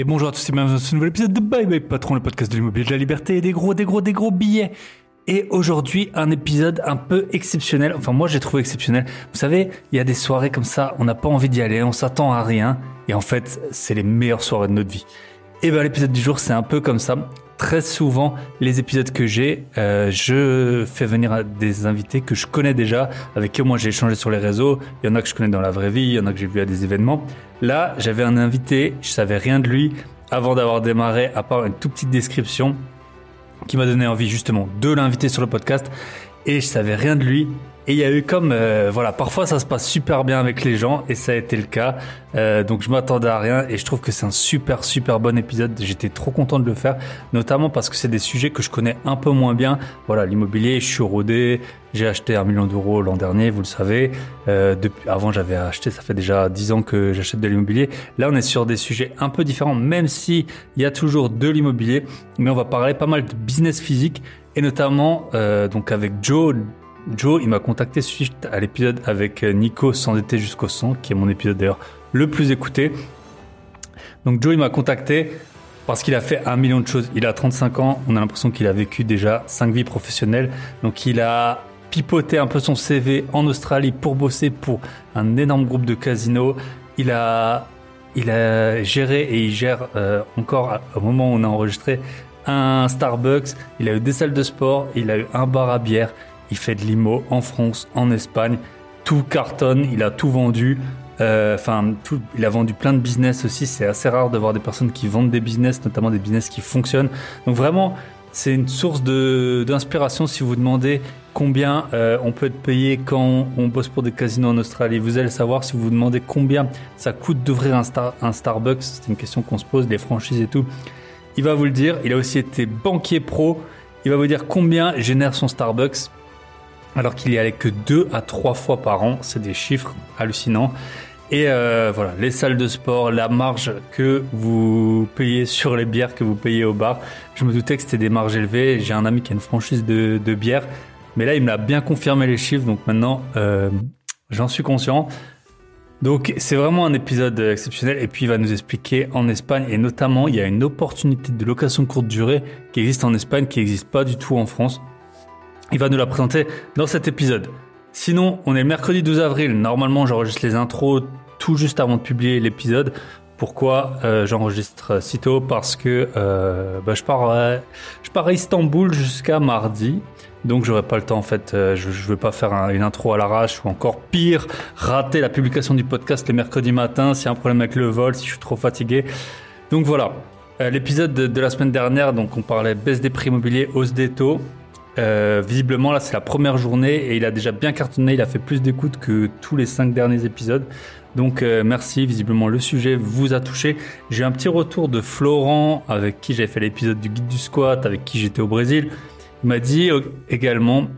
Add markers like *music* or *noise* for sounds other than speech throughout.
Et bonjour à tous et bienvenue dans ce nouvel épisode de Bye Bye Patron, le podcast de l'immobilier de la liberté et des gros, des gros, des gros billets. Et aujourd'hui, un épisode un peu exceptionnel. Enfin, moi, j'ai trouvé exceptionnel. Vous savez, il y a des soirées comme ça, on n'a pas envie d'y aller, on s'attend à rien. Et en fait, c'est les meilleures soirées de notre vie. Et ben, l'épisode du jour, c'est un peu comme ça. Très souvent, les épisodes que j'ai, euh, je fais venir des invités que je connais déjà, avec qui moi j'ai échangé sur les réseaux. Il y en a que je connais dans la vraie vie, il y en a que j'ai vu à des événements. Là, j'avais un invité, je savais rien de lui avant d'avoir démarré, à part une toute petite description qui m'a donné envie justement de l'inviter sur le podcast. Et je savais rien de lui. Et il y a eu comme, euh, voilà, parfois ça se passe super bien avec les gens et ça a été le cas. Euh, donc je m'attendais à rien et je trouve que c'est un super super bon épisode. J'étais trop content de le faire, notamment parce que c'est des sujets que je connais un peu moins bien. Voilà, l'immobilier, je suis rodé. J'ai acheté un million d'euros l'an dernier, vous le savez. Euh, depuis, avant j'avais acheté, ça fait déjà dix ans que j'achète de l'immobilier. Là on est sur des sujets un peu différents, même si il y a toujours de l'immobilier, mais on va parler pas mal de business physique et notamment euh, donc avec Joe Joe, il m'a contacté suite à l'épisode avec Nico s'endetter jusqu'au sang, qui est mon épisode d'ailleurs le plus écouté. Donc Joe, il m'a contacté parce qu'il a fait un million de choses. Il a 35 ans, on a l'impression qu'il a vécu déjà 5 vies professionnelles. Donc il a pipoté un peu son CV en Australie pour bosser pour un énorme groupe de casinos. Il a, il a géré et il gère euh, encore au moment où on a enregistré un Starbucks. Il a eu des salles de sport, il a eu un bar à bière. Il fait de l'IMO en France, en Espagne. Tout cartonne, il a tout vendu. Euh, enfin, il a vendu plein de business aussi. C'est assez rare de voir des personnes qui vendent des business, notamment des business qui fonctionnent. Donc vraiment, c'est une source d'inspiration si vous demandez combien euh, on peut être payé quand on bosse pour des casinos en Australie. Vous allez savoir si vous vous demandez combien ça coûte d'ouvrir un, un Starbucks. C'est une question qu'on se pose, les franchises et tout. Il va vous le dire. Il a aussi été banquier pro. Il va vous dire combien génère son Starbucks alors qu'il y allait que deux à trois fois par an. C'est des chiffres hallucinants. Et euh, voilà, les salles de sport, la marge que vous payez sur les bières que vous payez au bar. Je me doutais que c'était des marges élevées. J'ai un ami qui a une franchise de, de bière. Mais là, il me l'a bien confirmé les chiffres. Donc maintenant, euh, j'en suis conscient. Donc c'est vraiment un épisode exceptionnel. Et puis il va nous expliquer en Espagne. Et notamment, il y a une opportunité de location courte durée qui existe en Espagne, qui n'existe pas du tout en France. Il va nous la présenter dans cet épisode. Sinon, on est mercredi 12 avril. Normalement, j'enregistre les intros tout juste avant de publier l'épisode. Pourquoi euh, j'enregistre si tôt Parce que euh, bah, je, pars, euh, je pars à Istanbul jusqu'à mardi. Donc j'aurai pas le temps en fait, euh, je, je veux pas faire un, une intro à l'arrache ou encore pire, rater la publication du podcast le mercredi matin s'il y a un problème avec le vol, si je suis trop fatigué. Donc voilà, euh, l'épisode de, de, la semaine dernière, donc on parlait baisse des prix immobiliers, hausse des taux. Euh, visiblement, là, c'est la première journée et il a déjà bien cartonné. Il a fait plus d'écoute que tous les cinq derniers épisodes. Donc, euh, merci. Visiblement, le sujet vous a touché. J'ai un petit retour de Florent, avec qui j'avais fait l'épisode du guide du squat, avec qui j'étais au Brésil. Il m'a dit euh, également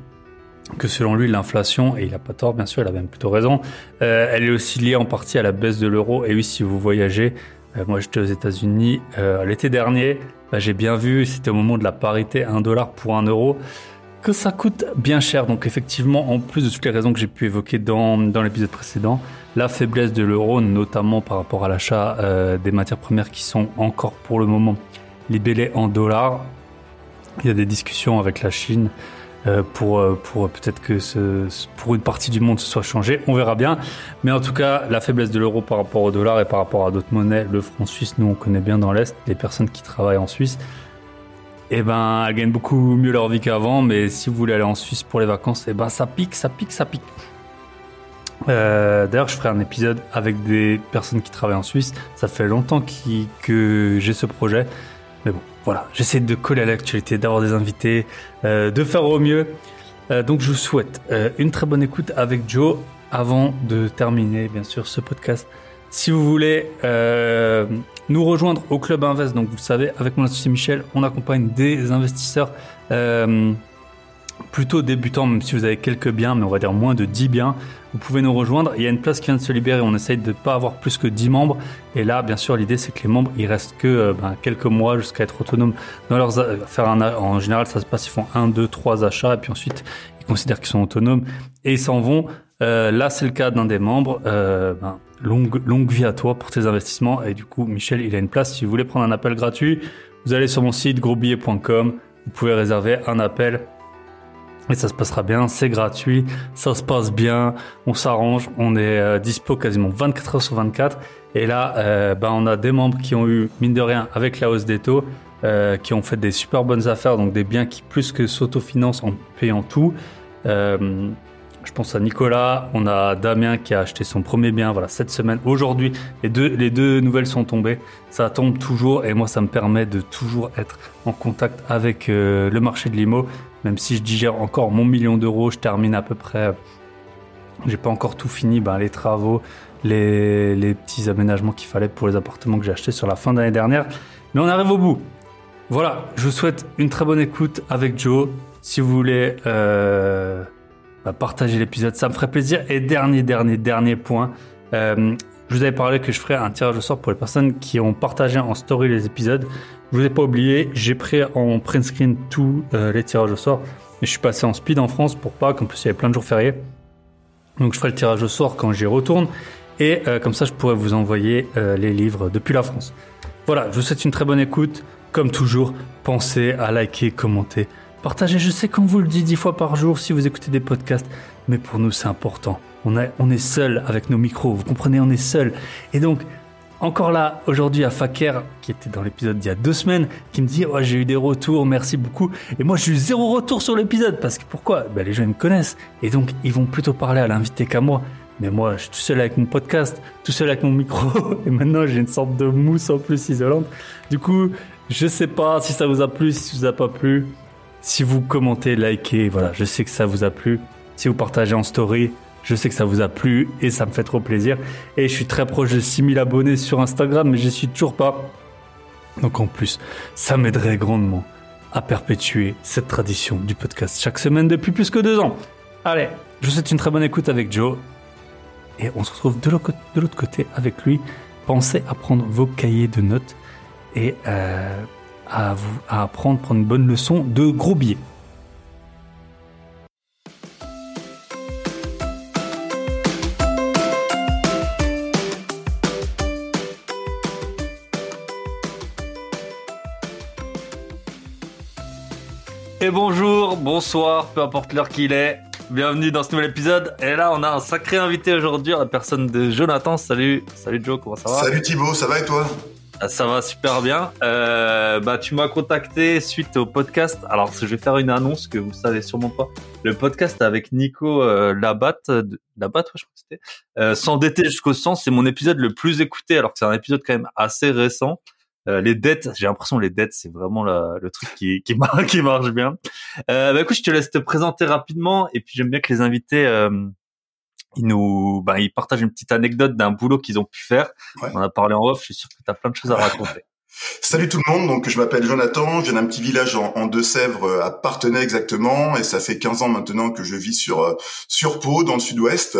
que selon lui, l'inflation, et il n'a pas tort, bien sûr, il a même plutôt raison, elle est aussi liée en partie à la baisse de l'euro. Et oui, si vous voyagez, moi j'étais aux États-Unis l'été dernier, bah, j'ai bien vu, c'était au moment de la parité 1 dollar pour 1 euro, que ça coûte bien cher. Donc effectivement, en plus de toutes les raisons que j'ai pu évoquer dans, dans l'épisode précédent, la faiblesse de l'euro, notamment par rapport à l'achat euh, des matières premières qui sont encore pour le moment libellées en dollars. Il y a des discussions avec la Chine euh, pour, euh, pour peut-être que pour une partie du monde ce soit changé. On verra bien. Mais en tout cas, la faiblesse de l'euro par rapport au dollar et par rapport à d'autres monnaies, le franc suisse, nous on connaît bien dans l'Est, les personnes qui travaillent en Suisse, eh ben, elles gagnent beaucoup mieux leur vie qu'avant. Mais si vous voulez aller en Suisse pour les vacances, eh ben, ça pique, ça pique, ça pique. Euh, D'ailleurs, je ferai un épisode avec des personnes qui travaillent en Suisse. Ça fait longtemps que j'ai ce projet. Mais bon, voilà, j'essaie de coller à l'actualité, d'avoir des invités, euh, de faire au mieux. Euh, donc je vous souhaite euh, une très bonne écoute avec Joe avant de terminer bien sûr ce podcast. Si vous voulez nous rejoindre au Club Invest, donc vous le savez, avec mon associé Michel, on accompagne des investisseurs plutôt débutants, même si vous avez quelques biens, mais on va dire moins de 10 biens. Vous pouvez nous rejoindre. Il y a une place qui vient de se libérer. On essaye de ne pas avoir plus que 10 membres. Et là, bien sûr, l'idée, c'est que les membres, ils restent que euh, ben, quelques mois jusqu'à être autonomes dans leurs faire un, en général, ça se passe, ils font un, deux, trois achats et puis ensuite, ils considèrent qu'ils sont autonomes et ils s'en vont. là, c'est le cas d'un des membres. Ben, longue, longue vie à toi pour tes investissements. Et du coup, Michel, il a une place. Si vous voulez prendre un appel gratuit, vous allez sur mon site grosbillet.com. Vous pouvez réserver un appel et ça se passera bien, c'est gratuit, ça se passe bien, on s'arrange, on est euh, dispo quasiment 24 heures sur 24. Et là, euh, bah, on a des membres qui ont eu, mine de rien, avec la hausse des taux, euh, qui ont fait des super bonnes affaires, donc des biens qui plus que s'autofinancent en payant tout. Je pense à Nicolas, on a Damien qui a acheté son premier bien, voilà, cette semaine. Aujourd'hui, les deux, les deux nouvelles sont tombées. Ça tombe toujours et moi, ça me permet de toujours être en contact avec euh, le marché de l'IMO. Même si je digère encore mon million d'euros, je termine à peu près. J'ai pas encore tout fini, ben, les travaux, les, les petits aménagements qu'il fallait pour les appartements que j'ai achetés sur la fin d'année dernière. Mais on arrive au bout. Voilà, je vous souhaite une très bonne écoute avec Joe. Si vous voulez. Euh bah, partager l'épisode, ça me ferait plaisir. Et dernier, dernier, dernier point, euh, je vous avais parlé que je ferais un tirage au sort pour les personnes qui ont partagé en story les épisodes. Je vous ai pas oublié, j'ai pris en print screen tous euh, les tirages au sort. Mais je suis passé en speed en France pour pas qu'en plus il y avait plein de jours fériés. Donc je ferai le tirage au sort quand j'y retourne. Et euh, comme ça, je pourrais vous envoyer les livres depuis la France. Voilà, je vous souhaite une très bonne écoute. Comme toujours, pensez à liker, commenter, Partagez, je sais qu'on vous le dit dix fois par jour si vous écoutez des podcasts, mais pour nous c'est important. On, on est seul avec nos micros, vous comprenez, on est seul. Et donc, encore là, aujourd'hui à Faker, qui était dans l'épisode d'il y a deux semaines, qui me dit j'ai eu des retours, merci beaucoup. Et moi j'ai eu zéro retour sur l'épisode, parce que pourquoi? Ben, Les gens me connaissent, et donc ils vont plutôt parler à l'invité qu'à moi. Mais moi, je suis tout seul avec mon podcast, tout seul avec mon micro, *laughs* et maintenant j'ai une sorte de mousse en plus isolante. Du coup, je sais pas si ça vous a plu, si ça vous a pas plu. Si vous commentez, likez, voilà, je sais que ça vous a plu. Si vous partagez en story, je sais que ça vous a plu et ça me fait trop plaisir. Et je suis très proche de 6000 abonnés sur Instagram, mais je suis toujours pas. Donc en plus, ça m'aiderait grandement à perpétuer cette tradition du podcast chaque semaine depuis plus que deux ans. Allez, je vous souhaite une très bonne écoute avec Joe. Et on se retrouve de l'autre côté avec lui. Pensez à prendre vos cahiers de notes et euh, à, vous, à apprendre, prendre une bonne leçon de gros biais. Et bonjour, bonsoir, peu importe l'heure qu'il est. Bienvenue dans ce nouvel épisode. Et là, on a un sacré invité aujourd'hui, la personne de Jonathan. Salut, salut Joe, comment ça va? Salut Thibaut, ça va et toi? Ça va super bien. Euh, bah, tu m'as contacté suite au podcast. Alors, je vais faire une annonce que vous savez sûrement pas. Le podcast avec Nico euh, Labatte, Labatte, je crois que c'était. Euh, S'endetter jusqu'au sens, c'est mon épisode le plus écouté, alors que c'est un épisode quand même assez récent. Euh, les dettes, j'ai l'impression les dettes, c'est vraiment le truc qui *laughs* qui marche bien. Euh, bah, écoute, je te laisse te présenter rapidement, et puis j'aime bien que les invités euh, ils nous, bah, ils partagent une petite anecdote d'un boulot qu'ils ont pu faire. On a parlé en off. Je suis sûr que tu as plein de choses à raconter. *laughs* Salut tout le monde, donc je m'appelle Jonathan, je viens d'un petit village en, Deux-Sèvres, euh, à Partenay exactement, et ça fait 15 ans maintenant que je vis sur euh, sur Pau, dans le sud-ouest.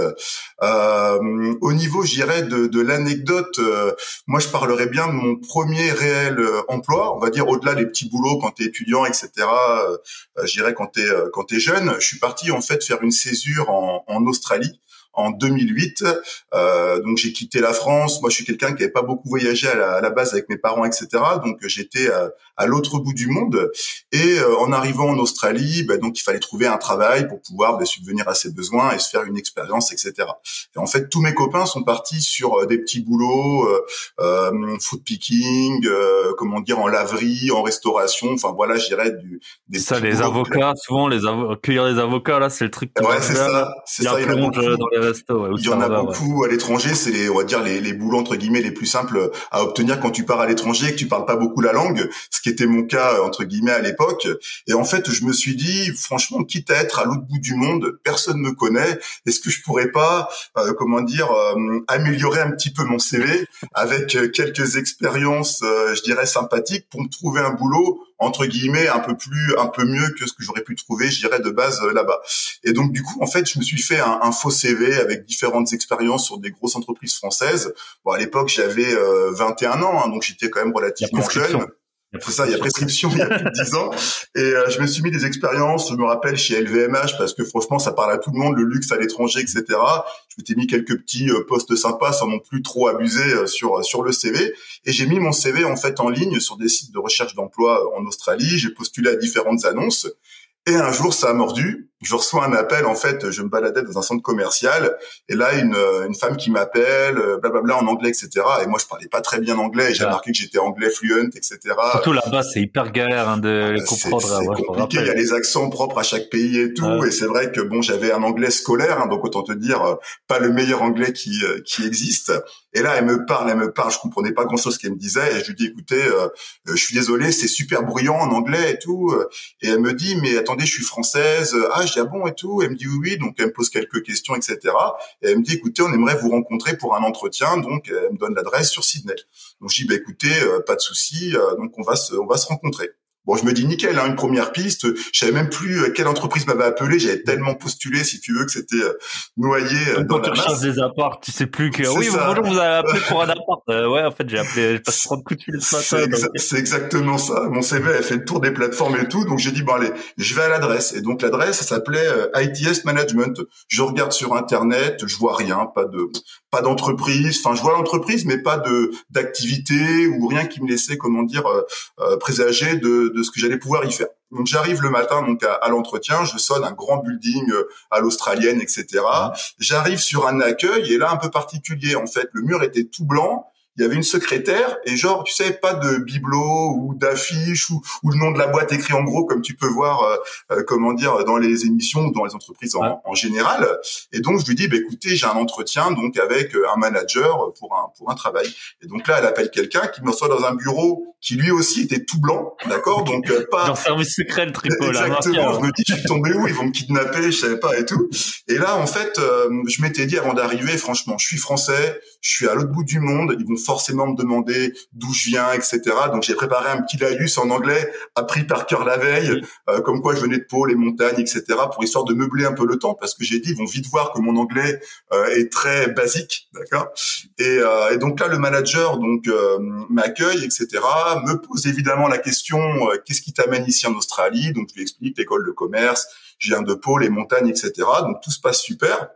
Euh, au niveau, j'irais de, de l'anecdote, euh, moi je parlerais bien de mon premier réel emploi, on va dire au-delà des petits boulots quand t'es étudiant, etc. Euh, j'irais quand t'es quand t'es jeune. Je suis parti en fait faire une césure en, en Australie en 2008. Euh, donc j'ai quitté la France. Moi, je suis quelqu'un qui n'avait pas beaucoup voyagé à la, base avec mes parents, etc. Donc j'étais à, à l'autre bout du monde. Et euh, en arrivant en Australie, bah, donc il fallait trouver un travail pour pouvoir bah, subvenir à ses besoins et se faire une expérience, etc. Et en fait, tous mes copains sont partis sur euh, des petits boulots, euh, euh food picking, comment dire, en laverie, en restauration. Enfin voilà, je dirais du. Des ça, les avocats, souvent les cueillir les avocats là, c'est le truc. Ouais, c'est ça. C'est ça. Il y en a beaucoup à l'étranger. C'est les, on va dire les, les boulots entre guillemets les plus simples à obtenir quand tu pars à l'étranger et que tu parles pas beaucoup la langue, ce qui était mon cas entre guillemets à l'époque. Et en fait, je me suis dit, franchement, quitte à être à l'autre bout du monde, personne me connaît. Est-ce que je pourrais pas, euh, comment dire, euh, améliorer un petit peu mon CV avec euh, quelques expériences, je dirais sympathiques, pour me trouver un boulot entre guillemets un peu plus un peu mieux que ce que j'aurais pu trouver je dirais de base euh, là-bas. Et donc du coup en fait je me suis fait un, un faux CV avec différentes expériences sur des grosses entreprises françaises. Bon à l'époque j'avais 21 euh, ans hein, donc j'étais quand même relativement jeune C'est ça, il y a prescription il y a plus de 10 ans. Et euh, je me suis mis des expériences, je me rappelle, chez LVMH, parce que franchement, ça parle à tout le monde, le luxe à l'étranger, etc. Je m'étais mis quelques petits euh, postes sympas sans non plus trop abuser euh, sur sur le CV. Et j'ai mis mon CV en fait en ligne sur des sites de recherche d'emploi en Australie. J'ai postulé à différentes annonces. Et un jour, ça a mordu je reçois un appel en fait je me baladais dans un centre commercial et là une une femme qui m'appelle euh, blablabla en anglais etc et moi je parlais pas très bien anglais et j'ai remarqué que j'étais anglais fluent etc surtout là-bas c'est hyper galère hein, de ah, comprendre c'est compliqué il y a les accents propres à chaque pays et tout et c'est vrai que bon j'avais un anglais scolaire hein, donc autant te dire euh, pas le meilleur anglais qui euh, qui existe. Et là elle me parle elle me parle je comprenais pas grand chose qu'elle me disait et je lui dis écoutez je suis désolé c'est super bruyant en anglais et tout et elle me dit mais attendez je suis française ah je bon et tout. Elle me dit oui, oui. Donc elle me pose quelques questions, etc. Et elle me dit écoutez, on aimerait vous rencontrer pour un entretien. Donc elle me donne l'adresse sur Sydney. Donc je dis bah écoutez, euh, pas de souci. Euh, donc on va se, on va se rencontrer. Bon, je me dis nickel, hein, une première piste. Je savais même plus euh, quelle entreprise m'avait appelé. J'avais tellement postulé, si tu veux, que c'était euh, noyé euh, dans la masse. des apparts, tu sais plus que oui, bonjour, vous avez appelé pour un appart. *laughs* ouais, en fait, j'ai appelé, j'ai passé 30 coups de fil ce matin. C'est exactement ça. Mon CV a fait le tour des plateformes et tout, donc j'ai dit bon allez, je vais à l'adresse. Et donc l'adresse, ça s'appelait ITS Management. Je regarde sur internet, je vois rien, pas de pas d'entreprise. Enfin, je vois l'entreprise, mais pas de d'activité ou rien qui me laissait, comment dire, présager de de ce que j'allais pouvoir y faire. Donc j'arrive le matin donc à, l'entretien, je sonne un grand building euh, à l'australienne, etc. J'arrive sur un accueil et là un peu particulier en fait, le mur était tout blanc il y avait une secrétaire et genre tu sais pas de bibelot ou d'affiche ou, ou, le nom de la boîte écrit en gros comme tu peux voir euh, euh, comment dire dans les émissions ou dans les entreprises en, en général. Et donc je lui dis bah, écoutez j'ai un entretien donc avec euh, un manager pour un pour un travail. Et donc là elle appelle quelqu'un qui me reçoit dans un bureau qui lui aussi était tout blanc d'accord? Donc pas dans service secret le tricot exactement. je me dis je suis tombé où? Ils vont me kidnapper je savais pas et tout. Et là en fait je m'étais dit avant d'arriver franchement je suis français je suis à l'autre bout du monde ils vont forcément me demander d'où je viens, etc. Donc j'ai préparé un petit laïus en anglais, appris par cœur la veille, euh, comme quoi je venais de Pau, les montagnes, etc. Pour histoire de meubler un peu le temps, parce que j'ai dit ils vont vite voir que mon anglais euh, est très basique, d'accord? Et, euh, et, donc là le manager donc m'accueille, etc. Me pose évidemment la question qu'est-ce qui t'amène ici en Australie? Donc je lui explique l'école de commerce, je viens de Pau, les montagnes, etc. Donc tout se passe super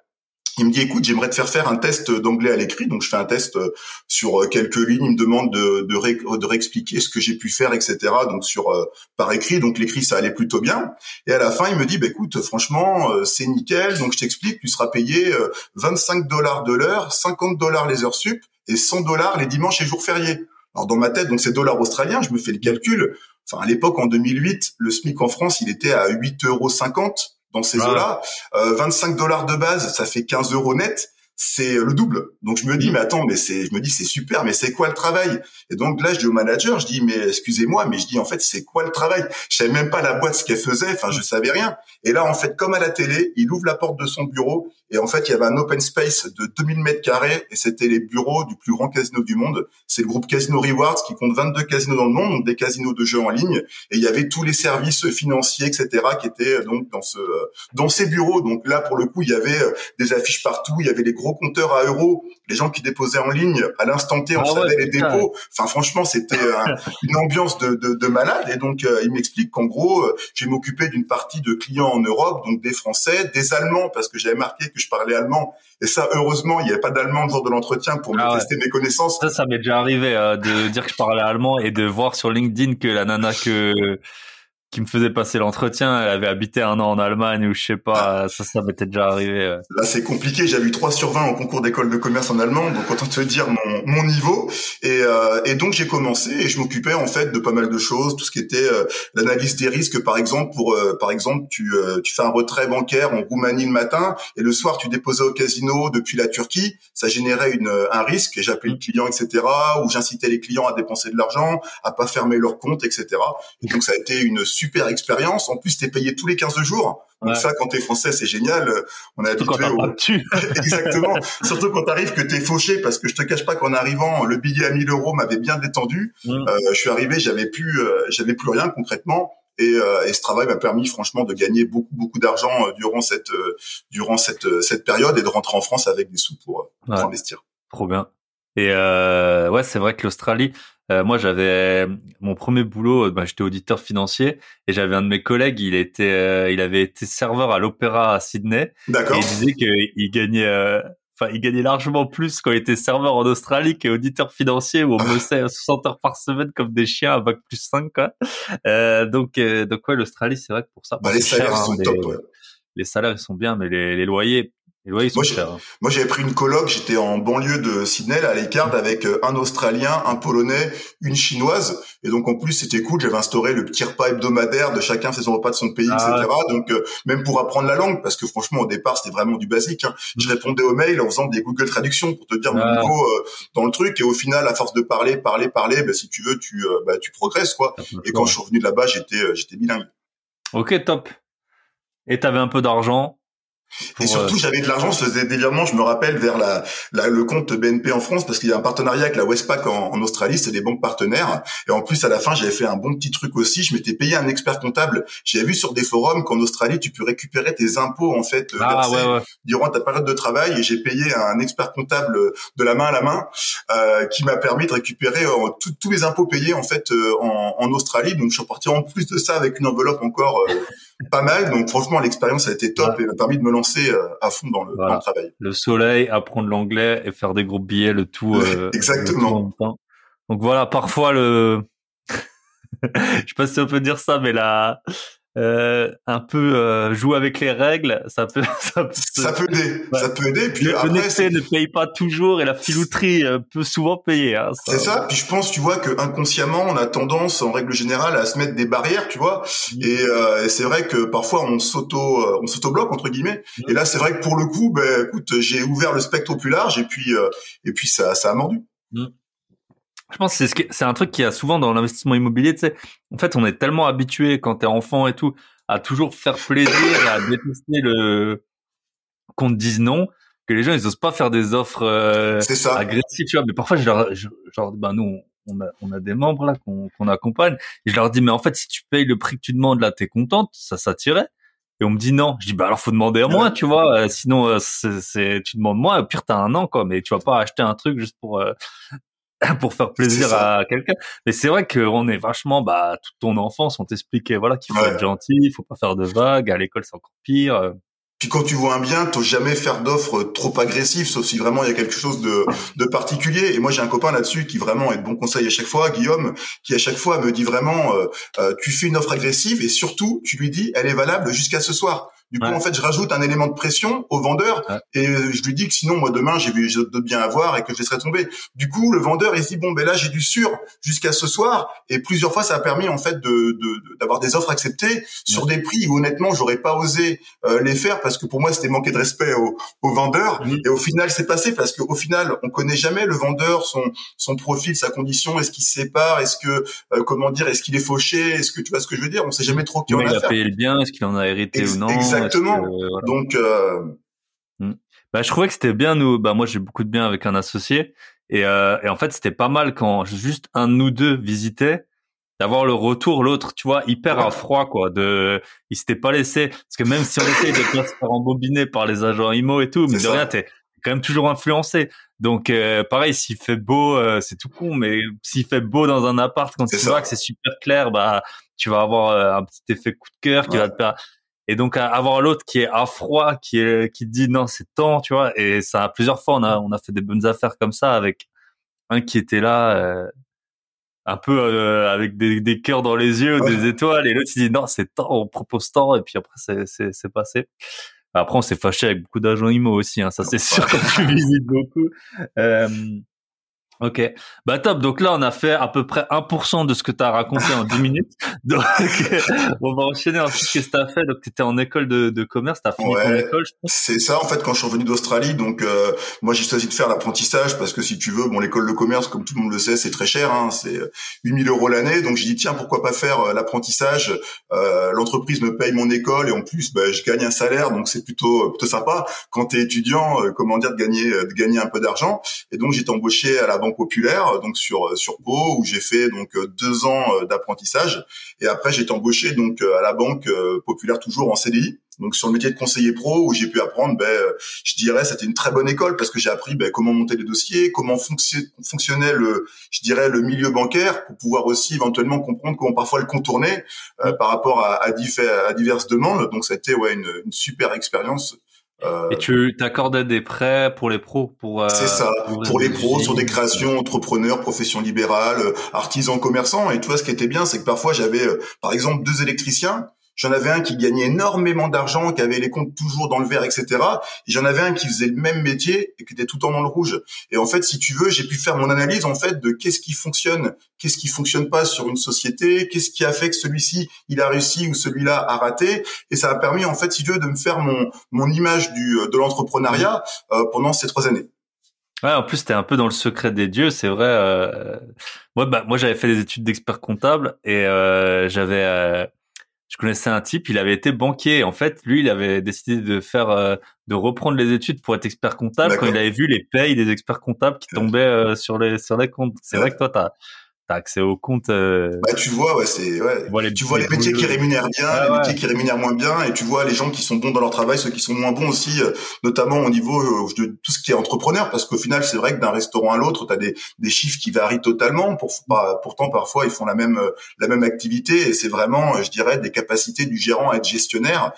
il me dit écoute j'aimerais te faire faire un test d'anglais à l'écrit. Donc je fais un test euh, sur euh, quelques lignes. Il me demande de, de, de réexpliquer ce que j'ai pu faire etc donc sur euh, par écrit. Donc l'écrit ça allait plutôt bien. Et à la fin il me dit bah écoute franchement c'est nickel. Donc je t'explique tu seras payé 25 dollars de l'heure 50 dollars les heures sup et 100 dollars les dimanches et jours fériés. Alors dans ma tête donc c'est dollars australiens. Je me fais le calcul. Enfin à l'époque en 2008 le SMIC en France il était à 8,50 euros dans ces eaux-là. 25 euh, dollars de base, ça fait 15 euros net c'est le double. Donc je me dis mais attends mais c'est je me dis c'est super mais c'est quoi le travail? Et donc là je dis au manager je dis mais excusez-moi mais je dis en fait c'est quoi le travail? Je savais même pas la boîte ce qu'elle faisait, enfin je savais rien. Et là en fait comme à la télé, il ouvre la porte de son bureau et en fait il y avait un open space de 2000 mètres carrés et c'était les bureaux du plus grand casino du monde. C'est le groupe Casino Rewards qui compte 22 casinos dans le monde, donc des casinos de jeux en ligne et il y avait tous les services financiers etc qui étaient donc dans ce dans ces bureaux. Donc là pour le coup il y avait des affiches partout, il y avait les gros compteurs à euros, les gens qui déposaient en ligne à l'instant T, on ah savait les dépôts. Enfin, franchement, c'était *laughs* une ambiance de, de, de, malade. Et donc, euh, il m'explique qu'en gros, euh, j'ai m'occupé d'une partie de clients en Europe, donc des Français, des Allemands, parce que j'avais marqué que je parlais allemand. Et ça, heureusement, il n'y avait pas d'allemand le jour de l'entretien pour me ah tester mes connaissances. Ça, ça m'est déjà arrivé euh, de dire que je parlais allemand et de voir sur LinkedIn que la nana que qui me faisait passer l'entretien, elle avait habité un an en Allemagne ou je sais pas, ça, ça m'était déjà arrivé. Là, c'est compliqué. J'avais eu 3 sur 20 au concours d'école de commerce en allemand, donc autant te dire mon, mon niveau. Et, euh, et donc, j'ai commencé et je m'occupais en fait de pas mal de choses, tout ce qui était euh, l'analyse des risques. Par exemple, pour euh, par exemple, tu, euh, tu fais un retrait bancaire en Roumanie le matin et le soir, tu déposais au casino depuis la Turquie. Ça générait une, un risque et j'appelais le client, etc. Ou j'incitais les clients à dépenser de l'argent, à pas fermer leur compte, etc. Et donc, ça a été une super expérience. En plus, t'es payé tous les 15 jours. Donc ça, quand t'es français, c'est génial. On a habitué au... *laughs* Exactement. Surtout quand t'arrives que t'es fauché, parce que je te cache pas qu'en arrivant, le billet à 1000 euros m'avait bien détendu. Mm. Euh, je suis arrivé, j'avais plus, euh, j'avais plus rien concrètement. Et, euh, et, ce travail m'a permis franchement de gagner beaucoup beaucoup d'argent durant cette durant cette cette période et de rentrer en France avec des sous pour, pour investir. Trop bien. Et ouais, c'est vrai que l'Australie, Euh, moi, j'avais mon premier boulot, bah, j'étais auditeur financier et j'avais un de mes collègues, il était, il avait été serveur à l'Opéra à Sydney. D'accord. Il disait qu'il gagnait, enfin, il gagnait largement plus quand il était serveur en Australie qu'auditeur financier où on *laughs* bossait 60 heures par semaine comme des chiens à bac plus 5, quoi. Euh, donc, donc ouais, l'Australie, c'est vrai que pour ça, bah, les salaires cher, sont hein, top, ouais. Les salaires, ils sont bien, mais les, les loyers, moi, hein. moi, j'avais pris une coloc, j'étais en banlieue de Sydney, à l'écart, avec euh, un Australien, un Polonais, une Chinoise. Et donc, en plus, c'était cool. J'avais instauré le petit repas hebdomadaire de chacun fait son repas de son pays, ah etc. Donc, euh, même pour apprendre la langue, parce que franchement, au départ, c'était vraiment du basique. Hein. Mm. Je répondais aux mails en faisant des Google Traductions pour te dire mon ah. niveau euh, dans le truc. Et au final, à force de parler, parler, parler, bah, si tu veux, tu, bah, tu progresses, quoi. Et quand je suis revenu de là-bas, j'étais, j'étais bilingue. Ok, top. Et t'avais un peu d'argent et surtout, euh, j'avais de l'argent, je faisais des virements, je me rappelle, vers la, le compte BNP en France, parce qu'il y a un partenariat avec la Westpac en, en Australie, c'est des banques partenaires. Et en plus, à la fin, j'avais fait un bon petit truc aussi, je m'étais payé un expert comptable. J'avais vu sur des forums qu'en Australie, tu peux récupérer tes impôts, en fait, euh, ah, durant ta période de travail. Et j'ai payé un expert comptable de la main à la main, euh, qui m'a permis de récupérer euh, tous les impôts payés, en fait, en, en, Australie. Donc, je suis reparti en plus de ça avec une enveloppe encore pas mal. Donc franchement, l'expérience a été top et m'a permis de me lancer euh, à fond dans le, travail. Le soleil, apprendre l'anglais et faire des groupes billets, le tout. Euh, *laughs* Exactement. Donc voilà, parfois le, *laughs* je sais pas si on peut dire ça, mais la euh, un peu euh, jouer avec les règles, ça peut *laughs* ça peut, ça peut aider, ça peut aider. Puis le après, ne paye pas toujours et la filouterie euh, peut souvent payer. Hein, c'est ça. Puis je pense, tu vois, que inconsciemment, on a tendance, en règle générale, à se mettre des barrières, tu vois. Mm. Et, euh, et c'est vrai que parfois on s'auto euh, on s'auto bloque entre guillemets. Mm. Et là, c'est vrai que pour le coup, ben écoute, j'ai ouvert le spectre au plus large et puis et puis ça ça a mordu. Mm. Je pense que c'est un truc qui a souvent dans l'investissement immobilier, tu sais. En fait, on est tellement habitué quand t'es enfant et tout à toujours faire plaisir à détester le qu'on te dise non que les gens ils osent pas faire des offres euh, agressives, tu vois. Mais parfois je leur je, genre ben nous on a on a des membres là qu'on accompagne et je leur dis mais en fait si tu payes le prix que tu demandes là t'es contente, ça s'attirait. Et on me dit non. Je dis bah alors faut demander à moins, tu vois. Euh, sinon euh, c'est tu demandes moins. Au pire t'as un an quoi, mais tu vas pas acheter un truc juste pour euh, *laughs* pour faire plaisir à quelqu'un. Mais c'est vrai qu'on est vachement, bah, toute ton enfance, on t'expliquait, voilà, qu'il faut être gentil, il faut pas faire de vagues, à l'école c'est encore pire. Euh. Puis quand tu vois un bien, t'oses jamais faire d'offres trop agressives, sauf si vraiment il y a quelque chose de, de particulier. Et moi j'ai un copain là-dessus qui vraiment est de bons conseils à chaque fois, Guillaume, qui à chaque fois me dit vraiment, euh, euh, tu fais une offre agressive et surtout tu lui dis, elle est valable jusqu'à ce soir. Du coup, en fait, je rajoute un élément de pression au vendeur et je lui dis que sinon, moi, demain, j'ai d'autres biens à voir et que je laisserai tomber. Du coup, le vendeur, il se dit, bon, ben là, j'ai du sûr jusqu'à ce soir. Et plusieurs fois, ça a permis, en fait, de d'avoir des offres acceptées sur des prix où, honnêtement, j'aurais pas osé euh, les faire parce que pour moi, c'était manquer de respect au, au vendeur. Et au final, c'est passé parce qu'au final, on connaît jamais le vendeur, son, son profil, sa condition, est-ce qu'il se sépare, est-ce que, euh, comment dire, est-ce qu'il est fauché, est-ce que tu vois ce que je veux dire? On sait jamais trop qui on a Il a payé le bien, est-ce qu'il en a hérité ou non? Exactement. Donc, euh... Hmm. bah, je trouvais que c'était bien. Nous, bah, moi, j'ai beaucoup de bien avec un associé, et, euh, et en fait, c'était pas mal quand juste un de nous deux visitait d'avoir le retour l'autre tu vois hyper à froid quoi de il s'était pas laissé. Parce que même si on essaye de pas se faire embobiner par les agents IMO et tout mais de rien t'es quand même toujours influencé. Donc euh, pareil s'il fait beau euh, c'est tout con mais s'il fait beau dans un appart quand tu vois que c'est super clair bah tu vas avoir un petit effet coup de cœur qui va te faire et donc avoir l'autre qui est à froid, qui est qui dit non c'est temps, tu vois. Et ça plusieurs fois on a on a fait des bonnes affaires comme ça avec un qui était là euh, un peu euh, avec des, des cœurs dans les yeux, des étoiles, et l'autre il dit non c'est temps, on propose temps, et puis après c'est c'est c'est passé. Après on s'est fâché avec beaucoup d'agents IMO aussi, hein, ça c'est sûr quand tu visites beaucoup. Euh, Ok, bah top. Donc là, on a fait à peu près 1% de ce que tu as raconté en 10 minutes. *laughs* Donc, *laughs* on va enchaîner ensuite. Qu'est-ce que tu as fait? Donc, tu étais en école de, de commerce, tu as fini ton école, je pense. C'est ça, en fait, quand je suis revenu d'Australie. Donc, euh, moi, j'ai choisi de faire l'apprentissage parce que si tu veux, bon, l'école de commerce, comme tout le monde le sait, c'est très cher. Hein, c'est 8000 euros l'année. Donc, j'ai dit, tiens, pourquoi pas faire euh, l'apprentissage? Euh, L'entreprise me paye mon école et en plus, bah, je gagne un salaire. Donc, c'est plutôt, plutôt sympa quand tu es étudiant, euh, comment dire, de gagner, de gagner un peu d'argent. Et donc, j'étais embauché à la populaire, donc sur sur Pau, où j'ai fait donc deux ans euh, d'apprentissage. Et après, j'ai été embauché donc euh, à la banque euh, populaire toujours en CDI. Donc sur le métier de conseiller pro, où j'ai pu apprendre, ben, je dirais, c'était une très bonne école parce que j'ai appris ben, comment monter des dossiers, comment fonctionnait le, je dirais, le milieu bancaire pour pouvoir aussi éventuellement comprendre comment parfois le contourner euh, par rapport à, à, à, diverses demandes. Donc ça a été ouais, une, une super expérience euh, et tu t'accordais des prêts pour les pros pour euh, C'est ça, pour, les pros sur des créations entrepreneurs, professions libérales, artisans, commerçants. Et tu vois ce qui était bien c'est que parfois j'avais par exemple deux électriciens J'en avais un qui gagnait énormément d'argent, qui avait les comptes toujours dans le vert, etc. Et j'en avais un qui faisait le même métier et qui était tout le temps dans le rouge. Et en fait, si tu veux, j'ai pu faire mon analyse en fait de qu'est-ce qui fonctionne, qu'est-ce qui fonctionne pas sur une société, qu'est-ce qui a fait que celui-ci il a réussi ou celui-là a raté. Et ça a permis en fait, si tu veux, de me faire mon mon image du de l'entrepreneuriat euh, pendant ces trois années. Ouais, en plus, t'es un peu dans le secret des dieux, c'est vrai. Euh... Moi, bah, moi, j'avais fait des études d'expert comptable et euh, j'avais euh, je connaissais un type, il avait été banquier. En fait, lui, il avait décidé de faire, euh, de reprendre les études pour être expert comptable quand il avait vu les payes des experts comptables qui tombaient euh, sur les sur les comptes. C'est vrai que toi, t'as t'as accès au compte. Euh, bah tu vois, ouais, c'est ouais. tu vois les métiers qui rémunèrent bien, les métiers qui rémunèrent moins bien, et tu vois les gens qui sont bons dans leur travail, ceux qui sont moins bons aussi, euh, notamment au niveau euh, de tout ce qui est entrepreneur, parce qu'au final, c'est vrai que d'un restaurant à l'autre, tu as des, des chiffres qui varient totalement. Pour, bah, pourtant, parfois, ils font la même la même activité, et c'est vraiment, je dirais, des capacités du gérant à être gestionnaire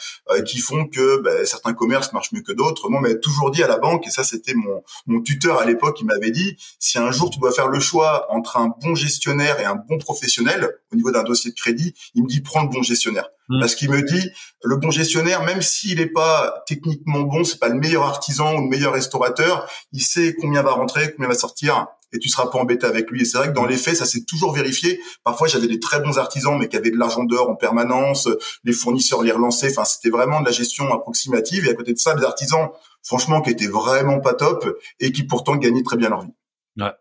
qui font que bah, certains commerces marchent mieux que d'autres. Moi, m'avait toujours dit à la banque, et ça, c'était mon mon tuteur à l'époque, qui m'avait dit, si un jour tu dois faire le choix entre un bon gestionnaire gestionnaire et un bon professionnel au niveau d'un dossier de crédit, il me dit prends le bon gestionnaire. Mmh. Parce qu'il me dit le bon gestionnaire, même s'il n'est pas techniquement bon, c'est pas le meilleur artisan ou le meilleur restaurateur, il sait combien va rentrer, combien va sortir et tu seras pas embêté avec lui. Et c'est vrai que dans les faits, ça s'est toujours vérifié. Parfois, j'avais des très bons artisans, mais qui avaient de l'argent d'or en permanence. Les fournisseurs les relançaient. Enfin, c'était vraiment de la gestion approximative. Et à côté de ça, des artisans, franchement, qui étaient vraiment pas top et qui pourtant gagnaient très bien leur vie. Ouais.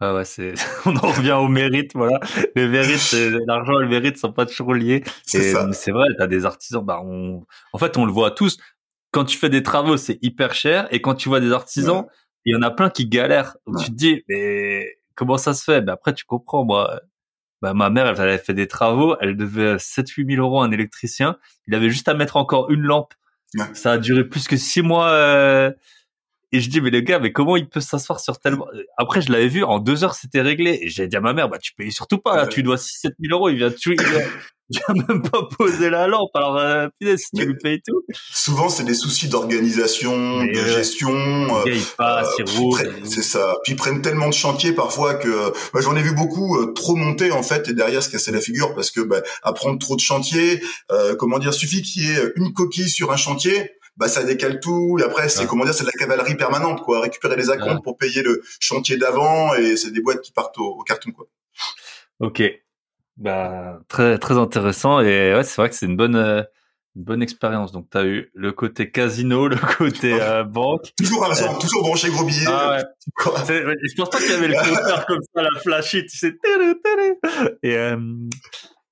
Ah ouais, c'est, *laughs* on en revient au mérite, voilà. Le mérite, l'argent et le mérite sont pas toujours liés. C'est C'est vrai, t'as des artisans, bah, on, en fait, on le voit tous. Quand tu fais des travaux, c'est hyper cher. Et quand tu vois des artisans, il y en a plein qui galèrent. Tu te dis, mais comment ça se fait? Ben après, tu comprends, moi. Bah, ma mère, elle avait fait des travaux. Elle devait 7 8 000 euros à un électricien. Il avait juste à mettre encore une lampe. Ça a duré plus que six mois, euh, et je dis, mais le gars, mais comment il peut s'asseoir sur tellement... Après, je l'avais vu, en deux heures, c'était réglé. Et j'ai dit à ma mère, bah, tu payes surtout pas, là, tu dois 6 7 000 euros, il vient, tu, *laughs* il vient, même pas poser la lampe. Alors, euh, si tu lui payes tout. Souvent, c'est des soucis d'organisation, de gestion. Euh, il passe, euh, C'est ça. Puis ils prennent tellement de chantiers parfois que, bah, j'en ai vu beaucoup euh, trop monter, en fait, et derrière se casser la figure parce que, bah, à prendre trop de chantiers, euh, comment dire, suffit qu'il y ait une coquille sur un chantier, bah ça décale tout. Et après, c'est comment dire, c'est de la cavalerie permanente, quoi. Récupérer les acomptes pour payer le chantier d'avant, et c'est des boîtes qui partent au, carton, quoi. Ok, bah très très intéressant et ouais, c'est vrai que c'est une bonne euh, une bonne expérience. Donc tu as eu le côté casino, le côté euh, banque. Toujours argent, euh, toujours branché gros billets. Ah *laughs* ouais. je pense pas qu'il y avait le compteur comme ça, la flashée, tu sais. Et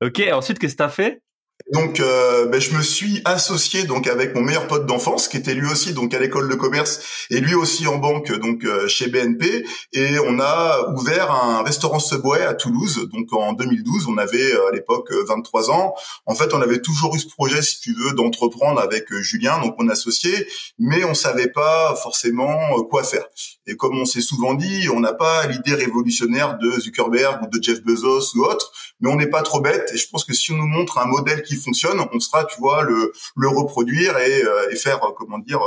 ok, ensuite qu'est-ce que t'as fait? Donc, euh, ben, je me suis associé donc avec mon meilleur pote d'enfance, qui était lui aussi donc à l'école de commerce et lui aussi en banque donc euh, chez BNP, et on a ouvert un restaurant Subway à Toulouse. Donc en 2012, on avait euh, à l'époque 23 ans. En fait, on avait toujours eu ce projet, si tu veux, d'entreprendre avec Julien, donc mon associé, mais on savait pas forcément quoi faire. Et comme on s'est souvent dit, on n'a pas l'idée révolutionnaire de Zuckerberg ou de Jeff Bezos ou autre, mais on n'est pas trop bête. Et je pense que si on nous montre un modèle qui fonctionne, on sera, tu vois, le, reproduire et, euh, faire, euh, comment dire,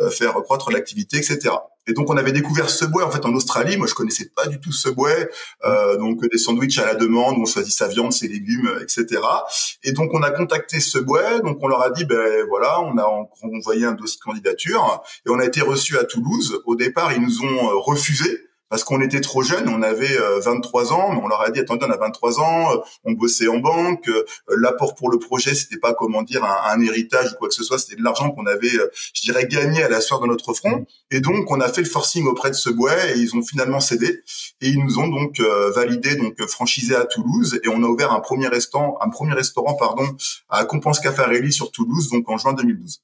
euh, faire croître l'activité, etc. Et donc on avait découvert Subway en fait en Australie. Moi je connaissais pas du tout Subway, euh, donc des sandwichs à la demande, on choisit sa viande, ses légumes, etc. Et donc on a contacté Subway, donc on leur a dit ben voilà, on a envoyé un dossier de candidature et on a été reçu à Toulouse. Au départ ils nous ont refusé parce qu'on était trop jeunes, on avait 23 euh, ans, mais on leur a dit attendez, on a 23 ans, euh, on bossait en banque, euh, l'apport pour le projet, c'était pas comment dire un, héritage ou quoi que ce soit, c'était de l'argent qu'on avait, je dirais, gagné à la sueur de notre front. Et donc on a fait le forcing auprès de ce bois et ils ont finalement cédé et ils nous ont donc validé donc franchisé à Toulouse et on a ouvert un premier restaurant, un premier restaurant pardon à Compense Caffarelli sur Toulouse donc en juin 2012.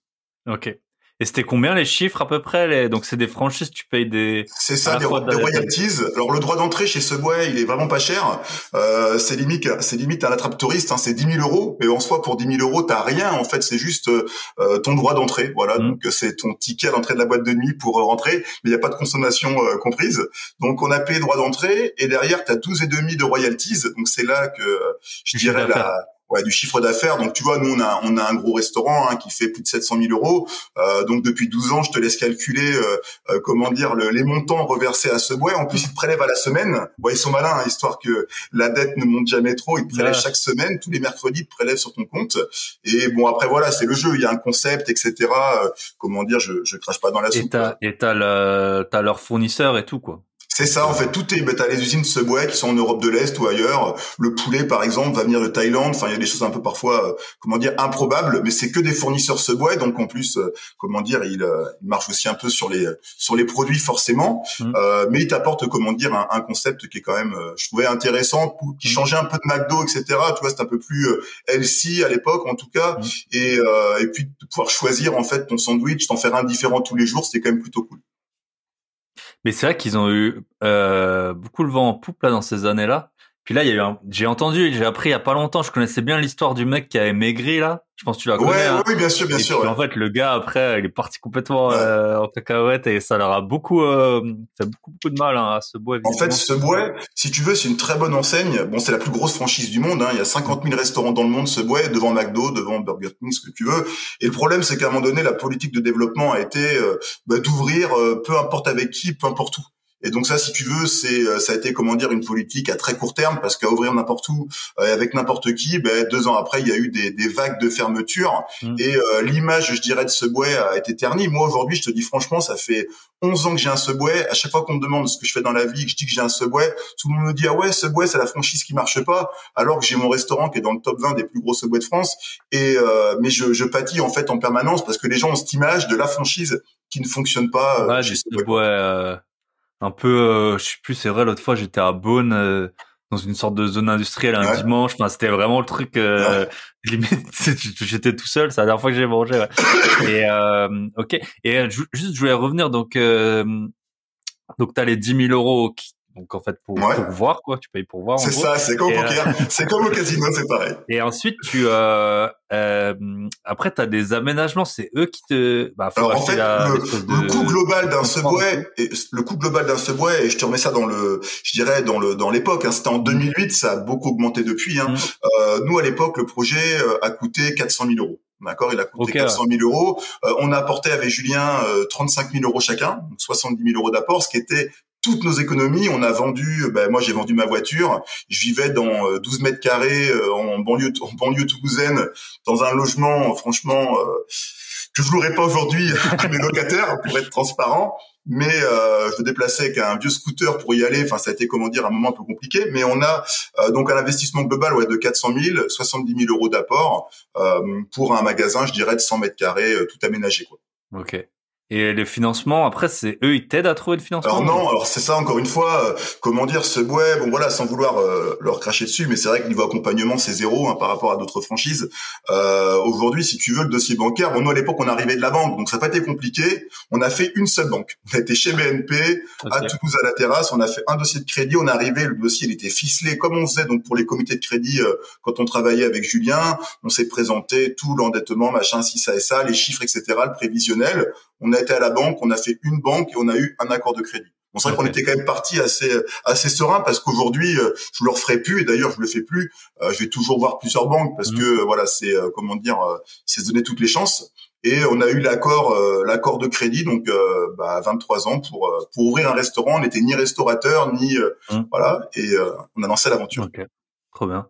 Ok. Et c'était combien les chiffres à peu près les... Donc c'est des franchises, tu payes des. C'est ça, des, royalties. Alors le droit d'entrée chez Subway, il est vraiment pas cher. Euh, c'est limite, c'est limite à l'attrape touriste. Hein, c'est 10 000 euros. Et en soi, pour 10 000 euros, t'as rien. En fait, c'est juste euh, ton droit d'entrée. Voilà, mmh. donc c'est ton ticket à l'entrée de la boîte de nuit pour rentrer, mais il n'y a pas de consommation euh, comprise. Donc on a payé droit d'entrée et derrière t'as 12 et demi de royalties. Donc c'est là que je dirais la ouais, du chiffre d'affaires. Donc tu vois, nous on a on a un gros restaurant hein, qui fait plus de 700 000 euros. Euh, donc depuis 12 ans, je te laisse calculer euh, euh, comment dire le, les montants reversés à ce bois. En plus, ils te prélèvent à la semaine. Ouais, ils sont malins, hein, histoire que la dette ne monte jamais trop. Ils te prélèvent chaque semaine, tous les mercredis, ils te prélèvent sur ton compte. Et bon après voilà, c'est le jeu. Il y a un concept, etc. Euh, comment dire, je je crache pas dans la soupe. Et t'as le, t'as leurs fournisseurs et tout quoi. C'est ça, en fait, tout est. Bah, t'as les usines Subway qui sont en Europe de l'Est ou ailleurs. Le poulet, par exemple, va venir de Thaïlande. Enfin, il y a des choses un peu parfois, euh, comment dire, improbables, mais c'est que des fournisseurs Subway, donc en plus, euh, comment dire, il, euh, il, marche aussi un peu sur les sur les produits forcément, mmh. mais il t'apporte, comment dire, un, un, concept qui est quand même, je trouvais intéressant, qui mmh. changeait un peu de McDo, etc. Tu vois, c'est un peu plus healthy à l'époque, en tout cas, mmh. et et puis de pouvoir choisir en fait ton sandwich, t'en faire un différent tous les jours, c'était quand même plutôt cool. Mais c'est vrai qu'ils ont eu euh, beaucoup le vent en poupe là dans ces années-là. Puis là, il y a eu un... j'ai entendu, j'ai appris il y a pas longtemps, je connaissais bien l'histoire du mec qui avait maigri là. Je pense que tu l'as connais. Ouais, hein. oui, bien sûr, bien sûr. En fait, le gars après, il est parti complètement euh, en cacahuète et ça leur a beaucoup euh, fait beaucoup, beaucoup de mal hein, à ce bois. En fait, ce bois, si tu veux, c'est une très bonne enseigne. Bon, c'est la plus grosse franchise du monde. Hein. Il y a 50 000 restaurants dans le monde, ce bois, devant McDo, devant Burger King, ce que tu veux. Et le problème, c'est qu'à un moment donné, la politique de développement a été euh, bah, d'ouvrir, euh, peu importe avec qui, peu importe où. Et donc ça, si tu veux, c'est euh, ça a été comment dire une politique à très court terme parce qu'à ouvrir n'importe où euh, avec n'importe qui, ben, deux ans après, il y a eu des, des vagues de fermeture mmh. et euh, l'image, je dirais, de Subway a été ternie. Moi aujourd'hui, je te dis franchement, ça fait 11 ans que j'ai un Subway. À chaque fois qu'on me demande ce que je fais dans la vie, que je dis que j'ai un Subway, tout le monde me dit ah ouais, Subway, c'est la franchise qui marche pas, alors que j'ai mon restaurant qui est dans le top 20 des plus gros Subway de France. Et mais je, je pâtis en fait en permanence parce que les gens ont cette image de la franchise qui ne fonctionne pas. Ouais, chez Subway un peu, euh, je sais plus, c'est vrai, l'autre fois j'étais à Beaune euh, dans une sorte de zone industrielle un dimanche. Enfin, c'était vraiment le truc. Euh, *laughs* j'étais tout seul. C'est la dernière fois que j'ai mangé. Ouais. *coughs* Et euh, ok. Et juste, je voulais revenir. Donc, donc t'as les 10 000 euros qui, donc en fait pour, pour voir quoi, tu payes pour voir. C'est ça, c'est comme au poker, euh, c'est comme au casino, c'est pareil. *laughs* Et ensuite tu euh, euh, après tu as des aménagements, c'est eux qui te bah, Alors en fait le, coût global d'un subway et le coût global d'un subway et je te remets ça dans le je dirais dans le dans l'époque hein, c'était en 2008, ça a beaucoup augmenté depuis hein. Mm. Euh, nous à l'époque le projet euh, a coûté 400 000 euros. D'accord, il a coûté 400 000 euros. Euh, on a apporté avec Julien euh, 35 000 euros chacun, donc 70 000 euros d'apport, ce qui était toutes nos économies. On a vendu, ben moi j'ai vendu ma voiture. Je vivais dans 12 euh, mètres carrés euh, en banlieue, en banlieue toulousaine, dans un logement, franchement, euh, que je louerais pas aujourd'hui *laughs* à mes locataires pour être transparent. Mais euh, je me déplaçais avec un vieux scooter pour y aller. Enfin, ça a été comment dire un moment un peu compliqué. Mais on a donc un investissement global ouais de 400 000, 70 000 euros d'apport pour un magasin, je dirais de 100 mètres carrés, tout aménagé quoi. Ok. Et les financements, après, c'est eux, ils t'aident à trouver le financement Alors non, alors c'est ça encore une fois, euh, comment dire, ce bois, bon voilà, sans vouloir euh, leur cracher dessus, mais c'est vrai que niveau accompagnement, c'est zéro hein, par rapport à d'autres franchises. Euh, Aujourd'hui, si tu veux, le dossier bancaire, bon nous à l'époque, on arrivait de la banque, donc ça n'a pas été compliqué. On a fait une seule banque. On a été chez BNP, à Toulouse à la terrasse, on a fait un dossier de crédit, on est arrivé, le dossier il était ficelé comme on faisait donc pour les comités de crédit euh, quand on travaillait avec Julien. On s'est présenté tout l'endettement, machin, si ça et ça, les chiffres, etc., le prévisionnel. On a été à la banque, on a fait une banque et on a eu un accord de crédit. Bon, c'est vrai qu'on était quand même parti assez assez serein parce qu'aujourd'hui, euh, je le referai plus et d'ailleurs je le fais plus. Euh, je vais toujours voir plusieurs banques parce mmh. que voilà, c'est euh, comment dire, c'est se donner toutes les chances. Et on a eu l'accord l'accord de crédit donc bah, 23 ans pour pour ouvrir un restaurant. On n'était ni restaurateur ni mmh. voilà et on a lancé l'aventure. Ok, trop bien.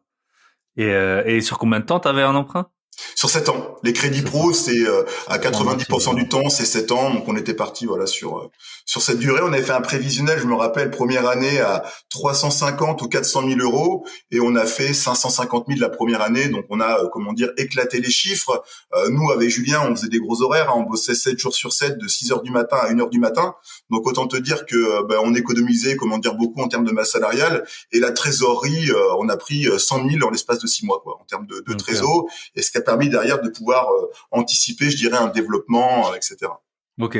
Et, et sur combien de temps t'avais un emprunt? Sur 7 ans. Les crédits pro, c'est euh, à 90% du temps, c'est 7 ans. Donc on était parti voilà sur euh, sur cette durée. On avait fait un prévisionnel, je me rappelle, première année à 350 ou 400 000 euros, et on a fait 550 000 la première année. Donc on a euh, comment dire éclaté les chiffres. nous avec Julien, on faisait des gros horaires. Hein. on bossait 7 jours sur 7 de 6 heures du matin à 1 heure du matin. Donc autant te dire que ben, on économisait comment dire beaucoup en termes de masse salariale. Et la trésorerie, on a pris 100 000 en l'espace de 6 mois quoi en termes de, de trésor. Et ce qui a permis derrière de pouvoir anticiper, je dirais, un développement, etc. Ok.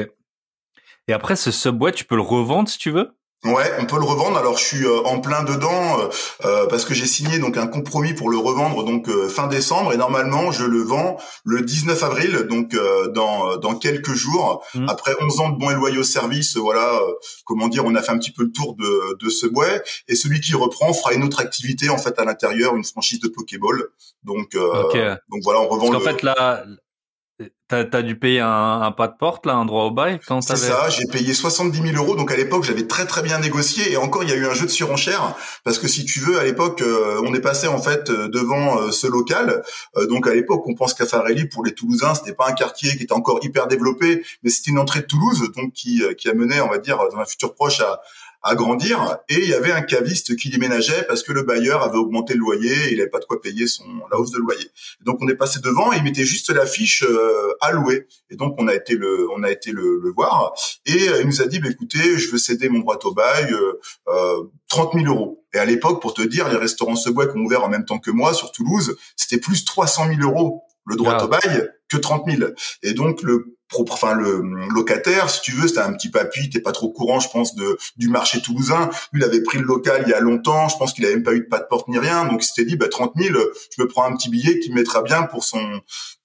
Et après, ce Subway, tu peux le revendre si tu veux? Ouais, on peut le revendre. Alors je suis euh, en plein dedans euh, euh, parce que j'ai signé donc un compromis pour le revendre donc fin décembre. Et normalement je le vends le 19 avril donc dans dans quelques jours. Mmh. après 11 ans de bons et loyaux services voilà comment dire on a fait un petit peu le tour de de ce bois et celui qui reprend fera une autre activité en fait à l'intérieur une franchise de Pokéball. Donc donc voilà on revend Parce fait là T'as as dû payer un, un, pas de porte là, un droit au bail quand C'est ça, j'ai payé 70 000 euros. Donc à l'époque, j'avais très très bien négocié. Et encore, il y a eu un jeu de surenchère parce que si tu veux, à l'époque, euh, on est passé en fait euh, devant euh, ce local. donc à l'époque, on pense qu'Afarelli pour les Toulousains, c'était pas un quartier qui était encore hyper développé, mais c'était une entrée de Toulouse, donc qui qui a mené, on va dire, dans un futur proche à à grandir et il y avait un caviste qui déménageait parce que le bailleur avait augmenté le loyer et il n'avait pas de quoi payer son la hausse de loyer. donc on est passé devant et il mettait juste l'affiche euh, à louer et donc on a été le on a été le, le voir et euh, il nous a dit bah, écoutez je veux céder mon droit au bail euh, 30 000 euros. Et à l'époque pour te dire les restaurants Subway qui ont ouvert en même temps que moi sur Toulouse c'était plus 300 000 euros le droit ah. au bail que 30 000 et donc le enfin le locataire, si tu veux, c'était un petit papy, t'es pas trop courant, je pense, de du marché toulousain. Lui, il avait pris le local il y a longtemps, je pense qu'il avait même pas eu de pas de porte ni rien, donc il s'était dit, bah 30 000, je me prends un petit billet qui me mettra bien pour son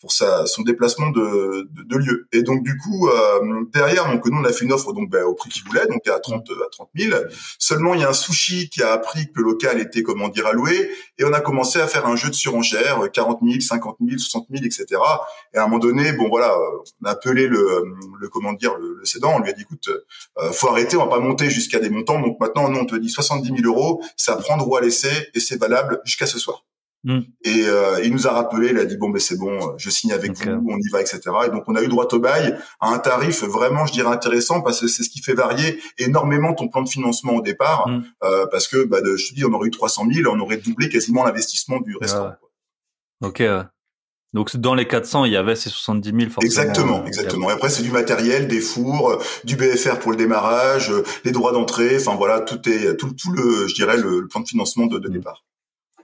pour sa son déplacement de, de, lieu. Et donc du coup, euh, derrière, donc nous on a fait une offre donc bah, au prix qu'il voulait, donc à 30 à 30 000. Seulement, il y a un sushi qui a appris que le local était comment dire alloué, et on a commencé à faire un jeu de surenchère, 40 000, 50 000, 60 000, etc. Et à un moment donné, bon voilà, on a peu le, le comment dire le, le cédant, on lui a dit écoute, euh, faut arrêter, on va pas monter jusqu'à des montants. Donc maintenant, nous on te dit 70 000 euros, ça prend droit à l'essai et c'est valable jusqu'à ce soir. Mm. Et euh, il nous a rappelé, il a dit bon ben c'est bon, je signe avec vous, on y va, etc. Et donc on a eu droit au bail à un tarif vraiment, je dirais intéressant parce que c'est ce qui fait varier énormément ton plan de financement au départ, mm. euh, parce que bah, de, je te dis on aurait eu 300 000, on aurait doublé quasiment l'investissement du restaurant. Ok. Donc dans les 400, il y avait ces 70 000 forcément. Exactement, euh, exactement. Et après c'est du matériel, des fours, euh, du BFR pour le démarrage, euh, les droits d'entrée. Enfin voilà, tout est tout, tout le, je dirais le, plan de financement de, de, départ.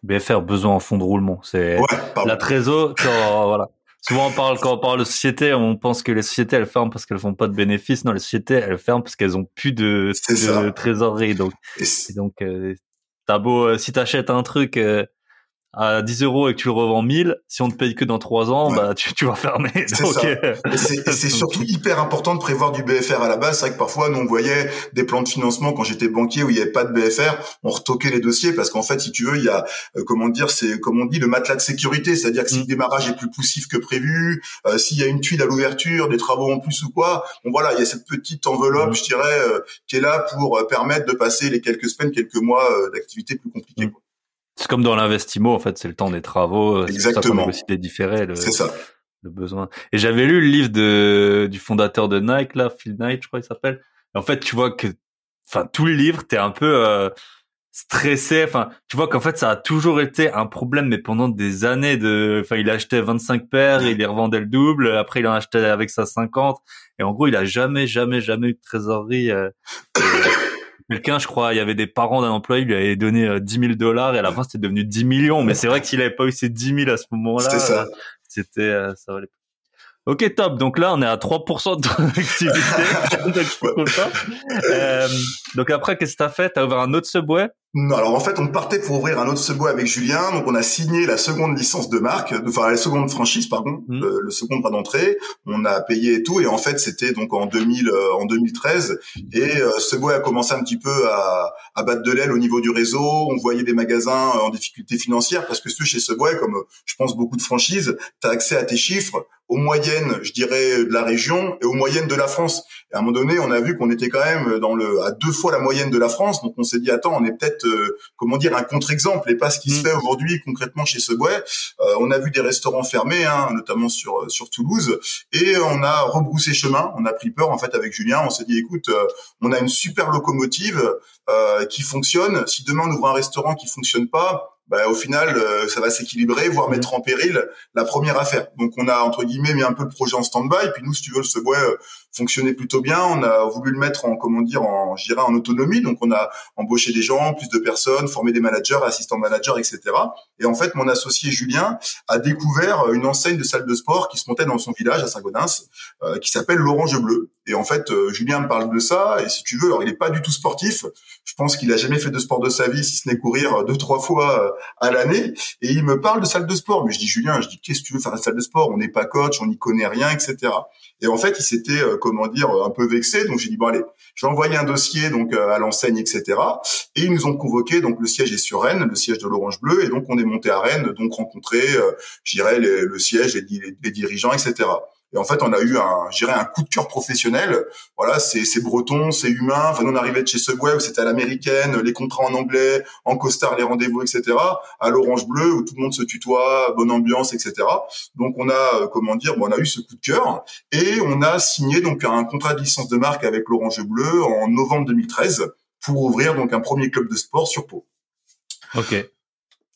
BFR besoin en fonds de roulement, c'est ouais, la trésor. Quand, *laughs* voilà. Souvent on parle quand on parle de sociétés, on pense que les sociétés elles ferment parce qu'elles font pas de bénéfices. Non, les sociétés elles ferment parce qu'elles ont plus de, de trésorerie. Donc, et donc t'as beau si t'achètes un truc à 10 euros et que tu le revends 1000, si on te paye que dans 3 ans, bah tu, tu vas fermer. C'est c'est surtout hyper important de prévoir du BFR à la base. C'est vrai que parfois, nous on voyait des plans de financement quand j'étais banquier où il n'y avait pas de BFR, on retoquait les dossiers parce qu'en fait, si tu veux, il y a euh, comment dire, c'est comme on dit le matelas de sécurité, c'est-à-dire que si mm. le démarrage est plus poussif que prévu, euh, s'il y a une tuile à l'ouverture, des travaux en plus ou quoi, bon voilà, il y a cette petite enveloppe, mm. je dirais, euh, qui est là pour permettre de passer les quelques semaines, quelques mois d'activité plus compliquées. Mm. C'est comme dans l'investissement, en fait, c'est le temps des travaux. Exactement. C'est ça différer le, c'est ça. le besoin. Et j'avais lu le livre de, du fondateur de Nike, là, Phil Knight, je crois qu'il s'appelle. En fait, tu vois que, enfin, tout le livre, t'es un peu, euh, stressé. Enfin, tu vois qu'en fait, ça a toujours été un problème, mais pendant des années de, enfin, il achetait 25 paires, il les revendait le double. Après, il en achetait avec sa 50. Et en gros, il a jamais, jamais, jamais eu de trésorerie. Euh, quelqu'un, je crois, il y avait des parents d'un employé, il lui avait donné 10 euh, 000 dollars et à la fin c'était devenu 10 millions. Mais c'est vrai que s'il avait pas eu ces 10 000 à ce moment-là, c'était euh, ça valait. Ok, top. Donc là, on est à 3% de ton activité. *laughs* *laughs* donc, euh, donc après, qu'est-ce que t'as fait? T'as ouvert un autre Subway? Non, alors en fait, on partait pour ouvrir un autre Subway avec Julien, donc on a signé la seconde licence de marque, enfin la seconde franchise, pardon, mmh. le, second droit d'entrée. On a payé et tout, et en fait, c'était donc en 2000, euh, en 2013, et euh, Subway a commencé un petit peu à, à battre de l'aile au niveau du réseau. On voyait des magasins en difficulté financière parce que chez Subway, comme je pense beaucoup de franchises, tu as accès à tes chiffres aux moyennes, je dirais, de la région et aux moyennes de la France. Et à un moment donné, on a vu qu'on était quand même dans le à deux fois la moyenne de la France, donc on s'est dit attends, on est peut-être euh, comment dire un contre-exemple et pas ce qui se mm. fait aujourd'hui concrètement chez Subway. Euh, on a vu des restaurants fermés, hein, notamment sur sur Toulouse, et on a rebroussé chemin. On a pris peur en fait avec Julien. On s'est dit écoute, euh, on a une super locomotive qui fonctionne. Si demain on ouvre un restaurant qui fonctionne pas, bah, au final, ça va s'équilibrer, voire mm. mettre en péril la première affaire. Donc, on a entre guillemets mis un peu le projet en stand-by. Puis nous, si tu veux, le Subway, fonctionnait plutôt bien. On a voulu le mettre en comment dire en je en autonomie. Donc on a embauché des gens, plus de personnes, formé des managers, assistants managers, etc. Et en fait, mon associé Julien a découvert une enseigne de salle de sport qui se montait dans son village à Saint-Gaudens, euh, qui s'appelle l'Orange Bleu. Et en fait, euh, Julien me parle de ça. Et si tu veux, alors il est pas du tout sportif. Je pense qu'il a jamais fait de sport de sa vie, si ce n'est courir deux trois fois euh, à l'année. Et il me parle de salle de sport. Mais je dis Julien, je dis qu'est-ce que tu veux faire la salle de sport? On n'est pas coach, on n'y connaît rien, etc. Et en fait, il s'était comment dire un peu vexé. Donc j'ai dit bon allez, je vais un dossier donc à l'enseigne, etc. Et ils nous ont convoqué. Donc le siège est sur Rennes, le siège de l'Orange Bleu. Et donc on est monté à Rennes, donc rencontrer, euh, le siège, les dirigeants, etc. Et en fait, on a eu un, j'irais un coup de cœur professionnel. Voilà, c'est, c'est breton, c'est humain. Enfin, on arrivait de chez Subway, c'était à l'américaine, les contrats en anglais, en costard, les rendez-vous, etc. À l'Orange Bleu, où tout le monde se tutoie, bonne ambiance, etc. Donc, on a, euh, comment dire, bon, on a eu ce coup de cœur et on a signé donc un contrat de licence de marque avec l'Orange Bleu en novembre 2013 pour ouvrir donc un premier club de sport sur Pau. Ok.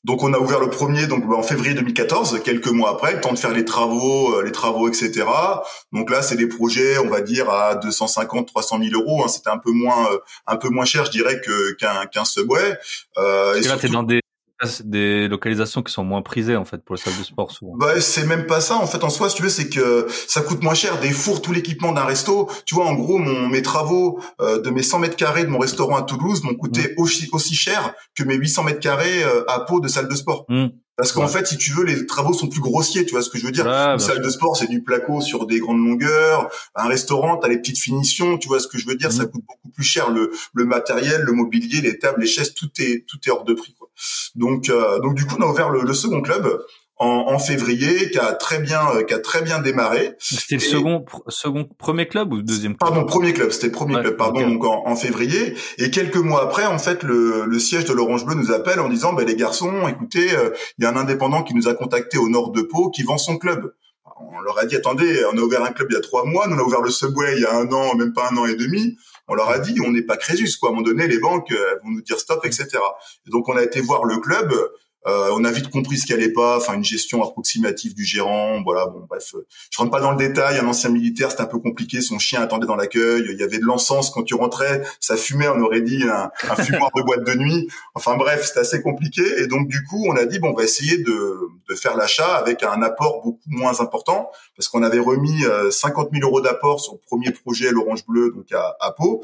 Donc on a ouvert le premier donc bah, en février 2014, quelques mois après, le temps de faire les travaux, euh, les travaux, etc. Donc là c'est des projets, on va dire à 250, 300 000 euros. Hein. C'était un peu moins, euh, un peu moins cher, je dirais, que qu'un qu'un subway. Euh, et là t'es dans des des localisations qui sont moins prisées en fait pour les salles de sport souvent. Bah c'est même pas ça en fait en soi si tu veux c'est que ça coûte moins cher des fours tout l'équipement d'un resto. Tu vois en gros mon mes travaux euh, de mes 100 mètres carrés de mon restaurant à Toulouse m'ont coûté mmh. aussi aussi cher que mes 800 mètres carrés euh, à Pau de salle de sport. Mmh. Parce qu'en fait, si tu veux, les travaux sont plus grossiers, tu vois ce que je veux dire. Une salle de sport, c'est du placo sur des grandes longueurs. Un restaurant, t'as les petites finitions, tu vois ce que je veux dire. Ça mmh. coûte beaucoup plus cher le, le matériel, le mobilier, les tables, les chaises, tout est tout est hors de prix. Quoi. Donc euh, donc du coup, on a ouvert le, le second club en, en, février, qui a très bien, euh, qui a très bien démarré. C'était le second, second, premier club ou deuxième club? Pardon, premier club. C'était le premier club, pardon, donc en, en, février. Et quelques mois après, en fait, le, le siège de l'Orange Bleu nous appelle en disant, ben les garçons, écoutez, euh, il y a un indépendant qui nous a contacté au nord de Pau, qui vend son club. On leur a dit, attendez, on a ouvert un club il y a trois mois, nous on a ouvert le Subway il y a un an, même pas un an et demi. On leur a dit, on n'est pas Crésus, quoi. À un moment donné, les banques vont nous dire stop, etc. Et donc on a été voir le club. Euh, on a vite compris ce qui allait pas, enfin une gestion approximative du gérant, voilà. Bon, bref, euh, je rentre pas dans le détail. Un ancien militaire, c'était un peu compliqué. Son chien attendait dans l'accueil. Il y avait de l'encens quand tu rentrais, ça fumait. On aurait dit un, un fumoir de boîte de nuit. Enfin bref, c'était assez compliqué. Et donc du coup, on a dit bon, on va essayer de, de faire l'achat avec un apport beaucoup moins important parce qu'on avait remis 50 euh, 000 euros d'apport sur le premier projet l'Orange Bleu, donc à, à Pau.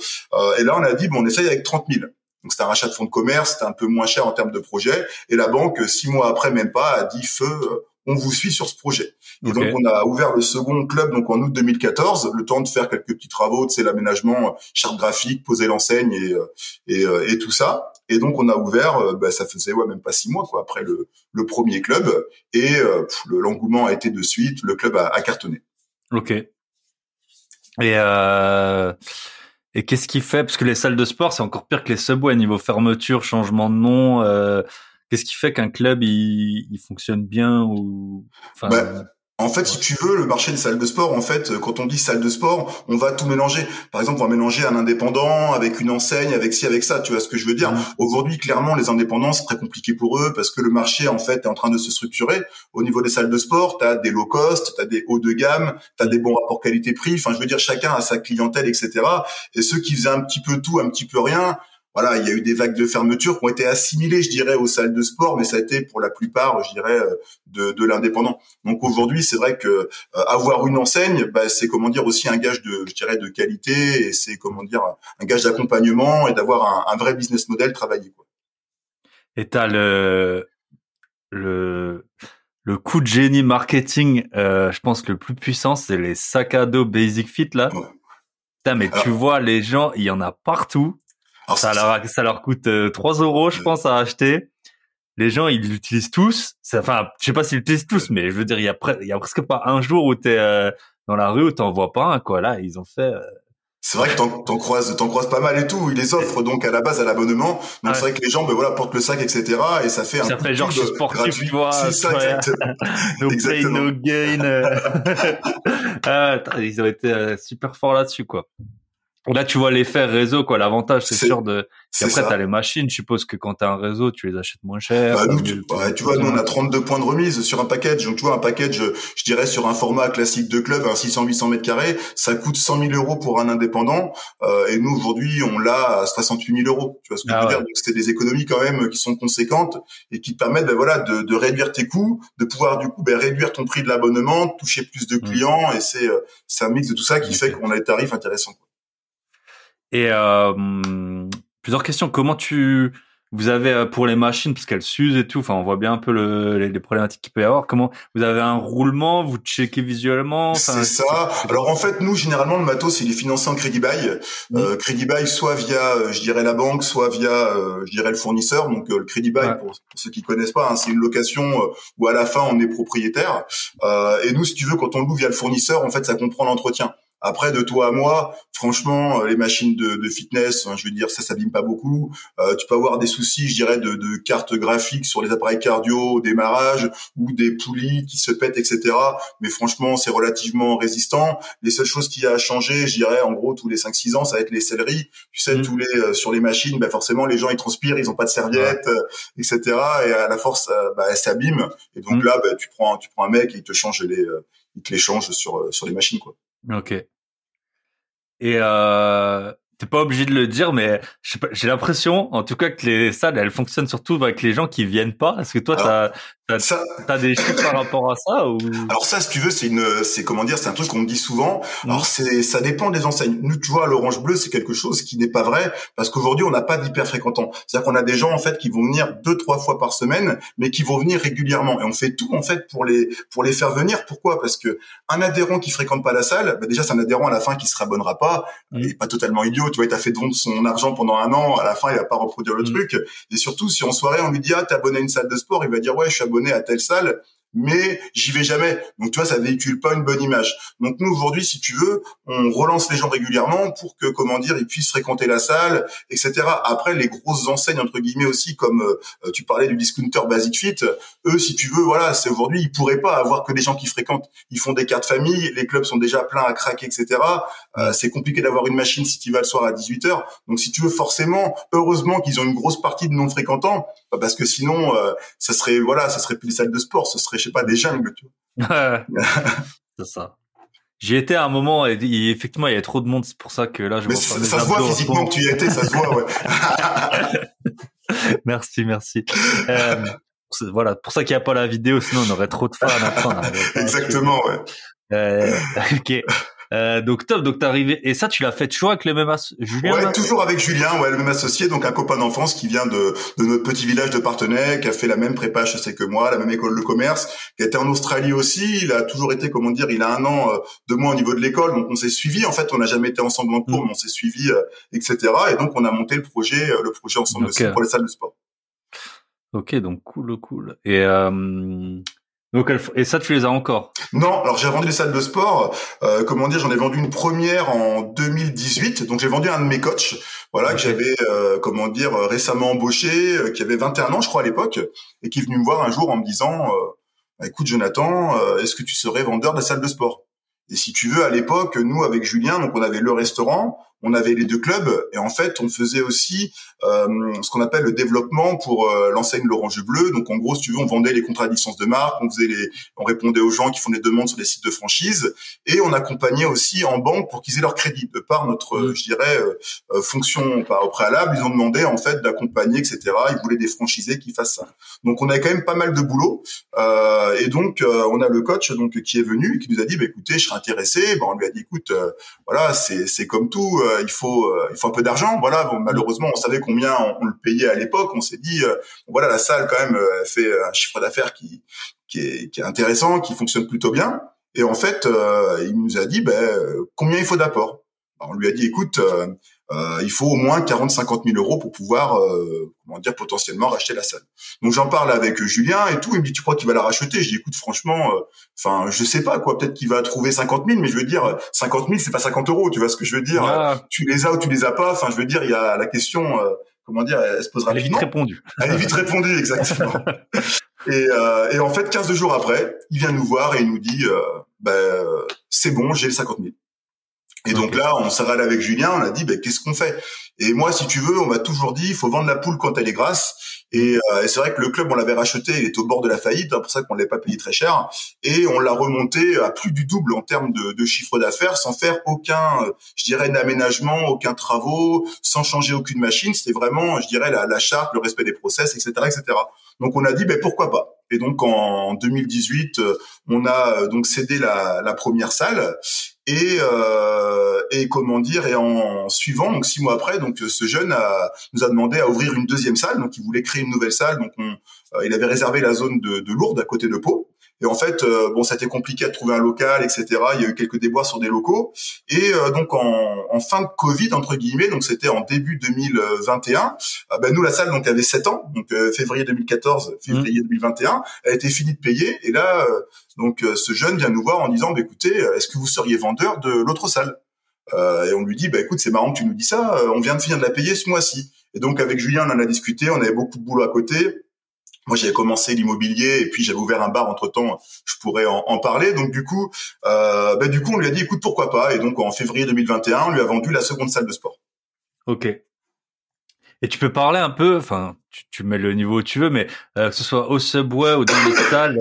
et là, on a dit bon, on essaye avec 30 000. Donc c'était un rachat de fonds de commerce, c'était un peu moins cher en termes de projet. Et la banque, six mois après, même pas, a dit feu, euh, on vous suit sur ce projet. Et donc on a ouvert le second club donc en août 2014, le temps de faire quelques petits travaux, de l'aménagement, euh, charte graphique, poser l'enseigne et, euh, et, et, tout ça. Et donc on a ouvert, bah, ça faisait ouais même pas six mois quoi après le, le premier club et l'engouement a été de suite, le club a, a cartonné. Ok. Et euh, et qu'est-ce qui fait? Parce que les salles de sport, c'est encore pire que les subways niveau fermeture, changement de nom. Euh, qu'est-ce qui fait qu'un club il, fonctionne bien ou bah, en fait, si tu veux, le marché des salles de sport, en fait, quand on dit salle de sport, on va tout mélanger. Par exemple, on va mélanger un indépendant avec une enseigne, avec ci, avec ça. Tu vois ce que je veux dire mmh. Aujourd'hui, clairement, les indépendants, c'est très compliqué pour eux parce que le marché, en fait, est en train de se structurer. Au niveau des salles de sport, tu as des low cost, tu as des hauts de gamme, tu as des bons rapports qualité-prix. Enfin, je veux dire, chacun a sa clientèle, etc. Et ceux qui faisaient un petit peu tout, un petit peu rien, voilà, il y a eu des vagues de fermeture qui ont été assimilées, je dirais, aux salles de sport, mais ça a été pour la plupart, je dirais, euh, de, de l'indépendant. Donc aujourd'hui, c'est vrai que euh, avoir une enseigne, bah, c'est comment dire aussi un gage de, je dirais, de qualité et c'est comment dire un gage d'accompagnement et d'avoir un, un, vrai business model travaillé. Quoi. Et t'as le le le coup de génie marketing, euh, je pense que le plus puissant, c'est les sacs à dos Basic Fit là. Ouais. Putain, mais tu vois, les gens, il y en a partout ça, leur, ça leur coûte 3 euh, euros, je pense, à acheter. Les gens, ils l'utilisent tous. Enfin, je sais pas s'ils l'utilisent tous, mais je veux dire, il y a, il y a presque pas un jour où t'es euh, dans la rue où t'en vois pas un, quoi. Là, ils ont fait... Euh, c'est vrai que t'en, t'en croises, t'en croises pas mal et tout. Ils les offrent donc à la base à l'abonnement. Donc c'est vrai que les gens, ben voilà, portent le sac, etc. Et ça fait un ça fait genre je suis sportif, tu vois. C'est ça, exactement. *laughs* no pain, no gain. *laughs* *laughs* ah, ils ont été super forts là-dessus, quoi. Là, tu vois l'effet réseau, quoi. L'avantage, c'est C'est- sûr de. C'est Et après, t'as les machines. Je suppose que quand t'as un réseau, tu les achètes moins cher. Bah, nous, tu, le- ouais, tu vois, nous, on a 32 points de remise sur un package. Donc, tu vois, un package, je dirais, sur un format classique de club, un 600-800 mètres carrés, ça coûte 100 000 euros pour un indépendant. Euh, et nous, aujourd'hui, on l'a à 68 000 euros. Tu vois ce que Ah je veux ouais. dire? Donc, c'était des économies quand même qui sont conséquentes et qui te permettent, ben, voilà, de, de réduire tes coûts, de pouvoir, du coup, ben, réduire ton prix de l'abonnement, toucher plus de Mm. clients. Et c'est, euh, c'est un mix de tout ça qui fait qu'on a des tarifs intéressants. quoi. Et euh, plusieurs questions. Comment tu vous avez euh, pour les machines parce qu'elles s'usent et tout. Enfin, on voit bien un peu le, les, les problématiques qu'il peut y avoir. Comment vous avez un roulement, vous checkez visuellement. Enfin, C'est ça. Alors en fait, nous généralement le matos il est financé en crédit bail. Euh, crédit bail soit via, euh, je dirais la banque, soit via, euh, je dirais le fournisseur. Donc euh, le crédit bail Ouais. pour, pour ceux qui connaissent pas, hein, c'est une location euh, où à la fin on est propriétaire. Euh, et nous, si tu veux, quand on loue via le fournisseur, en fait, ça comprend l'entretien. Après, de toi à moi, franchement, euh, les machines de, de fitness, hein, je veux dire, ça s'abîme pas beaucoup. Euh, tu peux avoir des soucis, je dirais, de, de cartes graphiques sur les appareils cardio au démarrage ou des poulies qui se pètent, etc. Mais franchement, c'est relativement résistant. Les seules choses qui a à changer, je dirais, en gros, tous les 5-6 ans, ça va être les selleries. Tu sais, Mm. tous les euh, sur les machines, bah, forcément, les gens ils transpirent, ils ont pas de serviette, euh, etc. Et à la force, euh, bah, elles s'abîment. Et donc Mm. là, bah, tu prends, tu prends un mec et il te change les, euh, il te les change sur sur les machines, quoi. Ok. Et euh, t'es pas obligé de le dire, mais j'ai l'impression, en tout cas, que les salles, elles fonctionnent surtout avec les gens qui viennent pas. Est-ce que toi, t'as Ça, as des chiffres par rapport à ça ou? Alors ça, si tu veux, c'est une, c'est comment dire, c'est un truc qu'on me dit souvent. Mm. Alors c'est, ça dépend des enseignes. Nous, tu vois, l'orange bleu, c'est quelque chose qui n'est pas vrai parce qu'aujourd'hui, on n'a pas d'hyper fréquentants. C'est-à-dire qu'on a des gens en fait qui vont venir deux, trois fois par semaine, mais qui vont venir régulièrement. Et on fait tout en fait pour les, pour les faire venir. Pourquoi? Parce que un adhérent qui fréquente pas la salle, bah, déjà c'est un adhérent à la fin qui se rabonnera pas. Mm. Il est pas totalement idiot. Tu vois, il t'a fait vendre son argent pendant un an. À la fin, il va pas reproduire le Mm. truc. Et surtout, si en soirée on lui dit ah t'es abonné à une salle de sport, il va dire ouais je suis abonné à telle salle mais j'y vais jamais. Donc tu vois, ça véhicule pas une bonne image. Donc nous aujourd'hui, si tu veux, on relance les gens régulièrement pour que, comment dire, ils puissent fréquenter la salle, etc. Après, les grosses enseignes entre guillemets aussi, comme euh, tu parlais du discounter Basic Fit, eux, si tu veux, voilà, c'est aujourd'hui, ils pourraient pas avoir que des gens qui fréquentent. Ils font des cartes famille, les clubs sont déjà pleins à craquer, etc. Euh, c'est compliqué d'avoir une machine si tu vas le soir à 18 h Donc si tu veux, forcément, heureusement qu'ils ont une grosse partie de non fréquentants, parce que sinon, euh, ça serait, voilà, ça serait plus des salles de sport, ce serait je sais pas, des jungles, tu vois. *laughs* c'est ça. J'y étais à un moment et, et effectivement il y avait trop de monde, c'est pour ça que là je Mais vois ça, se voit physiquement que tu y étais, ça se voit, ouais. *laughs* merci, merci. Euh, voilà, pour ça qu'il n'y a pas la vidéo, sinon on aurait trop de fans *laughs* Exactement, ouais. Euh, ok. Euh, donc top, donc t'es arrivé et ça tu l'as fait toujours avec le même as Julien Ouais, toujours avec Julien, ouais, le même associé, donc un copain d'enfance qui vient de, de notre petit village de Partenay, qui a fait la même prépa HEC que moi, la même école de commerce, qui a été en Australie aussi. Il a toujours été, comment dire, il a un an euh, de moins au niveau de l'école, donc on s'est suivi. En fait, on n'a jamais été ensemble en cours, Mm. mais on s'est suivi, euh, etc. Et donc on a monté le projet, euh, le projet ensemble aussi pour les salles de sport. Ok, donc cool, cool. Et euh, donc elle- et ça tu les as encore? Non, alors j'ai vendu les salles de sport. Euh, comment dire, j'en ai vendu une première en 2018. Donc j'ai vendu un de mes coachs, voilà, que j'avais, euh, comment dire, euh, récemment embauché, euh, qui avait 21 ans, je crois à l'époque, et qui est venu me voir un jour en me disant, euh, Bah, écoute Jonathan, euh, est-ce que tu serais vendeur de la salle de sport? Et si tu veux, à l'époque, nous avec Julien, donc on avait le restaurant, on avait les deux clubs, et en fait, on faisait aussi euh, ce qu'on appelle le développement pour euh, l'enseigne l'Orange Bleu. Donc en gros, si tu veux, on vendait les contrats de licence de marque, on faisait les, on répondait aux gens qui font des demandes sur des sites de franchise, et on accompagnait aussi en banque pour qu'ils aient leur crédit. De par notre, euh, je dirais, euh, euh, fonction pas au préalable, ils ont demandé en fait d'accompagner, etc. Ils voulaient des franchisés qui fassent ça. Donc on avait quand même pas mal de boulot, euh, et donc euh, on a le coach donc qui est venu, qui nous a dit, bah, écoutez, je serais intéressé. Bon, on lui a dit, écoute, euh, voilà, c'est c'est comme tout, il faut euh, il faut un peu d'argent. Voilà, malheureusement, on savait combien on, le payait à l'époque. On s'est dit, euh, voilà, la salle quand même euh, fait un chiffre d'affaires qui qui est, qui est intéressant, qui fonctionne plutôt bien. Et en fait, euh, il nous a dit, ben, euh, combien il faut d'apport On lui a dit, écoute, euh, euh, il faut au moins 40-50 000 euros pour pouvoir, euh, comment dire, potentiellement racheter la salle. Donc j'en parle avec Julien et tout. Il me dit, tu crois qu'il va la racheter? Je dis, écoute, franchement, euh, enfin, je sais pas quoi. Peut-être qu'il va trouver 50 000, mais je veux dire, 50 000, c'est pas 50 euros. Tu vois ce que je veux dire? Ah, Tu les as ou tu les as pas? Enfin, je veux dire, il y a la question. euh, comment dire Elle se pose elle est vite rapidement. répondu. Elle est vite répondue, exactement. *laughs* et, euh, et en fait, 15 jours après, il vient nous voir et il nous dit, euh, ben, euh, c'est bon, j'ai les 50 000. Et donc là, on s'est avec Julien, on a dit, ben, qu'est-ce qu'on fait? Et moi, si tu veux, on m'a toujours dit, il faut vendre la poule quand elle est grasse. Et, euh, c'est vrai que le club, on l'avait racheté, il était au bord de la faillite, c'est hein, pour ça qu'on ne l'avait pas payé très cher. Et on l'a remonté à plus du double en termes de, de chiffre d'affaires, sans faire aucun, euh, je dirais, d'aménagement, aucun travaux, sans changer aucune machine. C'était vraiment, je dirais, la, la charte, le respect des process, etc., etc. Donc on a dit, ben pourquoi pas? Et donc en 2018, euh, on a donc cédé la, la première salle et, euh, et comment dire et en suivant donc six mois après donc ce jeune a, nous a demandé à ouvrir une deuxième salle. Donc il voulait créer une nouvelle salle. Donc on, euh, il avait réservé la zone de, de Lourdes à côté de Pau et en fait, euh, bon, ça a été compliqué de trouver un local, etc. Il y a eu quelques déboires sur des locaux. Et euh, donc en, en, fin de Covid entre guillemets, donc c'était en début 2021. Euh, ben nous la salle donc avait 7 ans, donc février 2014, février 2021, mmh. elle a été finie de payer. Et là, donc ce jeune vient nous voir en disant, bah, écoutez, est-ce que vous seriez vendeur de l'autre salle? Et on lui dit, bah écoute, c'est marrant que tu nous dis ça. on vient de finir de la payer ce mois-ci. Et donc avec Julien, on en a discuté. On avait beaucoup de boulot à côté. Moi, j'avais commencé l'immobilier et puis j'avais ouvert un bar entre temps. Je pourrais en, parler. Donc du coup, euh, bah, du coup, on lui a dit, écoute, pourquoi pas? Et donc en février 2021, on lui a vendu la seconde salle de sport. Ok. Et tu peux parler un peu, enfin, tu, tu, mets le niveau où tu veux, mais euh, que ce soit au subway ou dans les salles,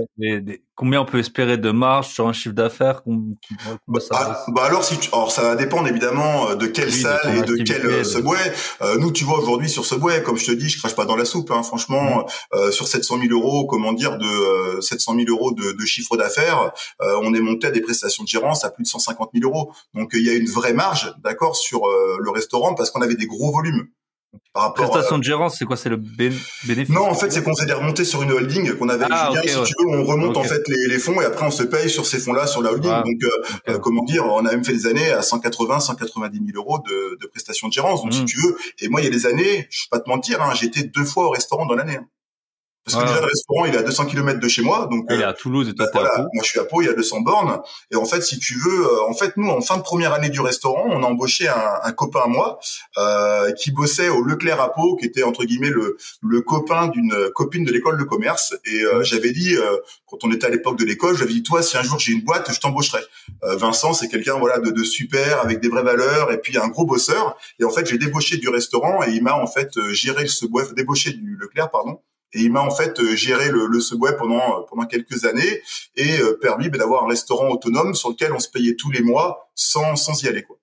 combien on peut espérer de marge sur un chiffre d'affaires bah, ah, bah, alors, si tu, alors ça va dépendre évidemment euh, de quelle salle et de quel euh, subway. Euh, nous, tu vois aujourd'hui sur subway, comme je te dis, je crache pas dans la soupe. Hein, franchement, mmh. euh, sur 700 000 euros, comment dire, de 700 000 euros de, de chiffre d'affaires, on est monté à des prestations de gérance à plus de 150 000 euros. Donc il y a une vraie marge, d'accord, sur le restaurant parce qu'on avait des gros volumes. Par Prestation de gérance, c'est quoi C'est le bénéfice Non, en fait, c'est qu'on s'est remonté sur une holding qu'on avait ah, Julien. si tu veux, on remonte en fait les, les, fonds et après on se paye sur ces fonds-là sur la holding. Donc, euh, euh, comment dire, on a même fait des années à 180, 190 000 euros de, de prestations de gérance. Donc, si mmh. tu veux, et moi, il y a des années, je vais pas te mentir, hein, j'étais deux fois au restaurant dans l'année. Hein. Parce que déjà, le restaurant, il est à 200 km de chez moi. Donc, il est à Toulouse et toi, bah, voilà, Moi, je suis à Pau, il y a 200 bornes. Et en fait, si tu veux, euh, en fait, nous, en fin de première année du restaurant, on a embauché un, un copain à moi euh, qui bossait au Leclerc à Pau, qui était, entre guillemets, le, le copain d'une copine de l'école de commerce. Et euh, j'avais dit, euh, quand on était à l'époque de l'école, j'avais dit, toi, si un jour j'ai une boîte, je t'embaucherai. Euh, Vincent, c'est quelqu'un voilà de, de, super, avec des vraies valeurs, et puis un gros bosseur. Et en fait, j'ai débauché du restaurant et il m'a, en fait, géré ce boîte, débauché du Leclerc, pardon et il m'a en fait euh, géré le, le subway pendant euh, pendant quelques années et euh, permis bah, d'avoir un restaurant autonome sur lequel on se payait tous les mois sans sans y aller quoi.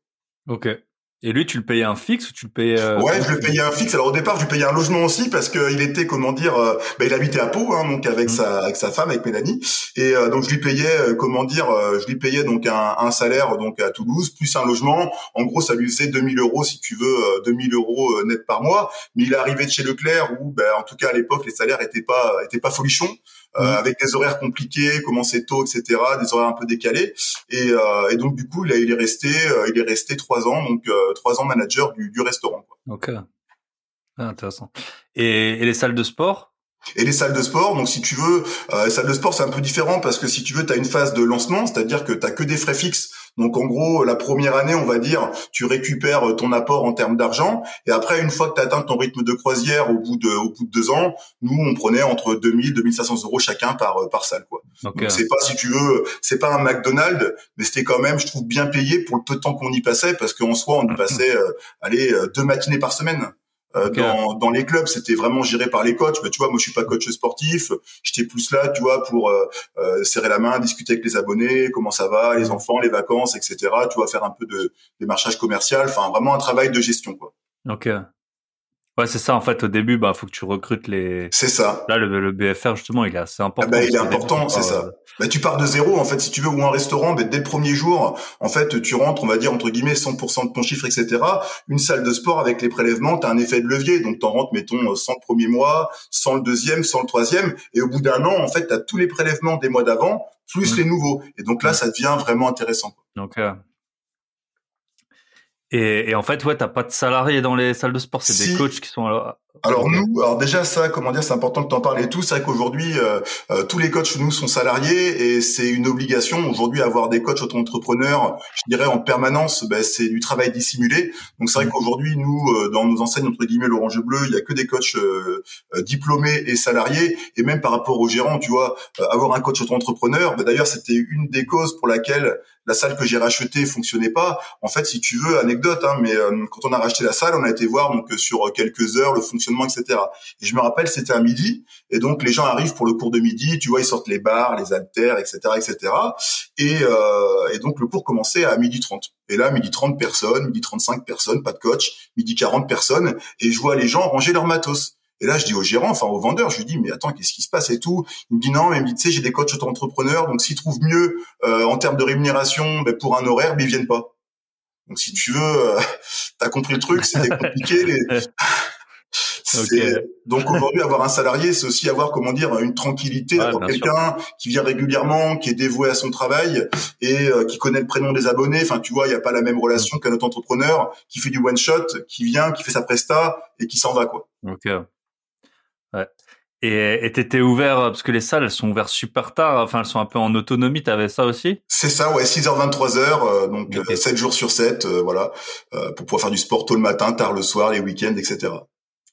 Et lui, tu le payais un fixe ou tu le payais euh... Ouais, je le payais un fixe. Alors au départ, je lui payais un logement aussi parce qu'il était, comment dire, euh, bah, il habitait à Pau, hein, donc avec mmh. sa avec sa femme, avec Mélanie, et euh, donc je lui payais, euh, comment dire, je lui payais donc un, un, salaire donc à Toulouse plus un logement. En gros, ça lui faisait 2000 euros si tu veux, 2000 euros net par mois. Mais il est arrivé de chez Leclerc où, ben, en tout cas à l'époque, les salaires étaient pas étaient pas folichons. Euh, mmh. avec des horaires compliqués, commencer tôt, etc., des horaires un peu décalés. Et, euh, et donc du coup, là, il est resté, euh, il est resté trois ans, donc trois ans manager du, du restaurant. Quoi. Ok, ah, intéressant. Et, et les salles de sport? Et les salles de sport, donc si tu veux, euh, les salles de sport c'est un peu différent parce que si tu veux, tu as une phase de lancement, c'est-à-dire que tu as que des frais fixes. Donc en gros, la première année, on va dire, tu récupères ton apport en termes d'argent, et après, une fois que tu atteint ton rythme de croisière au bout de, au bout de deux ans, nous, on prenait entre 2000 2500 euros chacun par par salle, quoi. Donc c'est pas, si tu veux, c'est pas un McDonald's, mais c'était quand même, je trouve, bien payé pour le peu de temps qu'on y passait, parce qu'en soi, on y *laughs* passait, euh, allez, euh, deux matinées par semaine. Euh, dans, dans, les clubs, c'était vraiment géré par les coachs. Mais tu vois, moi, je suis pas coach sportif. J'étais plus là, tu vois, pour euh, euh, serrer la main, discuter avec les abonnés, comment ça va, les enfants, les vacances, etc. Tu vois, faire un peu de démarchage commercial. Enfin, vraiment un travail de gestion, quoi. Ok. Ouais, c'est ça. En fait, au début, bah, faut que tu recrutes les. C'est ça. Là, le, le, BFR justement, il est assez important. Ah bah, il est important, c'est ça. Bah, tu pars de zéro, en fait, si tu veux, ou un restaurant, bah, dès le premier jour, en fait, tu rentres, on va dire entre guillemets, 100% de ton chiffre, etc. Une salle de sport avec les prélèvements, t'as un effet de levier, donc t'en rentres, mettons, 100 le premier mois, 100 le deuxième, 100 le troisième, et au bout d'un an, en fait, t'as tous les prélèvements des mois d'avant plus mmh. les nouveaux, et donc là, mmh. ça devient vraiment intéressant. Donc, euh, et, et, en fait, ouais, t'as pas de salariés dans les salles de sport, c'est des coachs qui sont là. Alors nous, alors déjà ça, comment dire, c'est important que tu en parles et tout. C'est vrai qu'aujourd'hui, euh, euh, tous les coachs nous sont salariés et c'est une obligation aujourd'hui avoir des coachs auto-entrepreneurs. Je dirais en permanence, ben, c'est du travail dissimulé. Donc c'est vrai mmh. qu'aujourd'hui, nous, euh, dans nos enseignes entre guillemets l'orange bleu, il y a que des coachs diplômés et salariés. Et même par rapport aux gérants, tu vois, avoir un coach auto-entrepreneur. Ben, D'ailleurs, c'était une des causes pour laquelle la salle que j'ai rachetée fonctionnait pas. En fait, si tu veux, anecdote, hein, mais quand on a racheté la salle, on a été voir donc sur quelques heures le fonctionnement etc. Et je me rappelle, c'était à midi, et donc les gens arrivent pour le cours de midi, tu vois, ils sortent les barres, les haltères, etc., etc. Et, euh, et donc le cours commençait à midi 30. Et là, midi 30 personnes, midi 35 personnes, pas de coach, midi 40 personnes, et je vois les gens ranger leur matos. Et là, je dis au gérant, enfin au vendeur, je lui dis, mais attends, qu'est-ce qui se passe et tout? Il me dit non, mais il me dit, tu sais, j'ai des coachs auto-entrepreneurs, donc s'ils trouvent mieux euh, en termes de rémunération ben, pour un horaire, mais ils viennent pas. Donc si tu veux, euh, *laughs* t'as compris le truc, c'était compliqué. *laughs* Donc aujourd'hui, avoir un salarié, c'est aussi avoir, comment dire, une tranquillité, d'avoir quelqu'un qui vient régulièrement, qui est dévoué à son travail et euh, qui connaît le prénom des abonnés. Enfin, tu vois, il n'y a pas la même relation qu'un autre entrepreneur qui fait du one shot, qui vient, qui fait sa presta et qui s'en va, quoi. Ok. Ouais. Et t'étais ouvert parce que les salles elles sont ouvertes super tard, enfin elles sont un peu en autonomie. T'avais ça aussi? C'est ça, ouais, 6h 23h, euh, donc 7 euh, jours sur 7, voilà, pour pouvoir faire du sport tôt le matin, tard le soir, les week-ends, etc.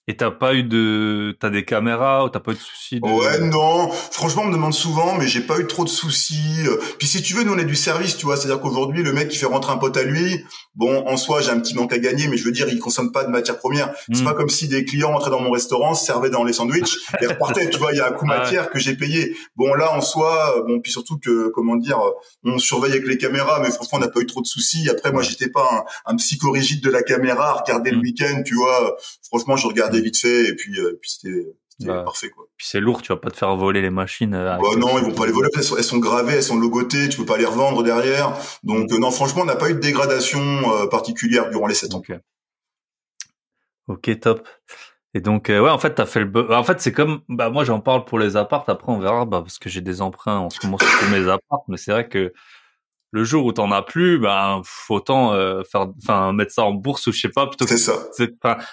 Et t'as pas eu de, t'as des caméras ou t'as pas eu de soucis de... Ouais, non. Franchement, on me demande souvent, mais j'ai pas eu trop de soucis. Puis si tu veux, nous on est du service, tu vois. C'est-à-dire qu'aujourd'hui, le mec qui fait rentrer un pote à lui, bon, en soi, j'ai un petit manque à gagner, mais je veux dire, il consomme pas de matière première. C'est hmm. pas comme si des clients entraient dans mon restaurant, se servaient dans les sandwichs *laughs* et repartaient. tu vois, il y a un coût matière que j'ai payé. Bon, là, en soi, bon, puis surtout que, comment dire, on surveille avec les caméras, mais franchement, on n'a pas eu trop de soucis. Après, moi, j'étais pas un, un psychorigide de la caméra, à regarder le hmm. week-end, tu vois. Franchement, je regardais vite fait et puis, euh, puis c'était bah, parfait quoi. Puis c'est lourd, tu vas pas te faire voler les machines. Euh, bah non, ils vont pas les voler. Elles sont, elles sont, gravées, elles sont logotées, tu peux pas les revendre derrière. Donc mm. euh, non, franchement, on n'a pas eu de dégradation particulière durant les 7 ans. Ok, top. Et donc ouais, en fait, t'as fait le. En fait, c'est comme bah moi j'en parle pour les apparts. Après, on verra bah, parce que j'ai des emprunts en ce moment sur mes apparts. Mais c'est vrai que le jour où t'en as plus, ben faut autant euh, faire, enfin mettre ça en bourse ou je sais pas plutôt. C'est ça.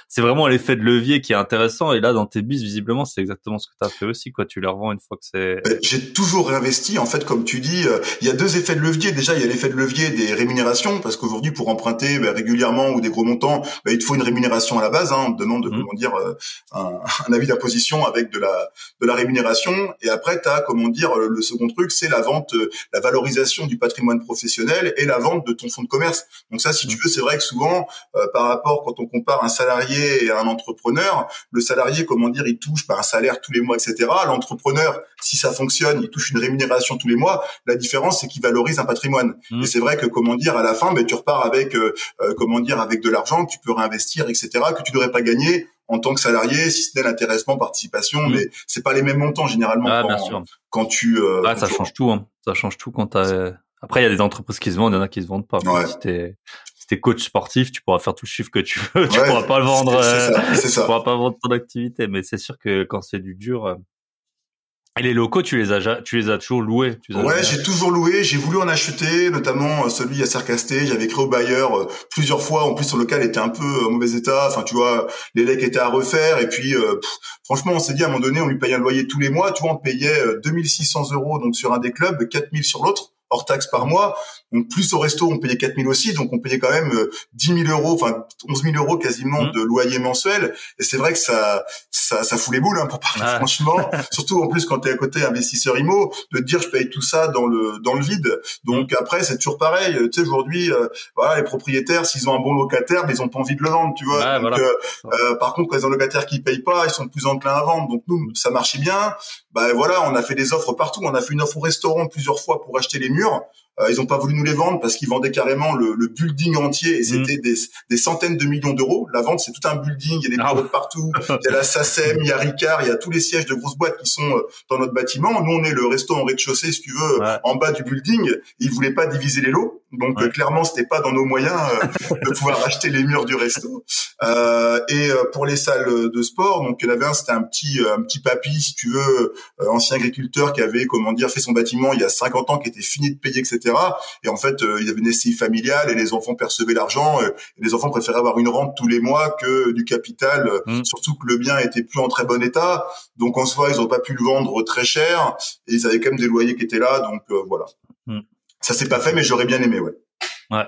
C'est vraiment l'effet de levier qui est intéressant et là dans tes bis visiblement c'est exactement ce que tu as fait aussi quoi. Tu les revends une fois que c'est. Ben, j'ai toujours réinvesti en fait comme tu dis. Euh, il y a deux effets de levier. Déjà il y a l'effet de levier des rémunérations parce qu'aujourd'hui pour emprunter ben, régulièrement ou des gros montants, ben, il te faut une rémunération à la base. Hein, on te demande de, mmh. comment dire euh, un, *laughs* un, avis d'imposition avec de la de la rémunération et après tu as comment dire le second truc c'est la vente, la valorisation du patrimoine professionnel et la vente de ton fonds de commerce. Donc ça, si tu veux, c'est vrai que souvent, euh, par rapport quand on compare un salarié et un entrepreneur, le salarié, comment dire, il touche par un salaire tous les mois, etc. L'entrepreneur, si ça fonctionne, il touche une rémunération tous les mois. La différence, c'est qu'il valorise un patrimoine. Mmh. Et c'est vrai que, comment dire, à la fin, ben, tu repars avec, euh, euh, comment dire, avec de l'argent que tu peux réinvestir, etc., que tu n'aurais pas gagné en tant que salarié, si ce n'est l'intéressement, participation, mmh. mais c'est pas les mêmes montants généralement ah, quand, quand, tu. Euh, ah, ça change tout. Hein. Ça change tout quand t'as après, il y a des entreprises qui se vendent, il y en a qui se vendent pas. Si t'es si coach sportif, tu pourras faire tout le chiffre que tu veux, *laughs* tu pourras pas le vendre. Ça, euh, tu pourras pas vendre ton activité, mais c'est sûr que quand c'est du dur. Euh, et les locaux, tu les as, tu les as toujours loués. Tu ouais, j'ai toujours loué. J'ai voulu en acheter, notamment euh, celui à Sarcasté. J'avais créé au bailleur plusieurs fois. En plus, son local était un peu en mauvais état. Enfin, tu vois, les lecs étaient à refaire. Et puis, franchement, on s'est dit à un moment donné, on lui payait un loyer tous les mois. Tu vois, on payait 2600 euros donc sur un des clubs, 4000 sur l'autre hors taxe par mois. Donc plus au resto, on payait 4 000 aussi, donc on payait quand même 10 euh, 000 euros, enfin 11 000 euros quasiment mmh. de loyer mensuel. Et c'est vrai que ça, ça, ça fout les boules hein, pour parler franchement. *laughs* Surtout en plus quand tu es à côté investisseur IMO, de te dire je paye tout ça dans le dans le vide. Donc mmh. après c'est toujours pareil. Tu sais aujourd'hui, euh, voilà les propriétaires s'ils ont un bon locataire, mais ils ont pas envie de le vendre, tu vois. donc, euh, euh, par contre quand ils ont un locataire qui paye pas, ils sont plus enclins à vendre. Donc nous ça marchait bien. Bah voilà, on a fait des offres partout. On a fait une offre au restaurant plusieurs fois pour acheter les murs. Euh, ils n'ont pas voulu nous les vendre parce qu'ils vendaient carrément le, le building entier et c'était mm. des, des, centaines de millions d'euros. La vente, c'est tout un building, il y a des ah bureaux partout, *laughs* il y a la SACEM, il y a Ricard, il y a tous les sièges de grosses boîtes qui sont euh, dans notre bâtiment. Nous, on est le resto en rez-de-chaussée, si tu veux, en bas du building. Ils voulaient pas diviser les lots. Donc clairement, clairement, c'était pas dans nos moyens *laughs* de pouvoir acheter les murs du resto. et pour les salles de sport, donc il y en avait un, c'était un petit un petit papy, si tu veux, ancien agriculteur qui avait comment dire fait son bâtiment il y a 50 ans, qui était fini de payer, etc. Et en fait, il avait une SCI familiale et les enfants percevaient l'argent. et les enfants préféraient avoir une rente tous les mois que du capital, mm. surtout que le bien était plus en très bon état. Donc en soi, ils n'ont pas pu le vendre très cher et ils avaient quand même des loyers qui étaient là. Donc euh, voilà. Mm. Ça s'est pas fait, mais j'aurais bien aimé, ouais. Ouais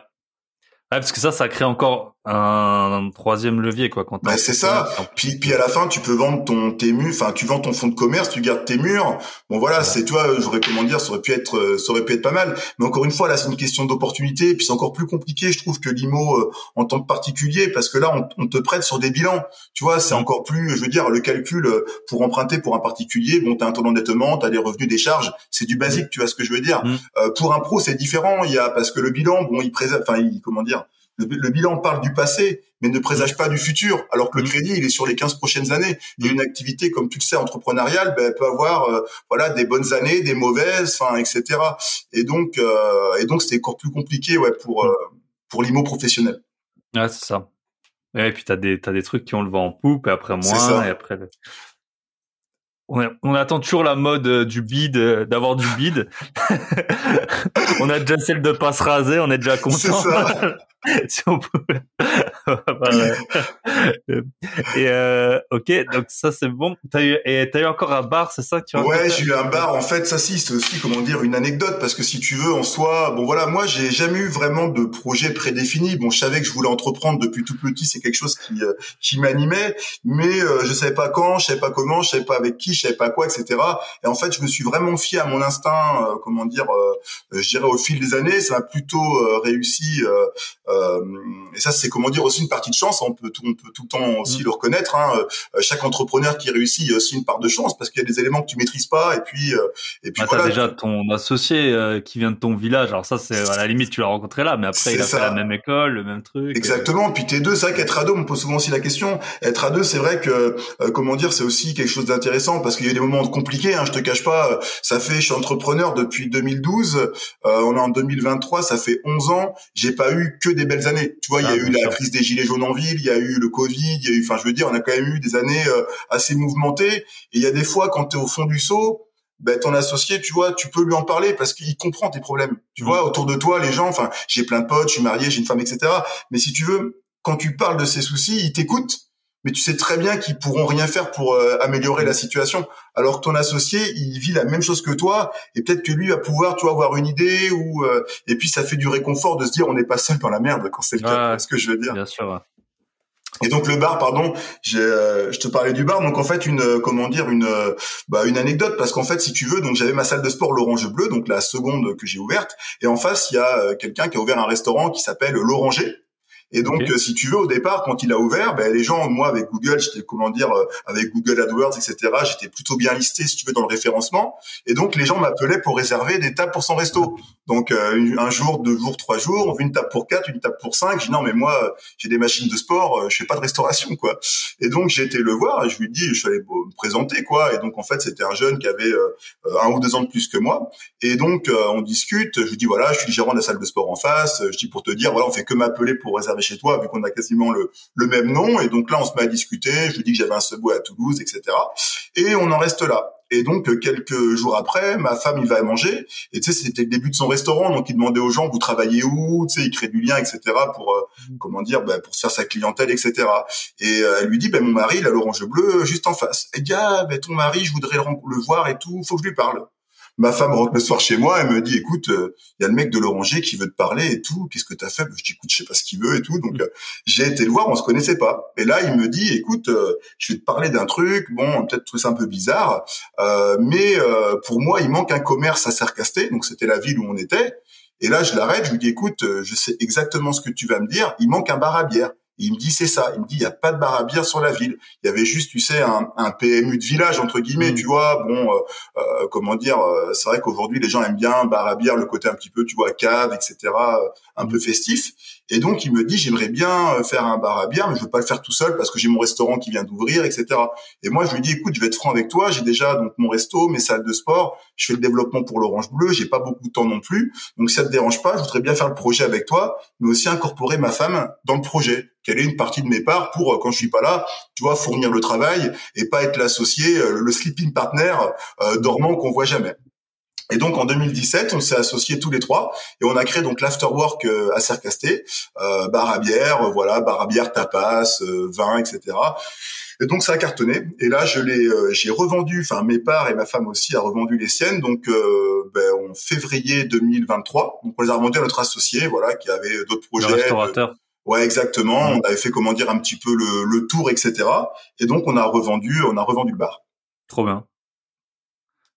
parce que ça, ça crée encore un, troisième levier, quoi. Quand bah, c'est ça. Puis, puis à la fin, tu peux vendre ton tes murs, enfin, tu vends ton fonds de commerce, tu gardes tes murs. Bon, voilà, c'est toi. J'aurais comment dire, ça aurait pu être, euh, ça aurait pu être pas mal. Mais encore une fois, là, c'est une question d'opportunité. Et puis c'est encore plus compliqué, je trouve, que l'IMO euh, en tant que particulier, parce que là, on, te prête sur des bilans. Tu vois, c'est encore plus, je veux dire, le calcul euh, pour emprunter pour un particulier. Bon, t'as un taux d'endettement, t'as des revenus, des charges. C'est du basique, tu vois ce que je veux dire. Mmh. pour un pro, c'est différent. Il y a parce que le bilan, bon, il présente, enfin, il, comment dire le, bilan parle du passé, mais ne présage pas du futur. Alors que le mm. crédit, il est sur les 15 prochaines années. Et une activité, comme tu le sais, entrepreneuriale, ben, peut avoir euh, voilà des bonnes années, des mauvaises, enfin, etc. Et donc, euh, et donc, c'était encore plus compliqué, ouais, pour euh, pour l'IMO professionnel. Ouais, c'est ça. Et puis t'as des t'as des trucs qui ont le vent en poupe et après moins et après. On, attend toujours la mode du bid, d'avoir du bid. *laughs* *laughs* on a déjà celle de pas se raser, on est déjà content. Ça. *laughs* *laughs* si on *laughs* *laughs* et euh, ok, donc ça c'est bon. T'as eu et t'as eu encore un bar, c'est ça que tu Ouais, j'ai eu un bar. En fait, ça si, c'est aussi comment dire une anecdote parce que si tu veux, en soi, bon voilà, moi j'ai jamais eu vraiment de projet prédéfini. Bon, je savais que je voulais entreprendre depuis tout petit, c'est quelque chose qui euh, qui m'animait, mais euh, je savais pas quand, je savais pas comment, je savais pas avec qui, je savais pas quoi, etc. Et en fait, je me suis vraiment fié à mon instinct, euh, comment dire, je dirais au fil des années, ça a plutôt réussi. Euh, et ça, c'est comment dire aussi une partie de chance. On peut tout, on peut tout le temps aussi mm. le reconnaître. Hein. Euh, chaque entrepreneur qui réussit, il y a aussi une part de chance parce qu'il y a des éléments que tu maîtrises pas. Et puis, euh, et puis ah, voilà. As déjà ton associé qui vient de ton village. Alors ça, c'est à la limite, tu l'as rencontré là, mais après, il a fait la même école, le même truc. Exactement. Puis t'es deux. C'est vrai qu'être à deux, on me pose souvent aussi la question. Être à deux, c'est vrai que comment dire, c'est aussi quelque chose d'intéressant parce qu'il y a des moments compliqués. Hein, je te cache pas. Ça fait, je suis entrepreneur depuis 2012. on est en 2023. Ça fait 11 ans. J'ai pas eu que des belles années. Tu vois, il y a ah, eu la crise des gilets jaunes en ville, il y a eu le Covid, il y a eu, enfin, je veux dire, on a quand même eu des années euh, assez mouvementées. Et il y a des fois, quand tu es au fond du seau, ben, ton associé, tu vois, tu peux lui en parler parce qu'il comprend tes problèmes. Tu mm. vois, autour de toi, les gens, enfin, j'ai plein de potes, je suis marié, j'ai une femme, etc. Mais si tu veux, quand tu parles de ses soucis, il t'écoute mais tu sais très bien qu'ils pourront rien faire pour euh, améliorer la situation. Alors que ton associé, il vit la même chose que toi, et peut-être que lui va pouvoir, tu vois, avoir une idée ou euh, et puis ça fait du réconfort de se dire on n'est pas seul dans la merde quand c'est le cas. ce que je veux dire. Bien sûr. Et donc le bar, pardon, euh, je te parlais du bar. Donc en fait une, comment dire, une, bah, une anecdote parce qu'en fait si tu veux, donc j'avais ma salle de sport l'Orange Bleu, donc la seconde que j'ai ouverte, et en face il y a quelqu'un qui a ouvert un restaurant qui s'appelle l'Oranger. Et donc, euh, si tu veux, au départ, quand il a ouvert, ben, les gens, moi, avec Google, j'étais, comment dire, euh, avec Google AdWords, etc., j'étais plutôt bien listé, si tu veux, dans le référencement. Et donc, les gens m'appelaient pour réserver des tables pour son resto. Donc, euh, un jour, deux jours, trois jours, une table pour quatre, une table pour cinq. Je dis, non, mais moi, j'ai des machines de sport, je fais pas de restauration, quoi. Et donc, j'ai été le voir et je lui dis, je suis allé me présenter, quoi. Et donc, en fait, c'était un jeune qui avait un ou deux ans de plus que moi. Et donc, on discute. Je dis, voilà, je suis le gérant de la salle de sport en face. Je dis, pour te dire, voilà, on fait que m'appeler pour réserver chez toi, vu qu'on a quasiment le, le, même nom. Et donc là, on se met à discuter. Je lui dis que j'avais un Subway à Toulouse, etc. Et on en reste là. Et donc quelques jours après, ma femme il va manger. Et tu sais, c'était le début de son restaurant, donc il demandait aux gens vous travaillez où, tu sais, il crée du lien, etc. Pour euh, mmh. comment dire, bah, pour faire sa clientèle, etc. Et euh, elle lui dit, ben mon mari il a l'orange bleu juste en face. Et dit ah ben ton mari, je voudrais le, le voir et tout, faut que je lui parle. Ma femme rentre le soir chez moi, elle me dit, écoute, il euh, y a le mec de l'oranger qui veut te parler et tout. Qu'est-ce que t'as fait? Je dis, écoute, je sais pas ce qu'il veut et tout. Donc, mm. euh, j'ai été le voir, on se connaissait pas. Et là, il me dit, écoute, euh, je vais te parler d'un truc. Bon, peut-être trouver ça un peu bizarre, mais pour moi, il manque un commerce à Sercasté. Donc, c'était la ville où on était. Et là, je l'arrête, je lui dis, écoute, je sais exactement ce que tu vas me dire. Il manque un bar à bière. Il me dit c'est ça. Il me dit il y a pas de bar à bière sur la ville. Il y avait juste, tu sais, un, un PMU de village entre guillemets, mm. tu vois. Bon, euh, euh, comment dire, euh, c'est vrai qu'aujourd'hui les gens aiment bien bar à bière, le côté un petit peu, tu vois, cave, etc., un peu festif. Et donc il me dit j'aimerais bien faire un bar à bière, mais je veux pas le faire tout seul parce que j'ai mon restaurant qui vient d'ouvrir, etc. Et moi je lui dis écoute, je vais être franc avec toi. J'ai déjà donc mon resto, mes salles de sport. Je fais le développement pour l'Orange Bleu. J'ai pas beaucoup de temps non plus. Donc ça te dérange pas, je voudrais bien faire le projet avec toi, mais aussi incorporer ma femme dans le projet quelle est une partie de mes parts pour euh, quand je suis pas là, tu vois, fournir le travail et pas être l'associé, euh, le sleeping partner euh, dormant qu'on voit jamais. Et donc en 2017, on s'est associés tous les trois et on a créé donc l'afterwork à Cercasté, euh, bar à bière, voilà, bar à bière, tapas, vin, etc. Et donc ça a cartonné. Et là, je l'ai, j'ai revendu, enfin mes parts et ma femme aussi a revendu les siennes. Donc ben, en février 2023, donc on les a revendus à notre associé, voilà, qui avait d'autres projets. Le restaurateur. Ouais, exactement. On avait fait comment dire un petit peu le, le, tour, etc. Et donc on a revendu, on a revendu le bar. Trop bien.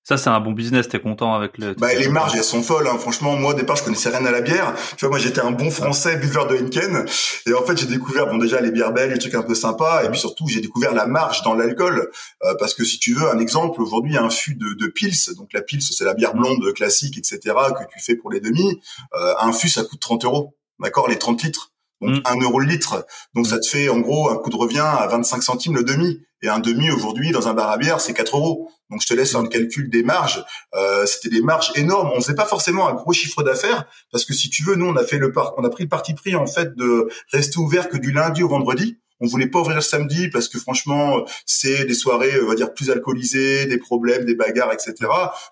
Ça, c'est un bon business. T'es content avec le. Bah, les marges, elles sont folles. Hein. Franchement, moi, au départ, je connaissais rien à la bière. Tu vois, moi, j'étais un bon Français buveur de Henken. Et en fait, j'ai découvert, bon, déjà les bières belles, les trucs un peu sympas. Et puis surtout, j'ai découvert la marge dans l'alcool. Euh, parce que si tu veux, un exemple, aujourd'hui, il y a un fût de, de pils. Donc la pils, c'est la bière blonde classique, etc. que tu fais pour les demi. Euh, un fût, ça coûte 30 euros. D'accord, les 30 litres donc 1 mm. euro le litre. Donc ça te fait en gros un coût de revient à 25 centimes le demi. Et un demi aujourd'hui dans un bar à bière, c'est 4 euros. Donc je te laisse faire le calcul des marges. Euh, C'était des marges énormes. On faisait pas forcément un gros chiffre d'affaires parce que si tu veux, nous on a fait le on a pris le parti pris en fait de rester ouvert que du lundi au vendredi. On voulait pas ouvrir le samedi parce que franchement, c'est des soirées, on va dire, plus alcoolisées, des problèmes, des bagarres, etc.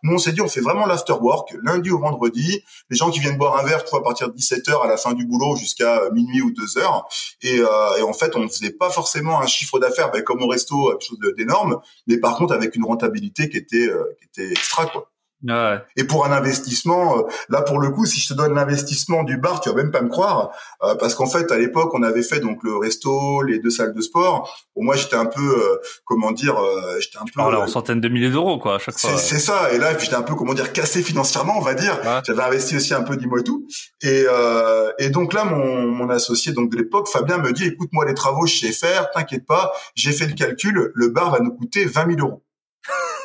Nous, on s'est dit, on fait vraiment l'afterwork, lundi au vendredi. Les gens qui viennent boire un verre, tu vois, à partir de 17h à la fin du boulot jusqu'à minuit ou 2h. Et, euh, et en fait, on ne faisait pas forcément un chiffre d'affaires ben, comme au resto, quelque chose d'énorme, mais par contre avec une rentabilité qui était, euh, qui était extra, quoi. Et pour un investissement, euh, là pour le coup, si je te donne l'investissement du bar, tu vas même pas me croire, euh, parce qu'en fait à l'époque on avait fait donc le resto, les deux salles de sport. Bon, moi j'étais un peu, euh, comment dire, j'étais un peu. Alors, en centaines de milliers d'euros quoi à chaque fois. C'est ça. Et là j'étais un peu comment dire cassé financièrement, on va dire. J'avais investi aussi un peu dis-moi tout. Et et donc là mon mon associé donc de l'époque, Fabien me dit écoute moi les travaux je sais faire, t'inquiète pas, j'ai fait le calcul, le bar va nous coûter 20 000 euros.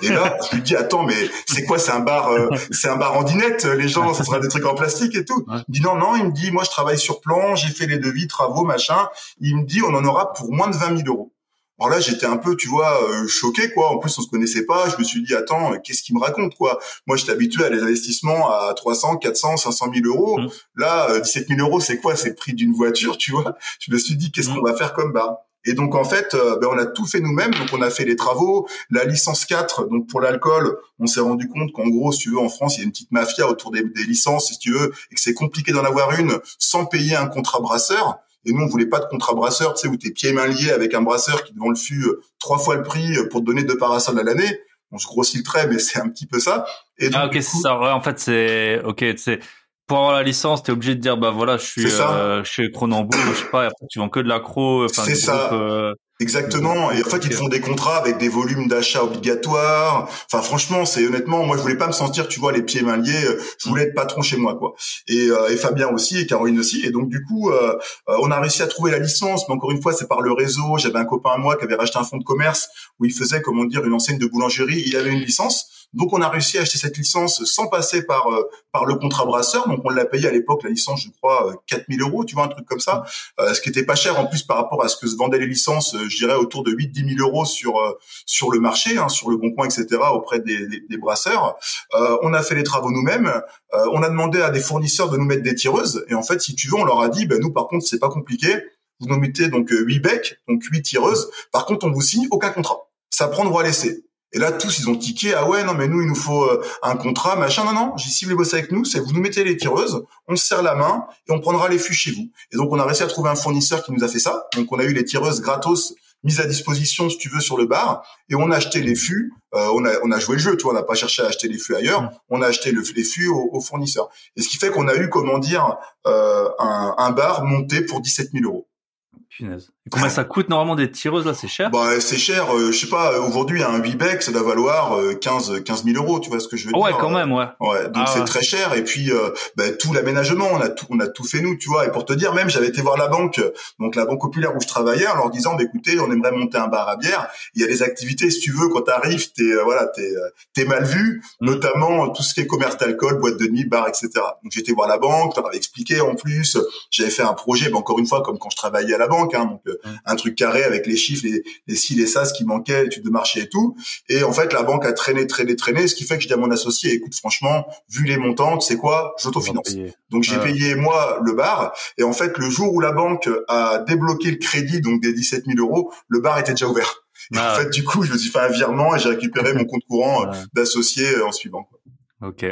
Et là, je lui dis attends, mais c'est quoi C'est un bar, euh, c'est un bar en dinette. Les gens, ça sera des trucs en plastique et tout. Il me dit non, non. Il me dit moi, je travaille sur plan, j'ai fait les devis, travaux, machin. Il me dit on en aura pour moins de 20 000 euros. Alors là, j'étais un peu, tu vois, euh, choqué, quoi. En plus, on se connaissait pas. Je me suis dit, attends, qu'est-ce qu'il me raconte, quoi? Moi, j'étais habitué à des investissements à 300, 400, 500 000 euros. Mmh. Là, 17 euh, 000 euros, c'est quoi? C'est le prix d'une voiture, tu vois? Je me suis dit, qu'est-ce mmh. qu'on va faire comme bar? Et donc en fait, euh, ben, on a tout fait nous-mêmes. Donc on a fait les travaux, la licence 4. Donc pour l'alcool, on s'est rendu compte qu'en gros, si tu veux, en France, il y a une petite mafia autour des, licences, si tu veux, et que c'est compliqué d'en avoir une sans payer un contrat brasseur. Et nous, on voulait pas de contrat brasseur, tu sais, où t'es pieds et mains liés avec un brasseur qui devant le fût euh, trois fois le prix euh, pour te donner deux parasols à l'année. On se grossit le trait, mais c'est un petit peu ça. Et ah ok, c'est ça. En fait, c'est ok, c'est pour avoir la licence, tu es obligé de dire bah voilà, je suis euh, chez Cronenbourg, je sais pas, après tu vends que de l'accro, enfin C'est ça. Euh, Exactement. Et en fait, ils te font des contrats avec des volumes d'achat obligatoires. Enfin, franchement, c'est honnêtement, moi, je voulais pas me sentir, tu vois, les pieds mains liés. Je voulais être patron chez moi, quoi. Et, euh, et Fabien aussi, et Caroline aussi. Et donc, du coup, euh, on a réussi à trouver la licence. Mais encore une fois, c'est par le réseau. J'avais un copain à moi qui avait racheté un fonds de commerce où il faisait, comment dire, une enseigne de boulangerie. Il avait une licence. Donc on a réussi à acheter cette licence sans passer par euh, par le contrat brasseur. Donc on l'a payé à l'époque la licence, je crois, 4000 euh, euros, tu vois, un truc comme ça, euh, ce qui était pas cher en plus par rapport à ce que se vendaient les licences, je dirais autour de 8-10 000 euros sur sur le marché, hein, sur le bon coin, etc. auprès des, des, brasseurs. on a fait les travaux nous-mêmes. on a demandé à des fournisseurs de nous mettre des tireuses. Et en fait, si tu veux, on leur a dit, ben nous par contre, c'est pas compliqué. Vous nous mettez donc 8 becs, donc 8 tireuses. Par contre, on vous signe aucun contrat. Ça prend droit à l'essai. Et là, tous, ils ont tiqué. Ah ouais, non, mais nous, il nous faut euh, un contrat, machin. Non, non, j'ai si vous voulez bosser avec nous, c'est vous nous mettez les tireuses, on se serre la main et on prendra les fûts chez vous. Et donc, on a réussi à trouver un fournisseur qui nous a fait ça. Donc, on a eu les tireuses gratos mises à disposition, si tu veux, sur le bar. Et on a acheté les fûts. Euh, on, a, on a joué le jeu, tu vois. On n'a pas cherché à acheter les fûts ailleurs. Mmh. On a acheté le, les fûts au, au, fournisseur. Et ce qui fait qu'on a eu, comment dire, euh, un, un bar monté pour 17 000 euros. Punaise. Combien ça coûte normalement des tireuses là C'est cher? Bah c'est cher. Euh, je sais pas. Aujourd'hui un 8 bec ça doit valoir 15 15 000 euros. Tu vois ce que je veux dire Ouais, quand même, ouais. Ouais. Donc Ah c'est ouais. très cher. Et puis euh, bah, tout l'aménagement, on a tout, on a tout fait nous, tu vois. Et pour te dire, même j'avais été voir la banque, donc la banque populaire où je travaillais, en leur disant, bah, écoutez, on aimerait monter un bar à bière. Il y a des activités, si tu veux, quand t'arrives, t'es euh, voilà, t'es euh, t'es mal vu, Mm. notamment euh, tout ce qui est commerce d'alcool, boîte de nuit, bar, etc. Donc j'étais voir la banque, leur avais expliqué en plus. J'avais fait un projet, bah, encore une fois, comme quand je travaillais à la banque, hein, donc euh. Un truc carré avec les chiffres, les, les ci, les ça, ce qui manquait, études de marché et tout. Et en fait, la banque a traîné, traîné, traîné, ce qui fait que je dis à mon associé, écoute, franchement, vu les montants, tu sais quoi, j'autofinance. Donc j'ai payé moi le bar et en fait le jour où la banque a débloqué le crédit donc des 17 000 euros, le bar était déjà ouvert. Et Ah en fait du coup je me suis fait un virement et j'ai récupéré *laughs* mon compte courant euh, d'associé euh, en suivant. quoi. Ok.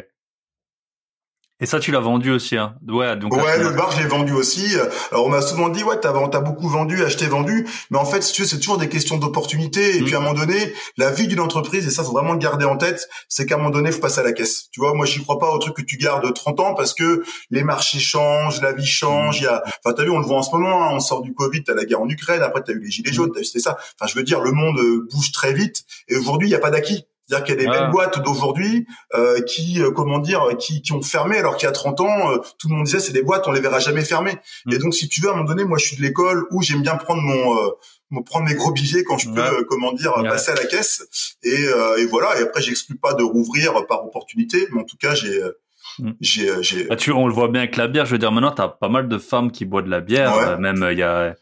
Et ça, tu l'as vendu aussi, hein Ouais, donc. Ouais, le bar je l'ai vendu aussi. Alors on m'a souvent dit ouais t'as t'as beaucoup vendu, acheté, vendu, mais en fait si tu veux c'est toujours des questions d'opportunité et puis à un moment donné la vie d'une entreprise et ça faut vraiment le garder en tête, c'est qu'à un moment donné faut passer à la caisse. Tu vois moi j'y crois pas au truc que tu gardes 30 ans parce que les marchés changent, la vie change, il y a enfin t'as vu on le voit en ce moment, hein, on sort du Covid, t'as la guerre en Ukraine, après t'as eu les gilets jaunes, t'as vu c'était ça. Enfin je veux dire le monde euh, bouge très vite et aujourd'hui il y a pas d'acquis. C'est-à-dire qu'il y a des belles boîtes d'aujourd'hui euh, qui, euh, comment dire, qui, qui ont fermé, alors qu'il y a 30 ans, euh, tout le monde disait c'est des boîtes, on les verra jamais fermées. Mm. Et donc, si tu veux, à un moment donné, moi, je suis de l'école où j'aime bien prendre mon, euh, mon- prendre mes gros billets quand je peux, Ouais. euh, comment dire, Ouais. passer à la caisse. Et, euh, et voilà. Et après, j'exclus pas de rouvrir par opportunité, mais en tout cas, j'ai, Mm. j'ai, j'ai. Bah, tu, on le voit bien avec la bière. Je veux dire, maintenant, t'as pas mal de femmes qui boivent de la bière. Ouais. Euh, même euh, il y a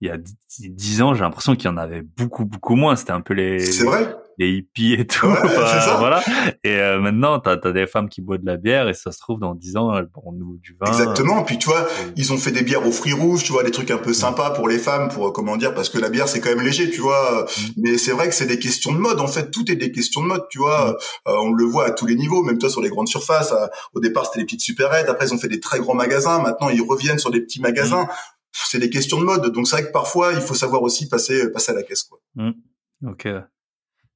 il y a dix ans, j'ai l'impression qu'il y en avait beaucoup beaucoup moins. C'était un peu les C'est vrai. Les hippies et tout. Ouais, Enfin. Voilà. Et euh, maintenant, t'as as des femmes qui boivent de la bière et ça se trouve dans dix ans, elles boiront nous du vin. Exactement. Puis tu vois, ils ont fait des bières aux fruits rouges, tu vois, des trucs un peu sympas pour les femmes, pour euh, comment dire, parce que la bière c'est quand même léger, tu vois. Mm. Mais c'est vrai que c'est des questions de mode. En fait, tout est des questions de mode, tu vois. Euh, on le voit à tous les niveaux, même toi sur les grandes surfaces. euh, au départ, c'était les petites supérettes. Après, ils ont fait des très grands magasins. Maintenant, ils reviennent sur des petits magasins. C'est des questions de mode. Donc c'est vrai que parfois, il faut savoir aussi passer passer à la caisse, quoi. Ok.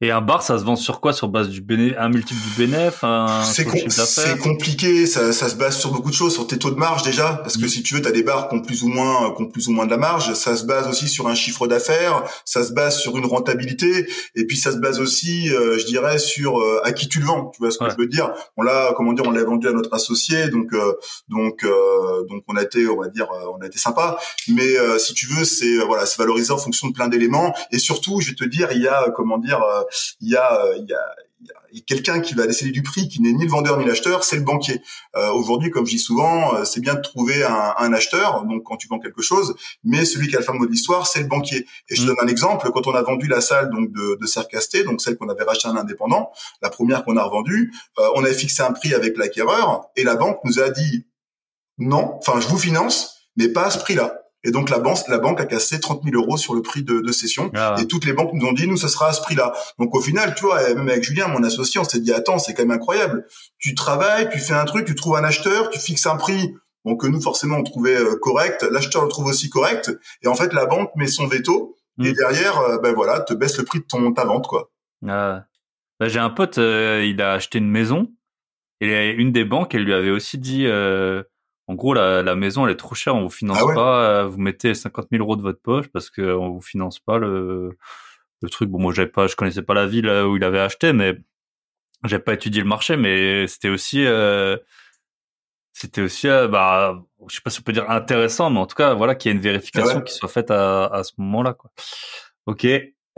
Et un bar, ça se vend sur quoi? Sur base du béné un multiple du bénéf, un C'est com- c'est compliqué, ça, ça se base sur beaucoup de choses, sur tes taux de marge déjà, parce que Mm. si tu veux, tu as des bars qui ont plus ou moins, qui ont plus ou moins de la marge. Ça se base aussi sur un chiffre d'affaires, ça se base sur une rentabilité, et puis ça se base aussi, euh, je dirais, sur euh, à qui tu le vends. Tu vois ce que Ouais. je veux dire? On l'a, comment dire, on l'a vendu à notre associé, donc euh, donc euh, donc on a été, on va dire, euh, on a été sympa. Mais euh, si tu veux, c'est euh, voilà, c'est valorisé en fonction de plein d'éléments, et surtout, je vais te dire, il y a, euh, comment dire, euh, il y a, euh, il y a il y quelqu'un qui va décider du prix, qui n'est ni le vendeur ni l'acheteur, c'est le banquier. Euh, Aujourd'hui, comme je dis souvent, euh, c'est bien de trouver un, un acheteur, donc quand tu vends quelque chose, mais celui qui a le fin mot de l'histoire, c'est le banquier. Et je te Mm. donne un exemple, quand on a vendu la salle donc de, de Cercasté, donc celle qu'on avait rachetée à un indépendant, la première qu'on a revendue, euh, on avait fixé un prix avec l'acquéreur, et la banque nous a dit non, enfin je vous finance, mais pas à ce prix-là. Et donc la banque, la banque a cassé 30 000 euros sur le prix de, de cession. Ah, Et toutes les banques nous ont dit, nous, ce sera à ce prix-là. Donc au final, tu vois, même avec Julien, mon associé, on s'est dit, attends, c'est quand même incroyable. Tu travailles, tu fais un truc, tu trouves un acheteur, tu fixes un prix. Bon, que nous, forcément, on trouvait euh, correct. L'acheteur le trouve aussi correct. Et en fait, la banque met son veto. Et Mm. derrière, euh, ben voilà, te baisse le prix de ton ta vente, quoi. ah. Bah, j'ai un pote, euh, il a acheté une maison et une des banques, elle lui avait aussi dit, euh, en gros, la, la maison, elle est trop chère, on vous finance Ah ouais pas, euh, vous mettez 50 000 euros de votre poche parce que on vous finance pas le, le truc. Bon, moi, j'avais pas, je connaissais pas la ville euh, où il avait acheté, mais j'ai pas étudié le marché, mais c'était aussi, euh, c'était aussi, euh, bah, je sais pas si on peut dire intéressant, mais en tout cas, voilà, qu'il y ait une vérification Ouais. qui soit faite à, à ce moment-là, quoi. Ok.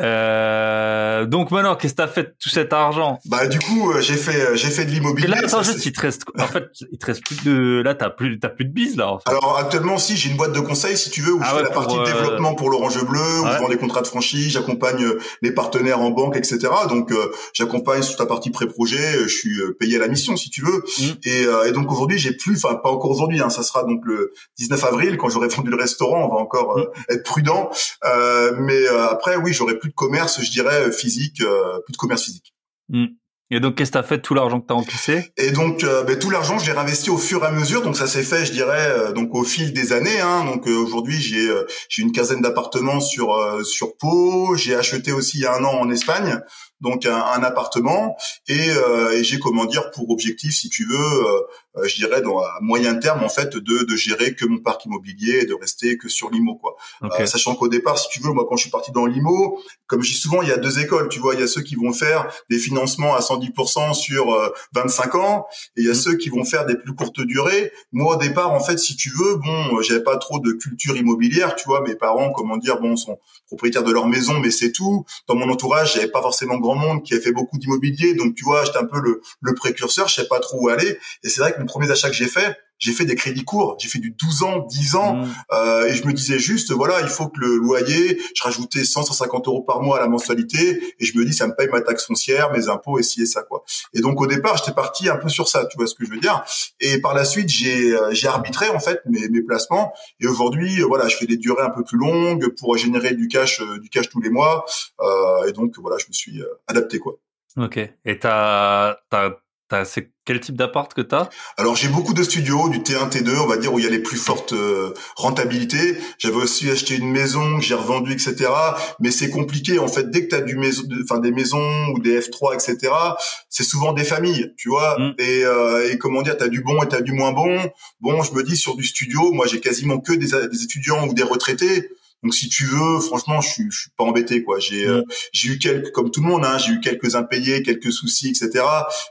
Euh, donc maintenant, qu'est-ce que t'as fait de tout cet argent? Bah du coup, euh, j'ai fait euh, j'ai fait de Et l'immobilier. là, attends, juste, il te reste, en fait, il te reste plus de, là, t'as plus, t'as plus de bise, là, en fait. Alors actuellement, si j'ai une boîte de conseil, si tu veux, où Ah je fais ouais, la partie euh, développement pour l'Orange Bleu, où Ouais. je vends des contrats de franchise, j'accompagne les partenaires en banque, etc. Donc j'accompagne sur ta partie pré-projet, je suis payé à la mission, si tu veux. Mm. Et, et donc aujourd'hui, j'ai plus, enfin pas encore aujourd'hui, hein, ça sera donc le 19 avril quand j'aurai *laughs* vendu le restaurant. On va encore euh, être prudent, Euh, mais après, oui, j'aurai plus de commerce, je dirais euh, physique, euh, plus de commerce physique. Et donc, qu'est-ce que t'as fait de tout l'argent que t'as encaissé? Et donc, euh, ben, tout l'argent, je l'ai réinvesti au fur et à mesure. Donc, ça s'est fait, je dirais, euh, donc au fil des années. Hein. Donc, euh, aujourd'hui, j'ai euh, j'ai une quinzaine d'appartements sur euh, sur Pau. J'ai acheté aussi il y a un an en Espagne. Donc un, un appartement, et, euh, et j'ai comment dire pour objectif, si tu veux, euh, euh, je dirais dans à moyen terme en fait de, de gérer que mon parc immobilier et de rester que sur l'IMO quoi. Sachant qu'au départ, si tu veux, moi quand je suis parti dans l'IMO, comme je dis souvent, il y a deux écoles, tu vois, il y a ceux qui vont faire des financements à 110% sur 25 ans, et il y a mmh. ceux qui vont faire des plus courtes durées. Moi au départ, en fait, si tu veux, bon, j'avais pas trop de culture immobilière, tu vois, mes parents, comment dire, bon, sont propriétaires de leur maison, mais c'est tout. Dans mon entourage, j'avais pas forcément grand monde qui a fait beaucoup d'immobilier, donc tu vois, j'étais un peu le, précurseur, je sais pas trop où aller. Et c'est vrai que les premiers achats que j'ai fait, j'ai fait des crédits courts, j'ai fait du 12 ans, 10 ans, mmh. euh, et je me disais juste, voilà, il faut que le loyer, je rajoutais 100, 150 euros par mois à la mensualité, et je me dis, ça me paye ma taxe foncière, mes impôts, et ci et ça, quoi. Et donc, au départ, j'étais parti un peu sur ça, tu vois ce que je veux dire. Et par la suite, j'ai euh, j'ai arbitré, en fait, mes, mes placements, et aujourd'hui, euh, voilà, je fais des durées un peu plus longues pour générer du cash, euh, du cash tous les mois, euh, et donc, voilà, je me suis adapté, quoi. Ok. Et t'as, t'as c'est quel type d'appart que tu as Alors j'ai beaucoup de studios, du T1, T2, on va dire où il y a les plus fortes euh, rentabilités. J'avais aussi acheté une maison que j'ai revendue, etc. Mais c'est compliqué en fait. Dès que tu as du maison, enfin des maisons ou des F3, etc. C'est souvent des familles, tu vois. Mm. Et, euh, et comment dire, tu as du bon et tu as du moins bon. Bon, je me dis sur du studio, moi j'ai quasiment que des, des étudiants ou des retraités. Donc si tu veux, franchement, je suis, je suis pas embêté quoi. J'ai euh, j'ai eu quelques, comme tout le monde, hein, j'ai eu quelques impayés, quelques soucis, etc.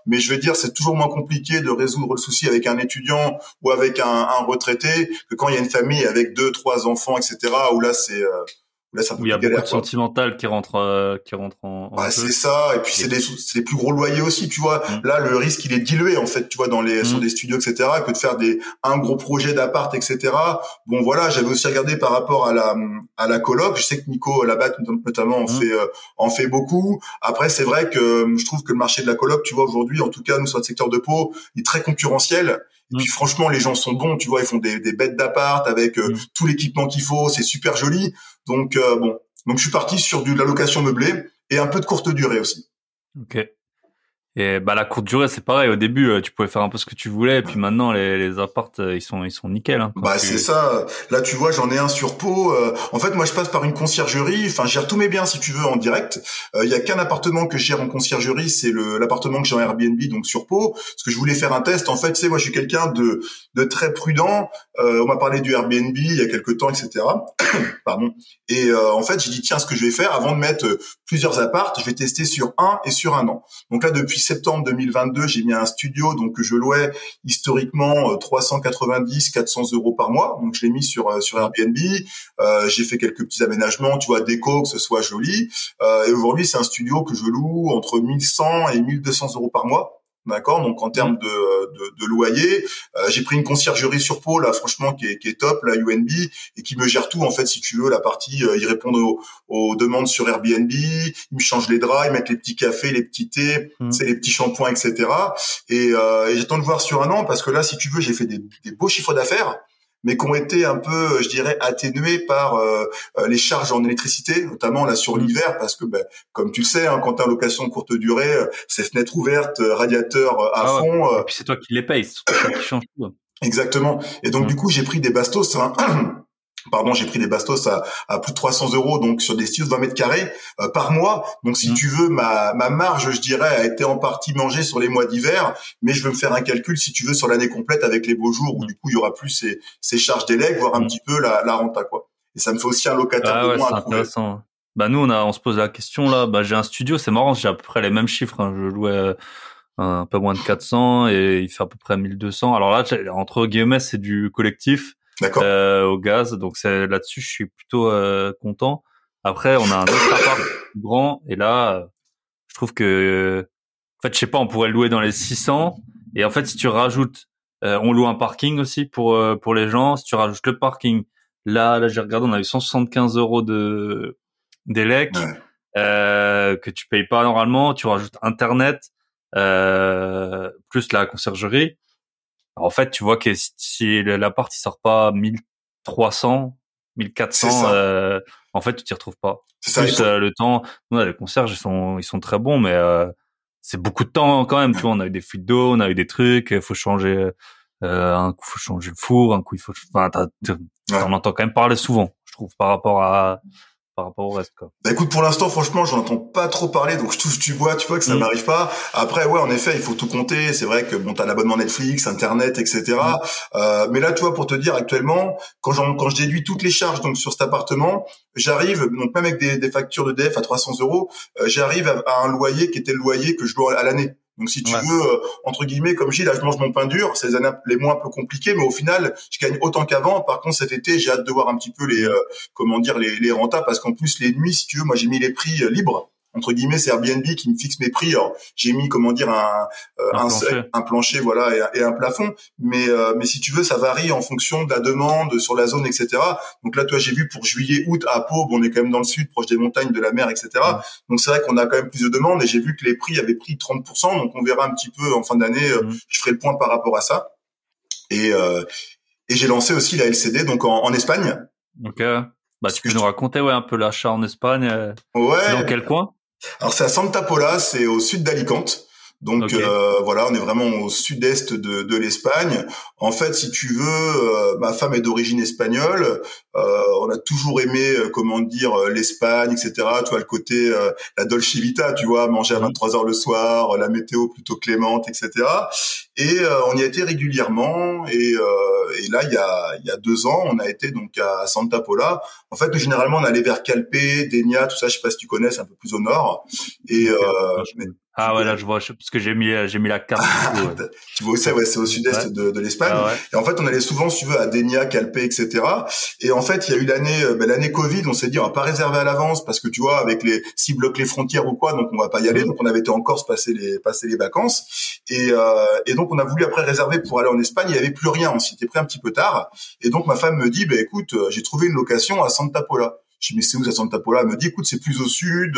Mais je veux dire, c'est toujours moins compliqué de résoudre le souci avec un étudiant ou avec un, un retraité que quand il y a une famille avec deux, trois enfants, etc. Où là c'est euh, Là, il y a beaucoup de sentimental qui rentre, euh, qui rentre en. en c'est ça. Et puis c'est des, c'est les plus gros loyers aussi, tu vois. Mm. Là, le risque il est dilué en fait, tu vois, dans les mm. sur des studios, etc. Que de faire des un gros projet d'appart, etc. Bon, voilà, j'avais aussi regardé par rapport à la à la coloc. Je sais que Nico Labatte notamment en mm. fait euh, en fait beaucoup. Après, c'est vrai que je trouve que le marché de la coloc, tu vois, aujourd'hui, en tout cas, nous sur le secteur de Pau, il est très concurrentiel. Et puis franchement, les gens sont bons, tu vois, ils font des, des bêtes d'appart avec euh, tout l'équipement qu'il faut, c'est super joli. Donc euh, bon, donc je suis parti sur de la location meublée et un peu de courte durée aussi. Ok. Et bah la courte durée, c'est pareil. Au début, euh, tu pouvais faire un peu ce que tu voulais, et puis maintenant les, les appartes, euh, ils sont ils sont nickel. Hein, bah c'est ça. Là, tu vois, j'en ai un sur Pau. Euh, en fait, moi, je passe par une conciergerie. Enfin, je gère tous mes biens si tu veux en direct. Il y a qu'un appartement que je gère en conciergerie, c'est le l'appartement que j'ai en Airbnb, donc sur Pau. Parce que je voulais faire un test. En fait, tu sais, moi, je suis quelqu'un de de très prudent. on m'a parlé du Airbnb il y a quelques temps, etc. *coughs* Pardon. Et en fait, j'ai dit tiens, ce que je vais faire avant de mettre plusieurs appartes, je vais tester sur un et sur un an. Donc là, depuis septembre 2022, j'ai mis un studio donc que je louais historiquement 390, euh, 400 euros par mois. Donc je l'ai mis sur euh, sur Airbnb. Euh, j'ai fait quelques petits aménagements, tu vois, déco que ce soit joli. et aujourd'hui, c'est un studio que je loue entre 1100 et 1200 euros par mois. D'accord, donc en termes de, de, de loyer, euh, j'ai pris une conciergerie sur Pau là, franchement qui est, qui est top, la UNB et qui me gère tout en fait, si tu veux, la partie, euh, ils répondent aux, aux, demandes sur Airbnb, ils me changent les draps, ils mettent les petits cafés, les petits thés, mmh. les petits shampoings, etc. Et, euh, et j'attends de voir sur un an parce que là, si tu veux, j'ai fait des, des beaux chiffres d'affaires mais qui ont été un peu, je dirais, atténués par euh, euh, les charges en électricité, notamment là sur mmh. l'hiver, parce que, ben, comme tu le sais, hein, quand tu as location courte durée, euh, c'est fenêtres ouvertes, radiateurs à ah fond. Et puis c'est toi qui les payes, c'est toi qui change tout. Hein. *coughs* Exactement. Et donc mmh. du coup, j'ai pris des bastos. Hein, pardon, j'ai pris des bastos à, à, plus de 300 euros, donc sur des studios de 20 mètres carrés euh, par mois. Donc, si mmh. tu veux, ma, ma marge, je dirais, a été en partie mangée sur les mois d'hiver, mais je veux me faire un calcul, si tu veux, sur l'année complète avec les beaux jours où mmh. du coup il y aura plus ces, ces charges d'élèves, voire un mmh. petit peu la, la renta quoi. Et ça me fait aussi un locataire ah, de ouais, moins intéressant. Bah nous, on a, on se pose la question là. Bah j'ai un studio, c'est marrant, j'ai à peu près les mêmes chiffres. Hein. Je louais euh, un peu moins de 400 et il fait à peu près 1200. Alors là, entre guillemets, c'est du collectif. Euh, au gaz. Donc c'est là-dessus, je suis plutôt euh, content. Après, on a un autre appart grand et là, euh, je trouve que, en fait, je sais pas, on pourrait le louer dans les 600. Et en fait, si tu rajoutes, on loue un parking aussi pour pour les gens. Si tu rajoutes le parking, là, là, j'ai regardé, on a eu 175 euros de d'élec euh, que tu payes pas normalement. Tu rajoutes internet euh, plus la conciergerie en fait, tu vois que si l'appart il sort pas 1300, 1400, euh, en fait, tu t'y retrouves pas. C'est Plus euh, le temps, nous, les concierges, ils sont, ils sont très bons, mais euh, c'est beaucoup de temps quand même. Tu vois, on a eu des fuites d'eau, on a eu des trucs, il faut changer, euh, un coup, faut changer le four, un coup, il faut, enfin, t'en entends quand même parler souvent, je trouve, par rapport à, par rapport au reste. Quoi. Bah écoute, pour l'instant, franchement, j'en entends pas trop parler, donc je touche du bois, tu vois que ça mm. m'arrive pas. Après, ouais, en effet, il faut tout compter. C'est vrai que bon, t'as l'abonnement Netflix, Internet, etc. Mm. Euh, mais là, tu vois, pour te dire, actuellement, quand, quand je déduis toutes les charges donc sur cet appartement, j'arrive, donc même avec des, des factures de DF à 300 euros, euh, j'arrive à, à, un loyer qui était le loyer que je dois à l'année. Donc si tu veux, euh, entre guillemets, comme je dis, là je mange mon pain dur, c'est les années les mois un peu compliqués, mais au final, je gagne autant qu'avant. Par contre, cet été, j'ai hâte de voir un petit peu les, euh, comment dire, les, les rentas, parce qu'en plus les nuits, si tu veux, moi j'ai mis les prix euh, libres entre guillemets, c'est Airbnb qui me fixe mes prix. J'ai mis, comment dire, un, euh, un, plancher. un, plancher. voilà, et, un plafond. Mais, euh, mais si tu veux, ça varie en fonction de la demande sur la zone, etc. Donc là, toi, j'ai vu pour juillet, août à Pau, bon, on est quand même dans le sud, proche des montagnes, de la mer, etc. Donc c'est vrai qu'on a quand même plus de demandes. Et j'ai vu que les prix avaient pris 30%. Donc on verra un petit peu en fin d'année. Euh, mmh. Je ferai le point par rapport à ça. Et, et j'ai lancé aussi la LCD, donc en, en Espagne. Donc, bah, tu peux nous raconter ouais un peu l'achat en Espagne. ouais. Dans quel coin? Alors c'est à Santa Pola, c'est au sud d'Alicante. Donc euh, voilà, on est vraiment au sud-est de, de l'Espagne. En fait, si tu veux, euh, ma femme est d'origine espagnole. Euh, on a toujours aimé, euh, comment dire, euh, l'Espagne, etc. Tu vois le côté la dolce vita, tu vois, manger à 23 mhm. heures le soir, la météo plutôt clémente, etc. Et on y a été régulièrement. Et, et là, il y a il y a deux ans, on a été donc à Santa Pola. En fait, généralement, on allait vers Calpe, Denia, tout ça. Je sais pas si tu connais, c'est un peu plus au nord. Et ah ouais, là je vois, parce que j'ai mis j'ai mis la carte. *laughs* tu vois où c'est Ouais, c'est au sud-est de, de l'Espagne. Ah et en fait, on allait souvent, si tu veux, à Denia, Calpe, etc. Et en fait, il y a eu l'année ben, l'année Covid. On s'est dit, on va pas réserver à l'avance parce que tu vois, avec les s'ils bloquent les frontières ou quoi, donc on va pas y aller. Mm. Donc on avait été en Corse passer les passer les vacances. Et euh, et donc on a voulu après réserver pour aller en Espagne. Il y avait plus rien. On s'était pris un petit peu tard. Et donc ma femme me dit, ben écoute, euh, j'ai trouvé une location à Santa Pola. Je dis, mais c'est où ça Santa Pola Elle me dit, écoute, c'est plus au sud.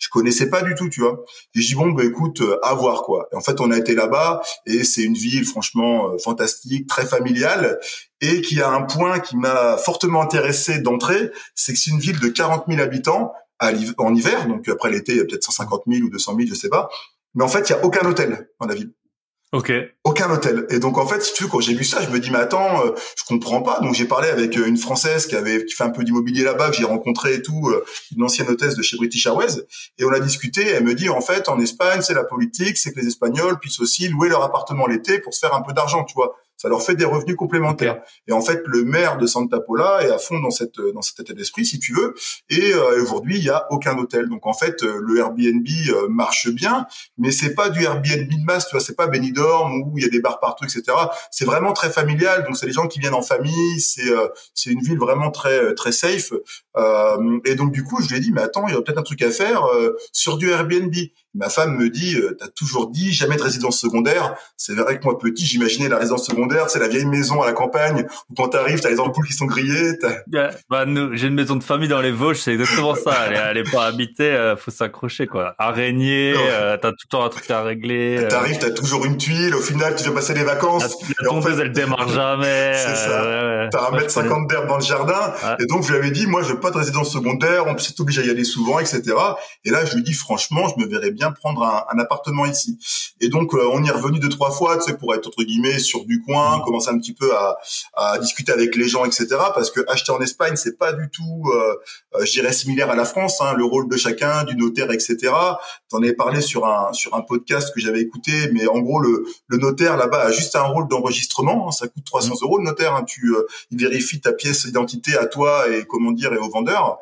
Je connaissais pas du tout, tu vois. Et je dis, bon, bah, écoute, euh, à voir, quoi. Et en fait, on a été là-bas et c'est une ville, franchement, euh, fantastique, très familiale et qui a un point qui m'a fortement intéressé d'entrée, c'est que c'est une ville de 40 000 habitants en hiver. Donc, après l'été, il y a peut-être 150 000 ou 200 000, je sais pas. Mais en fait, il y a aucun hôtel dans la ville. Ok. Aucun hôtel. Et donc en fait, si tu veux, quand j'ai vu ça, je me dis mais attends, euh, je comprends pas. Donc j'ai parlé avec euh, une française qui avait qui fait un peu d'immobilier là-bas, que j'ai rencontré et tout, euh, une ancienne hôtesse de chez British Airways, et on a discuté. Elle me dit en fait, en Espagne, c'est la politique, c'est que les Espagnols puissent aussi louer leur appartement l'été pour se faire un peu d'argent, tu vois ça leur fait des revenus complémentaires. Et en fait, le maire de Santa Pola est à fond dans cette dans cet état d'esprit, si tu veux. Et euh, aujourd'hui, il y a aucun hôtel. Donc en fait, euh, le Airbnb euh, marche bien, mais c'est pas du Airbnb de masse, tu vois. C'est pas Benidorm où il y a des bars partout, etc. C'est vraiment très familial. Donc c'est les gens qui viennent en famille. C'est c'est une ville vraiment très très safe. et donc du coup, je lui ai dit, mais attends, il y aurait peut-être un truc à faire sur du Airbnb. Ma femme me dit, euh, t'as toujours dit jamais de résidence secondaire. C'est vrai que moi petit, j'imaginais la résidence secondaire, c'est la vieille maison à la campagne où quand t'arrives, t'as les ampoules qui sont grillées. bah nous, j'ai une maison de famille dans les Vosges, c'est exactement ça. Elle est, pas habitée, euh, faut s'accrocher quoi. Araignée, euh, t'as tout le temps un truc à régler. Euh. T'arrives, t'as toujours une tuile. Au final, tu viens passer les vacances. La, tondeuse, elle démarre jamais. *laughs* C'est ça. t'as un mètre cinquante d'herbe dans le jardin. Et donc je lui avais dit, moi, je veux pas de résidence secondaire. On s'est obligé à y aller souvent, etc. Et là, je lui dis franchement, je me verrais bien prendre un, appartement ici. Et donc euh, on y est revenu deux trois fois, tu sais, pour être entre guillemets sur du coin, mmh. commencer un petit peu à, à, discuter avec les gens, etc. Parce que acheter en Espagne, c'est pas du tout, euh, euh, je dirais, similaire à la France. Hein, le rôle de chacun, du notaire, etc. T'en avais parlé sur un sur un podcast que j'avais écouté, mais en gros le, le notaire là-bas a juste un rôle d'enregistrement. Hein, ça coûte 300 mmh. euros le notaire. Hein, tu il vérifie ta pièce d'identité à toi et comment dire et au vendeur.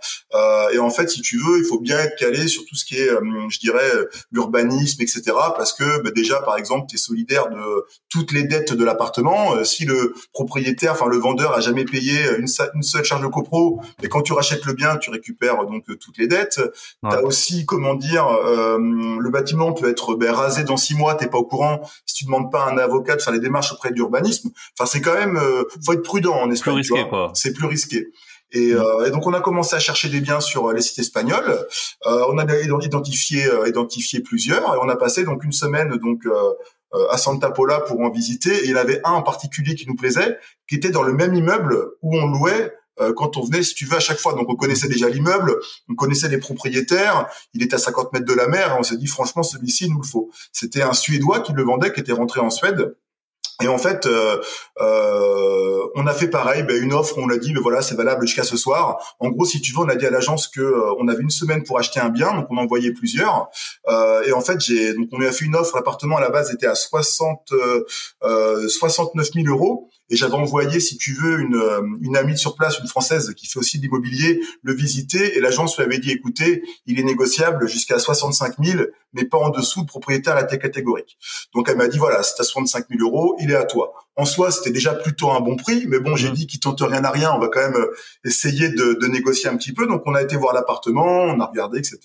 et en fait, si tu veux, il faut bien être calé sur tout ce qui est, je dirais, l'urbanisme urbanisme, etc. Parce que bah, déjà, par exemple, tu es solidaire de toutes les dettes de l'appartement. Euh, si le propriétaire, enfin le vendeur, a jamais payé une, une, seule charge de copro, mais quand tu rachètes le bien, tu récupères donc euh, toutes les dettes. Ouais. Tu as aussi, comment dire, euh, le bâtiment peut être ben, rasé dans six mois, t'es pas au courant. Si tu demandes pas à un avocat de faire les démarches auprès de l'urbanisme, enfin c'est quand même, faut être prudent en Espagne. C'est plus risqué. Et, euh, et, donc on a commencé à chercher des biens sur euh, les sites espagnols. Euh, on a identifié, euh, identifié plusieurs et on a passé donc une semaine donc euh, à Santa Pola pour en visiter. Et il y en avait un en particulier qui nous plaisait, qui était dans le même immeuble où on louait quand on venait, si tu veux, à chaque fois. Donc, on connaissait déjà l'immeuble, on connaissait les propriétaires. Il était à 50 mètres de la mer. Et on s'est dit, franchement, celui-ci, il nous le faut. C'était un Suédois qui le vendait, qui était rentré en Suède Et en fait, euh, euh, on a fait pareil, ben, une offre, on a dit, ben voilà, c'est valable jusqu'à ce soir. En gros, si tu veux, on a dit à l'agence que euh, on avait une semaine pour acheter un bien, donc on en envoyait plusieurs. Euh, et en fait, j'ai donc on lui a fait une offre. L'appartement à la base était à 60 69 000 euros. Et j'avais envoyé, si tu veux, une, une amie sur place, une française qui fait aussi de l'immobilier, le visiter. Et l'agence lui avait dit, écoutez, il est négociable jusqu'à 65 000, mais pas en dessous. Le propriétaire était catégorique. Donc elle m'a dit, voilà, c'est à 65 000 euros, il est à toi. En soi, c'était déjà plutôt un bon prix, mais bon, j'ai mmh. dit qu'il tente rien à rien. On va quand même euh, essayer de, de, négocier un petit peu. Donc, on a été voir l'appartement, on a regardé, etc.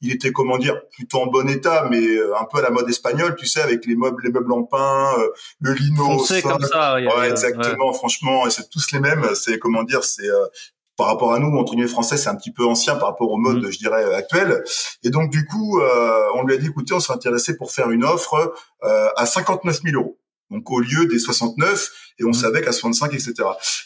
Il était, comment dire, plutôt en bon état, mais euh, un peu à la mode espagnole, tu sais, avec les meubles, les meubles en pain, euh, le lino. comme ça. Ouais, exactement. Franchement, c'est tous les mêmes. C'est comment dire, c'est par rapport à nous, entre guillemets français, c'est un petit peu ancien par rapport au mode, mmh. je dirais, actuel. Et donc, du coup, on lui a dit, écoutez, on serait intéressé pour faire une offre à 59 000 euros donc au lieu des 69 et on mmh. savait qu'à 65 etc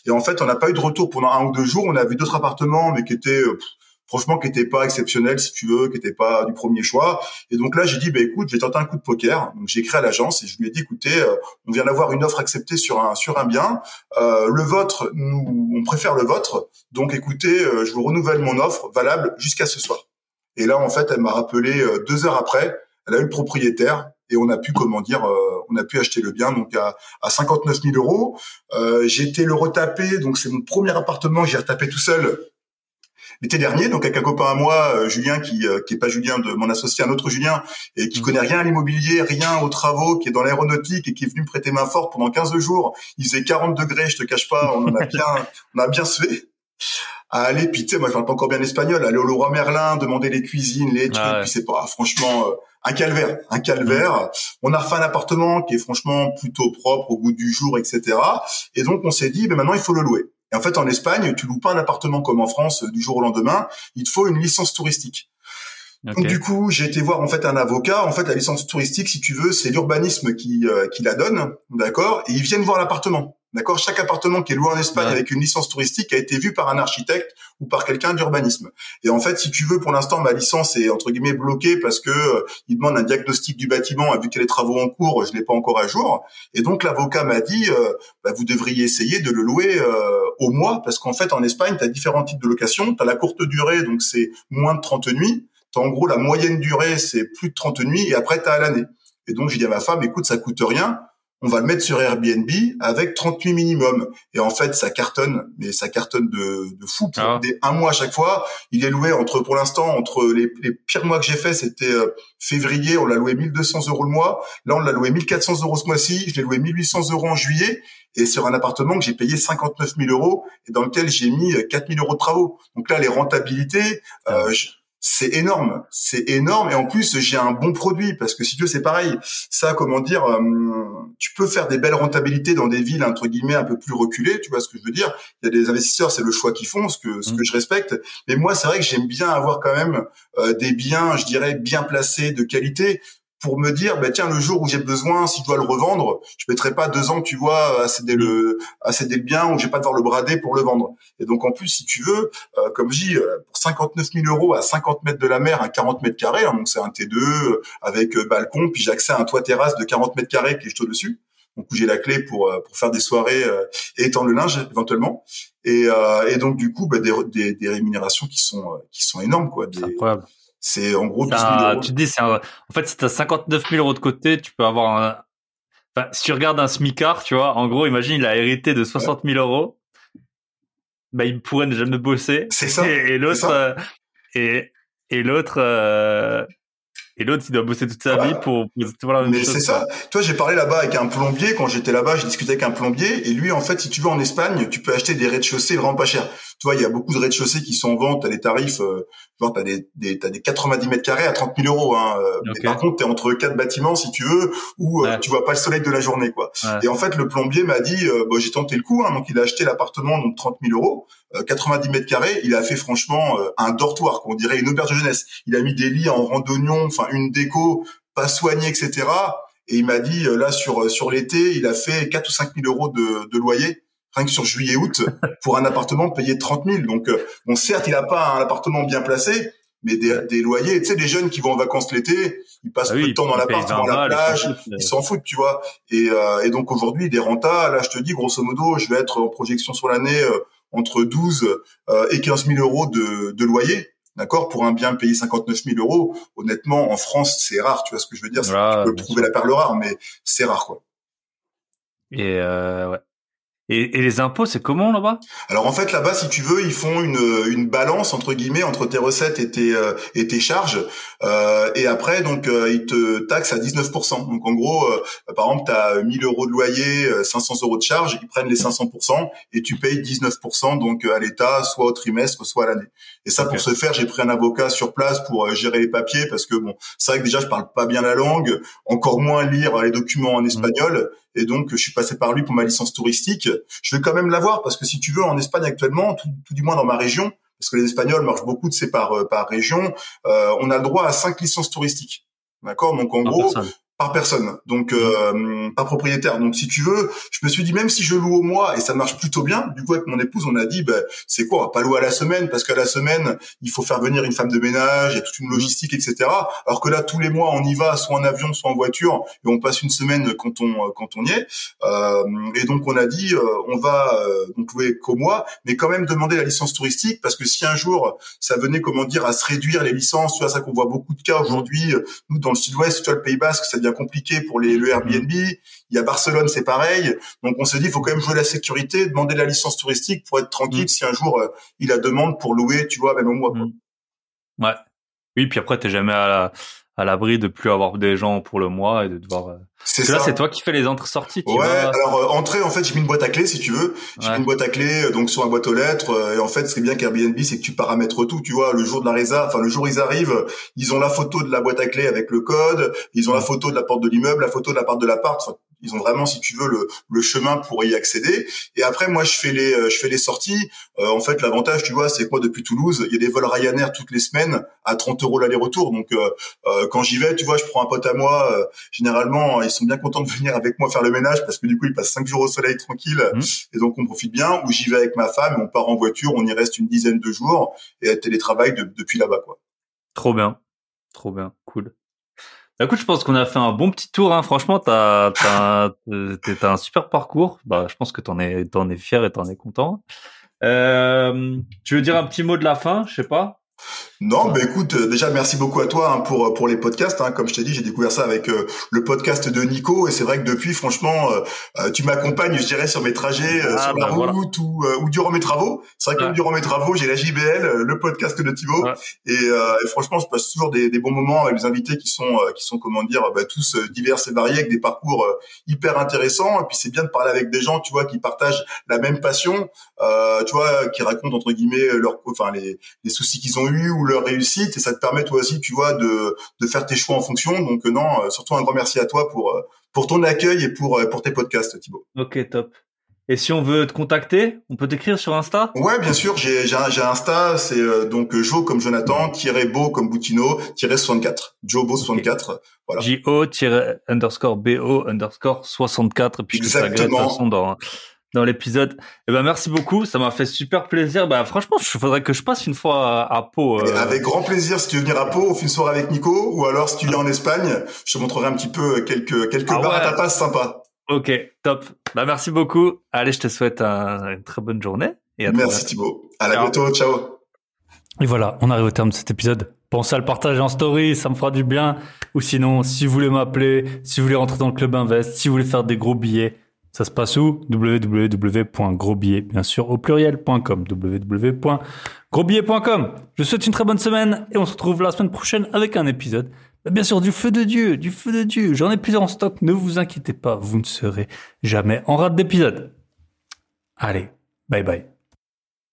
et en fait on n'a pas eu de retour pendant un ou deux jours. On a vu d'autres appartements mais qui étaient euh, franchement qui étaient pas exceptionnels si tu veux qui étaient pas du premier choix. Et donc là j'ai dit bah écoute je vais tenter un coup de poker. Donc j'ai écrit à l'agence et je lui ai dit écoutez euh, on vient d'avoir une offre acceptée sur un sur un bien. Euh, le vôtre nous on préfère le vôtre. Donc écoutez euh, je vous renouvelle mon offre valable jusqu'à ce soir. Et là en fait elle m'a rappelé deux heures après elle a eu le propriétaire et on a pu comment dire on a pu acheter le bien donc à, à 59 000 euros. Euh, j'ai été le retaper, donc c'est mon premier appartement, j'ai retapé tout seul l'été dernier, donc avec un copain à moi, euh, Julien, qui euh, qui est pas Julien de mon associé, un autre Julien, et qui connaît rien à l'immobilier, rien aux travaux, qui est dans l'aéronautique et qui est venu me prêter main forte pendant 15 jours. Il faisait 40 degrés, je te cache pas, on a bien, on a bien fait à aller, puis tu sais, moi je parle pas encore bien espagnol, aller au Leroy Merlin, demander les cuisines, les trucs, ah puis c'est pas, franchement, euh, un calvaire, un calvaire. Mm. On a refait un appartement qui est franchement plutôt propre au goût du jour, etc. Et donc on s'est dit, ben maintenant il faut le louer. Et en fait, en Espagne, tu loues pas un appartement comme en France du jour au lendemain. Il te faut une licence touristique. Donc du coup, j'ai été voir en fait un avocat. En fait, la licence touristique, si tu veux, c'est l'urbanisme qui, euh, qui la donne, d'accord? Et ils viennent voir l'appartement. D'accord Chaque appartement qui est loué en Espagne avec une licence touristique a été vu par un architecte ou par quelqu'un d'urbanisme. Et en fait, si tu veux, pour l'instant, ma licence est entre guillemets bloquée parce que euh, il demande un diagnostic du bâtiment. Vu qu'il y a des travaux en cours, je l'ai pas encore à jour. Et donc l'avocat m'a dit, euh, bah, vous devriez essayer de le louer euh, au mois parce qu'en fait, en Espagne, tu as différents types de location. Tu as la courte durée, donc c'est moins de 30 nuits. As, en gros, la moyenne durée, c'est plus de 30 nuits. Et après, tu as à l'année. Et donc, j'ai dit à ma femme, écoute, ça coûte rien on va le mettre sur Airbnb avec 38 minimum. Et en fait, ça cartonne, mais ça cartonne de, de fou. Pour ah. des, un mois à chaque fois, il est loué entre, pour l'instant, entre les, les, pires mois que j'ai fait, c'était euh, février, on l'a loué 1200 euros le mois. Là, on l'a loué 1400 euros ce mois-ci. Je l'ai loué 1800 euros en juillet. Et sur un appartement que j'ai payé 59 000 euros et dans lequel j'ai mis 4 000 euros de travaux. Donc là, les rentabilités, euh, c'est énorme, c'est énorme et en plus j'ai un bon produit parce que si tu veux c'est pareil, ça comment dire, euh, tu peux faire des belles rentabilités dans des villes entre guillemets un peu plus reculées, tu vois ce que je veux dire. Il y a des investisseurs, c'est le choix qu'ils font, ce que ce que mmh. je respecte, mais moi c'est vrai que j'aime bien avoir quand même euh, des biens, je dirais bien placés, de qualité pour me dire, bah, tiens, le jour où j'ai besoin, si je dois le revendre, je mettrai pas deux ans, tu vois, à céder le, à céder le bien, ou j'ai pas devoir le brader pour le vendre. Et donc, en plus, si tu veux, euh, comme je dis, euh, pour 59 000 euros à 50 mètres de la mer, à 40 mètres carrés, hein, donc c'est un T2 euh, avec balcon, puis j'ai accès à un toit terrasse de 40 mètres carrés qui est jeté dessus. Donc où j'ai la clé pour pour faire des soirées et étendre le linge éventuellement. Et, et donc du coup, bah, des, des, des, rémunérations qui sont qui sont énormes quoi. Des, incroyable. C'est en gros 12 000 euros. Tu dis, c'est en fait, si tu as 59 000 euros de côté, tu peux avoir un. Enfin, si tu regardes un smicard, tu vois, en gros, imagine, il a hérité de 60 000 euros. Bah, il pourrait ne jamais bosser. C'est ça. Et, l'autre, euh, et, l'autre, euh, et l'autre, il doit bosser toute sa vie pour, même Mais c'est ça. Toi, j'ai parlé là-bas avec un plombiie. Quand j'étais là-bas, j'ai discuté avec un plombier. Et lui, en fait, si tu veux en Espagne, tu peux acheter des rez-de-chaussée vraiment pas cher. Tu vois, il y a beaucoup de rez-de-chaussée qui sont en vente. T'as des tarifs, euh, genre t'as des, des t'as des 90 mètres carrés à 30 000 euros. Hein. Euh, mais par contre, t'es entre quatre bâtiments, si tu veux, où euh, tu vois pas le soleil de la journée, quoi. Et en fait, le plombier m'a dit, euh, bon, j'ai tenté le coup. Hein, donc, il a acheté l'appartement donc 30 000 euros. 90 euh, mètres carrés, il a fait franchement euh, un dortoir, qu'on dirait une auberge de jeunesse. Il a mis des lits en randonnion, enfin une déco pas soignée, etc. Et il m'a dit euh, là sur sur l'été, il a fait 4 ou 5 000 euros de, de loyer rien que sur juillet-août pour un appartement payé 30 000. Donc bon, certes, il a pas un appartement bien placé, mais des, des loyers. Tu sais, les jeunes qui vont en vacances l'été, ils passent Ah peu oui, de temps dans l'appartement, 20 à la plage, ils s'en foutent, tu vois. Et, euh, et donc aujourd'hui, des rentas, là, je te dis, grosso modo, je vais être en projection sur l'année euh, entre 12 euh, et 15 000 euros de, de loyer. D'accord, pour un bien payé 59 000 euros, honnêtement, en France, c'est rare. Tu vois ce que je veux dire C'est- Voilà, Tu peux trouver la perle rare, mais c'est rare, quoi. Et euh, ouais. Et, et les impôts, c'est comment là-bas? Alors en fait là-bas, si tu veux, ils font une, une balance entre guillemets entre tes recettes et tes euh, et tes charges. Euh, et après donc euh, ils te taxent à 19%. Donc en gros, euh, par exemple, tu as 1000 euros de loyer, euh, 500 euros de charges, ils prennent les 500% et tu payes 19% donc euh, à l'État, soit au trimestre, soit à l'année. Et ça pour ce faire, j'ai pris un avocat sur place pour euh, gérer les papiers parce que bon, c'est vrai que déjà je parle pas bien la langue, encore moins lire les documents en espagnol. Et donc, je suis passé par lui pour ma licence touristique. Je vais quand même l'avoir parce que si tu veux, en Espagne actuellement, tout, tout du moins dans ma région, parce que les Espagnols marchent beaucoup de ces par, euh, par région, euh, on a le droit à cinq licences touristiques. D'accord? Donc, en gros, personne. Par personne, donc euh, pas propriétaire. Donc si tu veux, je me suis dit même si je loue au mois et ça marche plutôt bien, du coup avec mon épouse on a dit bah, c'est quoi, on va pas louer à la semaine parce qu'à la semaine il faut faire venir une femme de ménage, il y a toute une logistique etc. Alors que là tous les mois on y va soit en avion soit en voiture et on passe une semaine quand on quand on y est. Euh, et donc on a dit euh, on va euh, donc louer qu'au mois, mais quand même demander la licence touristique parce que si un jour ça venait comment dire à se réduire les licences, tu vois ça qu'on voit beaucoup de cas aujourd'hui. euh, Nous dans le Sud-Ouest, tu vois le Pays Basque, ça devient compliqué pour les le Airbnb. Il y a Barcelone, c'est pareil. Donc on s'est dit il faut quand même jouer la sécurité, demander la licence touristique pour être tranquille Mm. si un jour euh, il a demande pour louer, tu vois même au mois. quoi. Mm. Ouais. Oui, puis après, t'es jamais à la- à l'abri de plus avoir des gens pour le mois et de devoir. euh, C'est ça. c'est toi qui fais les entrées-sorties. Ouais, alors euh, entrée en fait j'ai mis une boîte à clé si tu veux. J'ai Ouais. mis une boîte à clé euh, donc sur la boîte aux lettres euh, et en fait ce qui est bien qu'Airbnb c'est que tu paramètres tout, tu vois, le jour de la résa, enfin le jour où ils arrivent, ils ont la photo de la boîte à clé avec le code, ils ont la photo de la porte de l'immeuble, la photo de la porte de l'appart, enfin, ils ont vraiment si tu veux le, le chemin pour y accéder et après moi je fais les euh, je fais les sorties. Euh, en fait l'avantage tu vois c'est que moi depuis Toulouse, il y a des vols Ryanair toutes les semaines à 30 euros l'aller-retour donc euh, euh, quand j'y vais, tu vois, je prends un pote à moi euh, généralement, ils sont bien contents de *laughs* venir avec moi faire le ménage parce que du coup, ils passent cinq jours au soleil tranquille Mhm. et donc on profite bien. Ou j'y vais avec ma femme on part en voiture, on y reste une dizaine de jours et elle télétravaille de- depuis là-bas, quoi. Trop bien. Trop bien. Cool. Bah, Écoute, je pense qu'on a fait un bon petit tour. Hein. Franchement, t'as un- super parcours. Bah, je pense que t'en es es fier et t'en es content. Euh, tu veux dire un petit mot de la fin? Je sais pas. Non, bah écoute, euh, déjà merci beaucoup à toi hein, pour pour les podcasts. Hein. Comme je t'ai dit, j'ai découvert ça avec euh, le podcast de Nico et c'est vrai que depuis, franchement, euh, euh, tu m'accompagnes, je dirais, sur mes trajets, euh, Ah, sur la bah, voilà. route ou, euh, ou durant mes travaux. C'est vrai que Ouais. durant mes travaux, j'ai la JBL, euh, le podcast de Thibaut, Ouais. et, euh, et franchement, je passe toujours des, des bons moments avec les invités qui sont euh, qui sont comment dire, bah, tous euh, divers et variés avec des parcours euh, hyper intéressants. Et puis c'est bien de parler avec des gens, tu vois, qui partagent la même passion, euh, tu vois, qui racontent entre guillemets leurs, enfin les les soucis qu'ils ont ou leur réussite et ça te permet toi aussi tu vois de de faire tes choix en fonction donc euh, non euh, surtout un grand merci à toi pour euh, pour ton accueil et pour pour tes podcasts Thibaut Ok, top. Et si on veut te contacter, on peut t'écrire sur Insta? Ouais bien sûr j'ai j'ai Insta c'est euh, donc Jo comme Jonathan tiré beau comme Boutino tiré 64 Jobo 64 voilà J-O underscore B-O underscore 64. Et puis je te Exactement. façon dans, dans l'épisode. Et ben merci beaucoup. Ça m'a fait super plaisir. Bah, franchement, il faudrait que je passe une fois à, à Pau. Euh, avec grand plaisir si tu veux venir à Pau on fait une soirée avec Nico ou alors si tu viens en Espagne je te montrerai un petit peu quelques quelques Ah bars à ouais. tapas sympas Ok, top. Bah, merci beaucoup. Allez, je te souhaite un- une très bonne journée. Et à merci. Thibaut à la Ciao. bientôt ciao Et voilà, on arrive au terme de cet épisode. Pensez à le partager en story, ça me fera du bien. Ou sinon, si vous voulez m'appeler, si vous voulez rentrer dans le club Invest, si vous voulez faire des gros billets, ça se passe où? Www.grosbillets, bien sûr, au pluriel.com. Je vous souhaite une très bonne semaine et on se retrouve la semaine prochaine avec un épisode. Bien sûr, du feu de Dieu, du feu de Dieu. J'en ai plusieurs en stock, ne vous inquiétez pas, vous ne serez jamais en rate d'épisode. Allez, bye bye.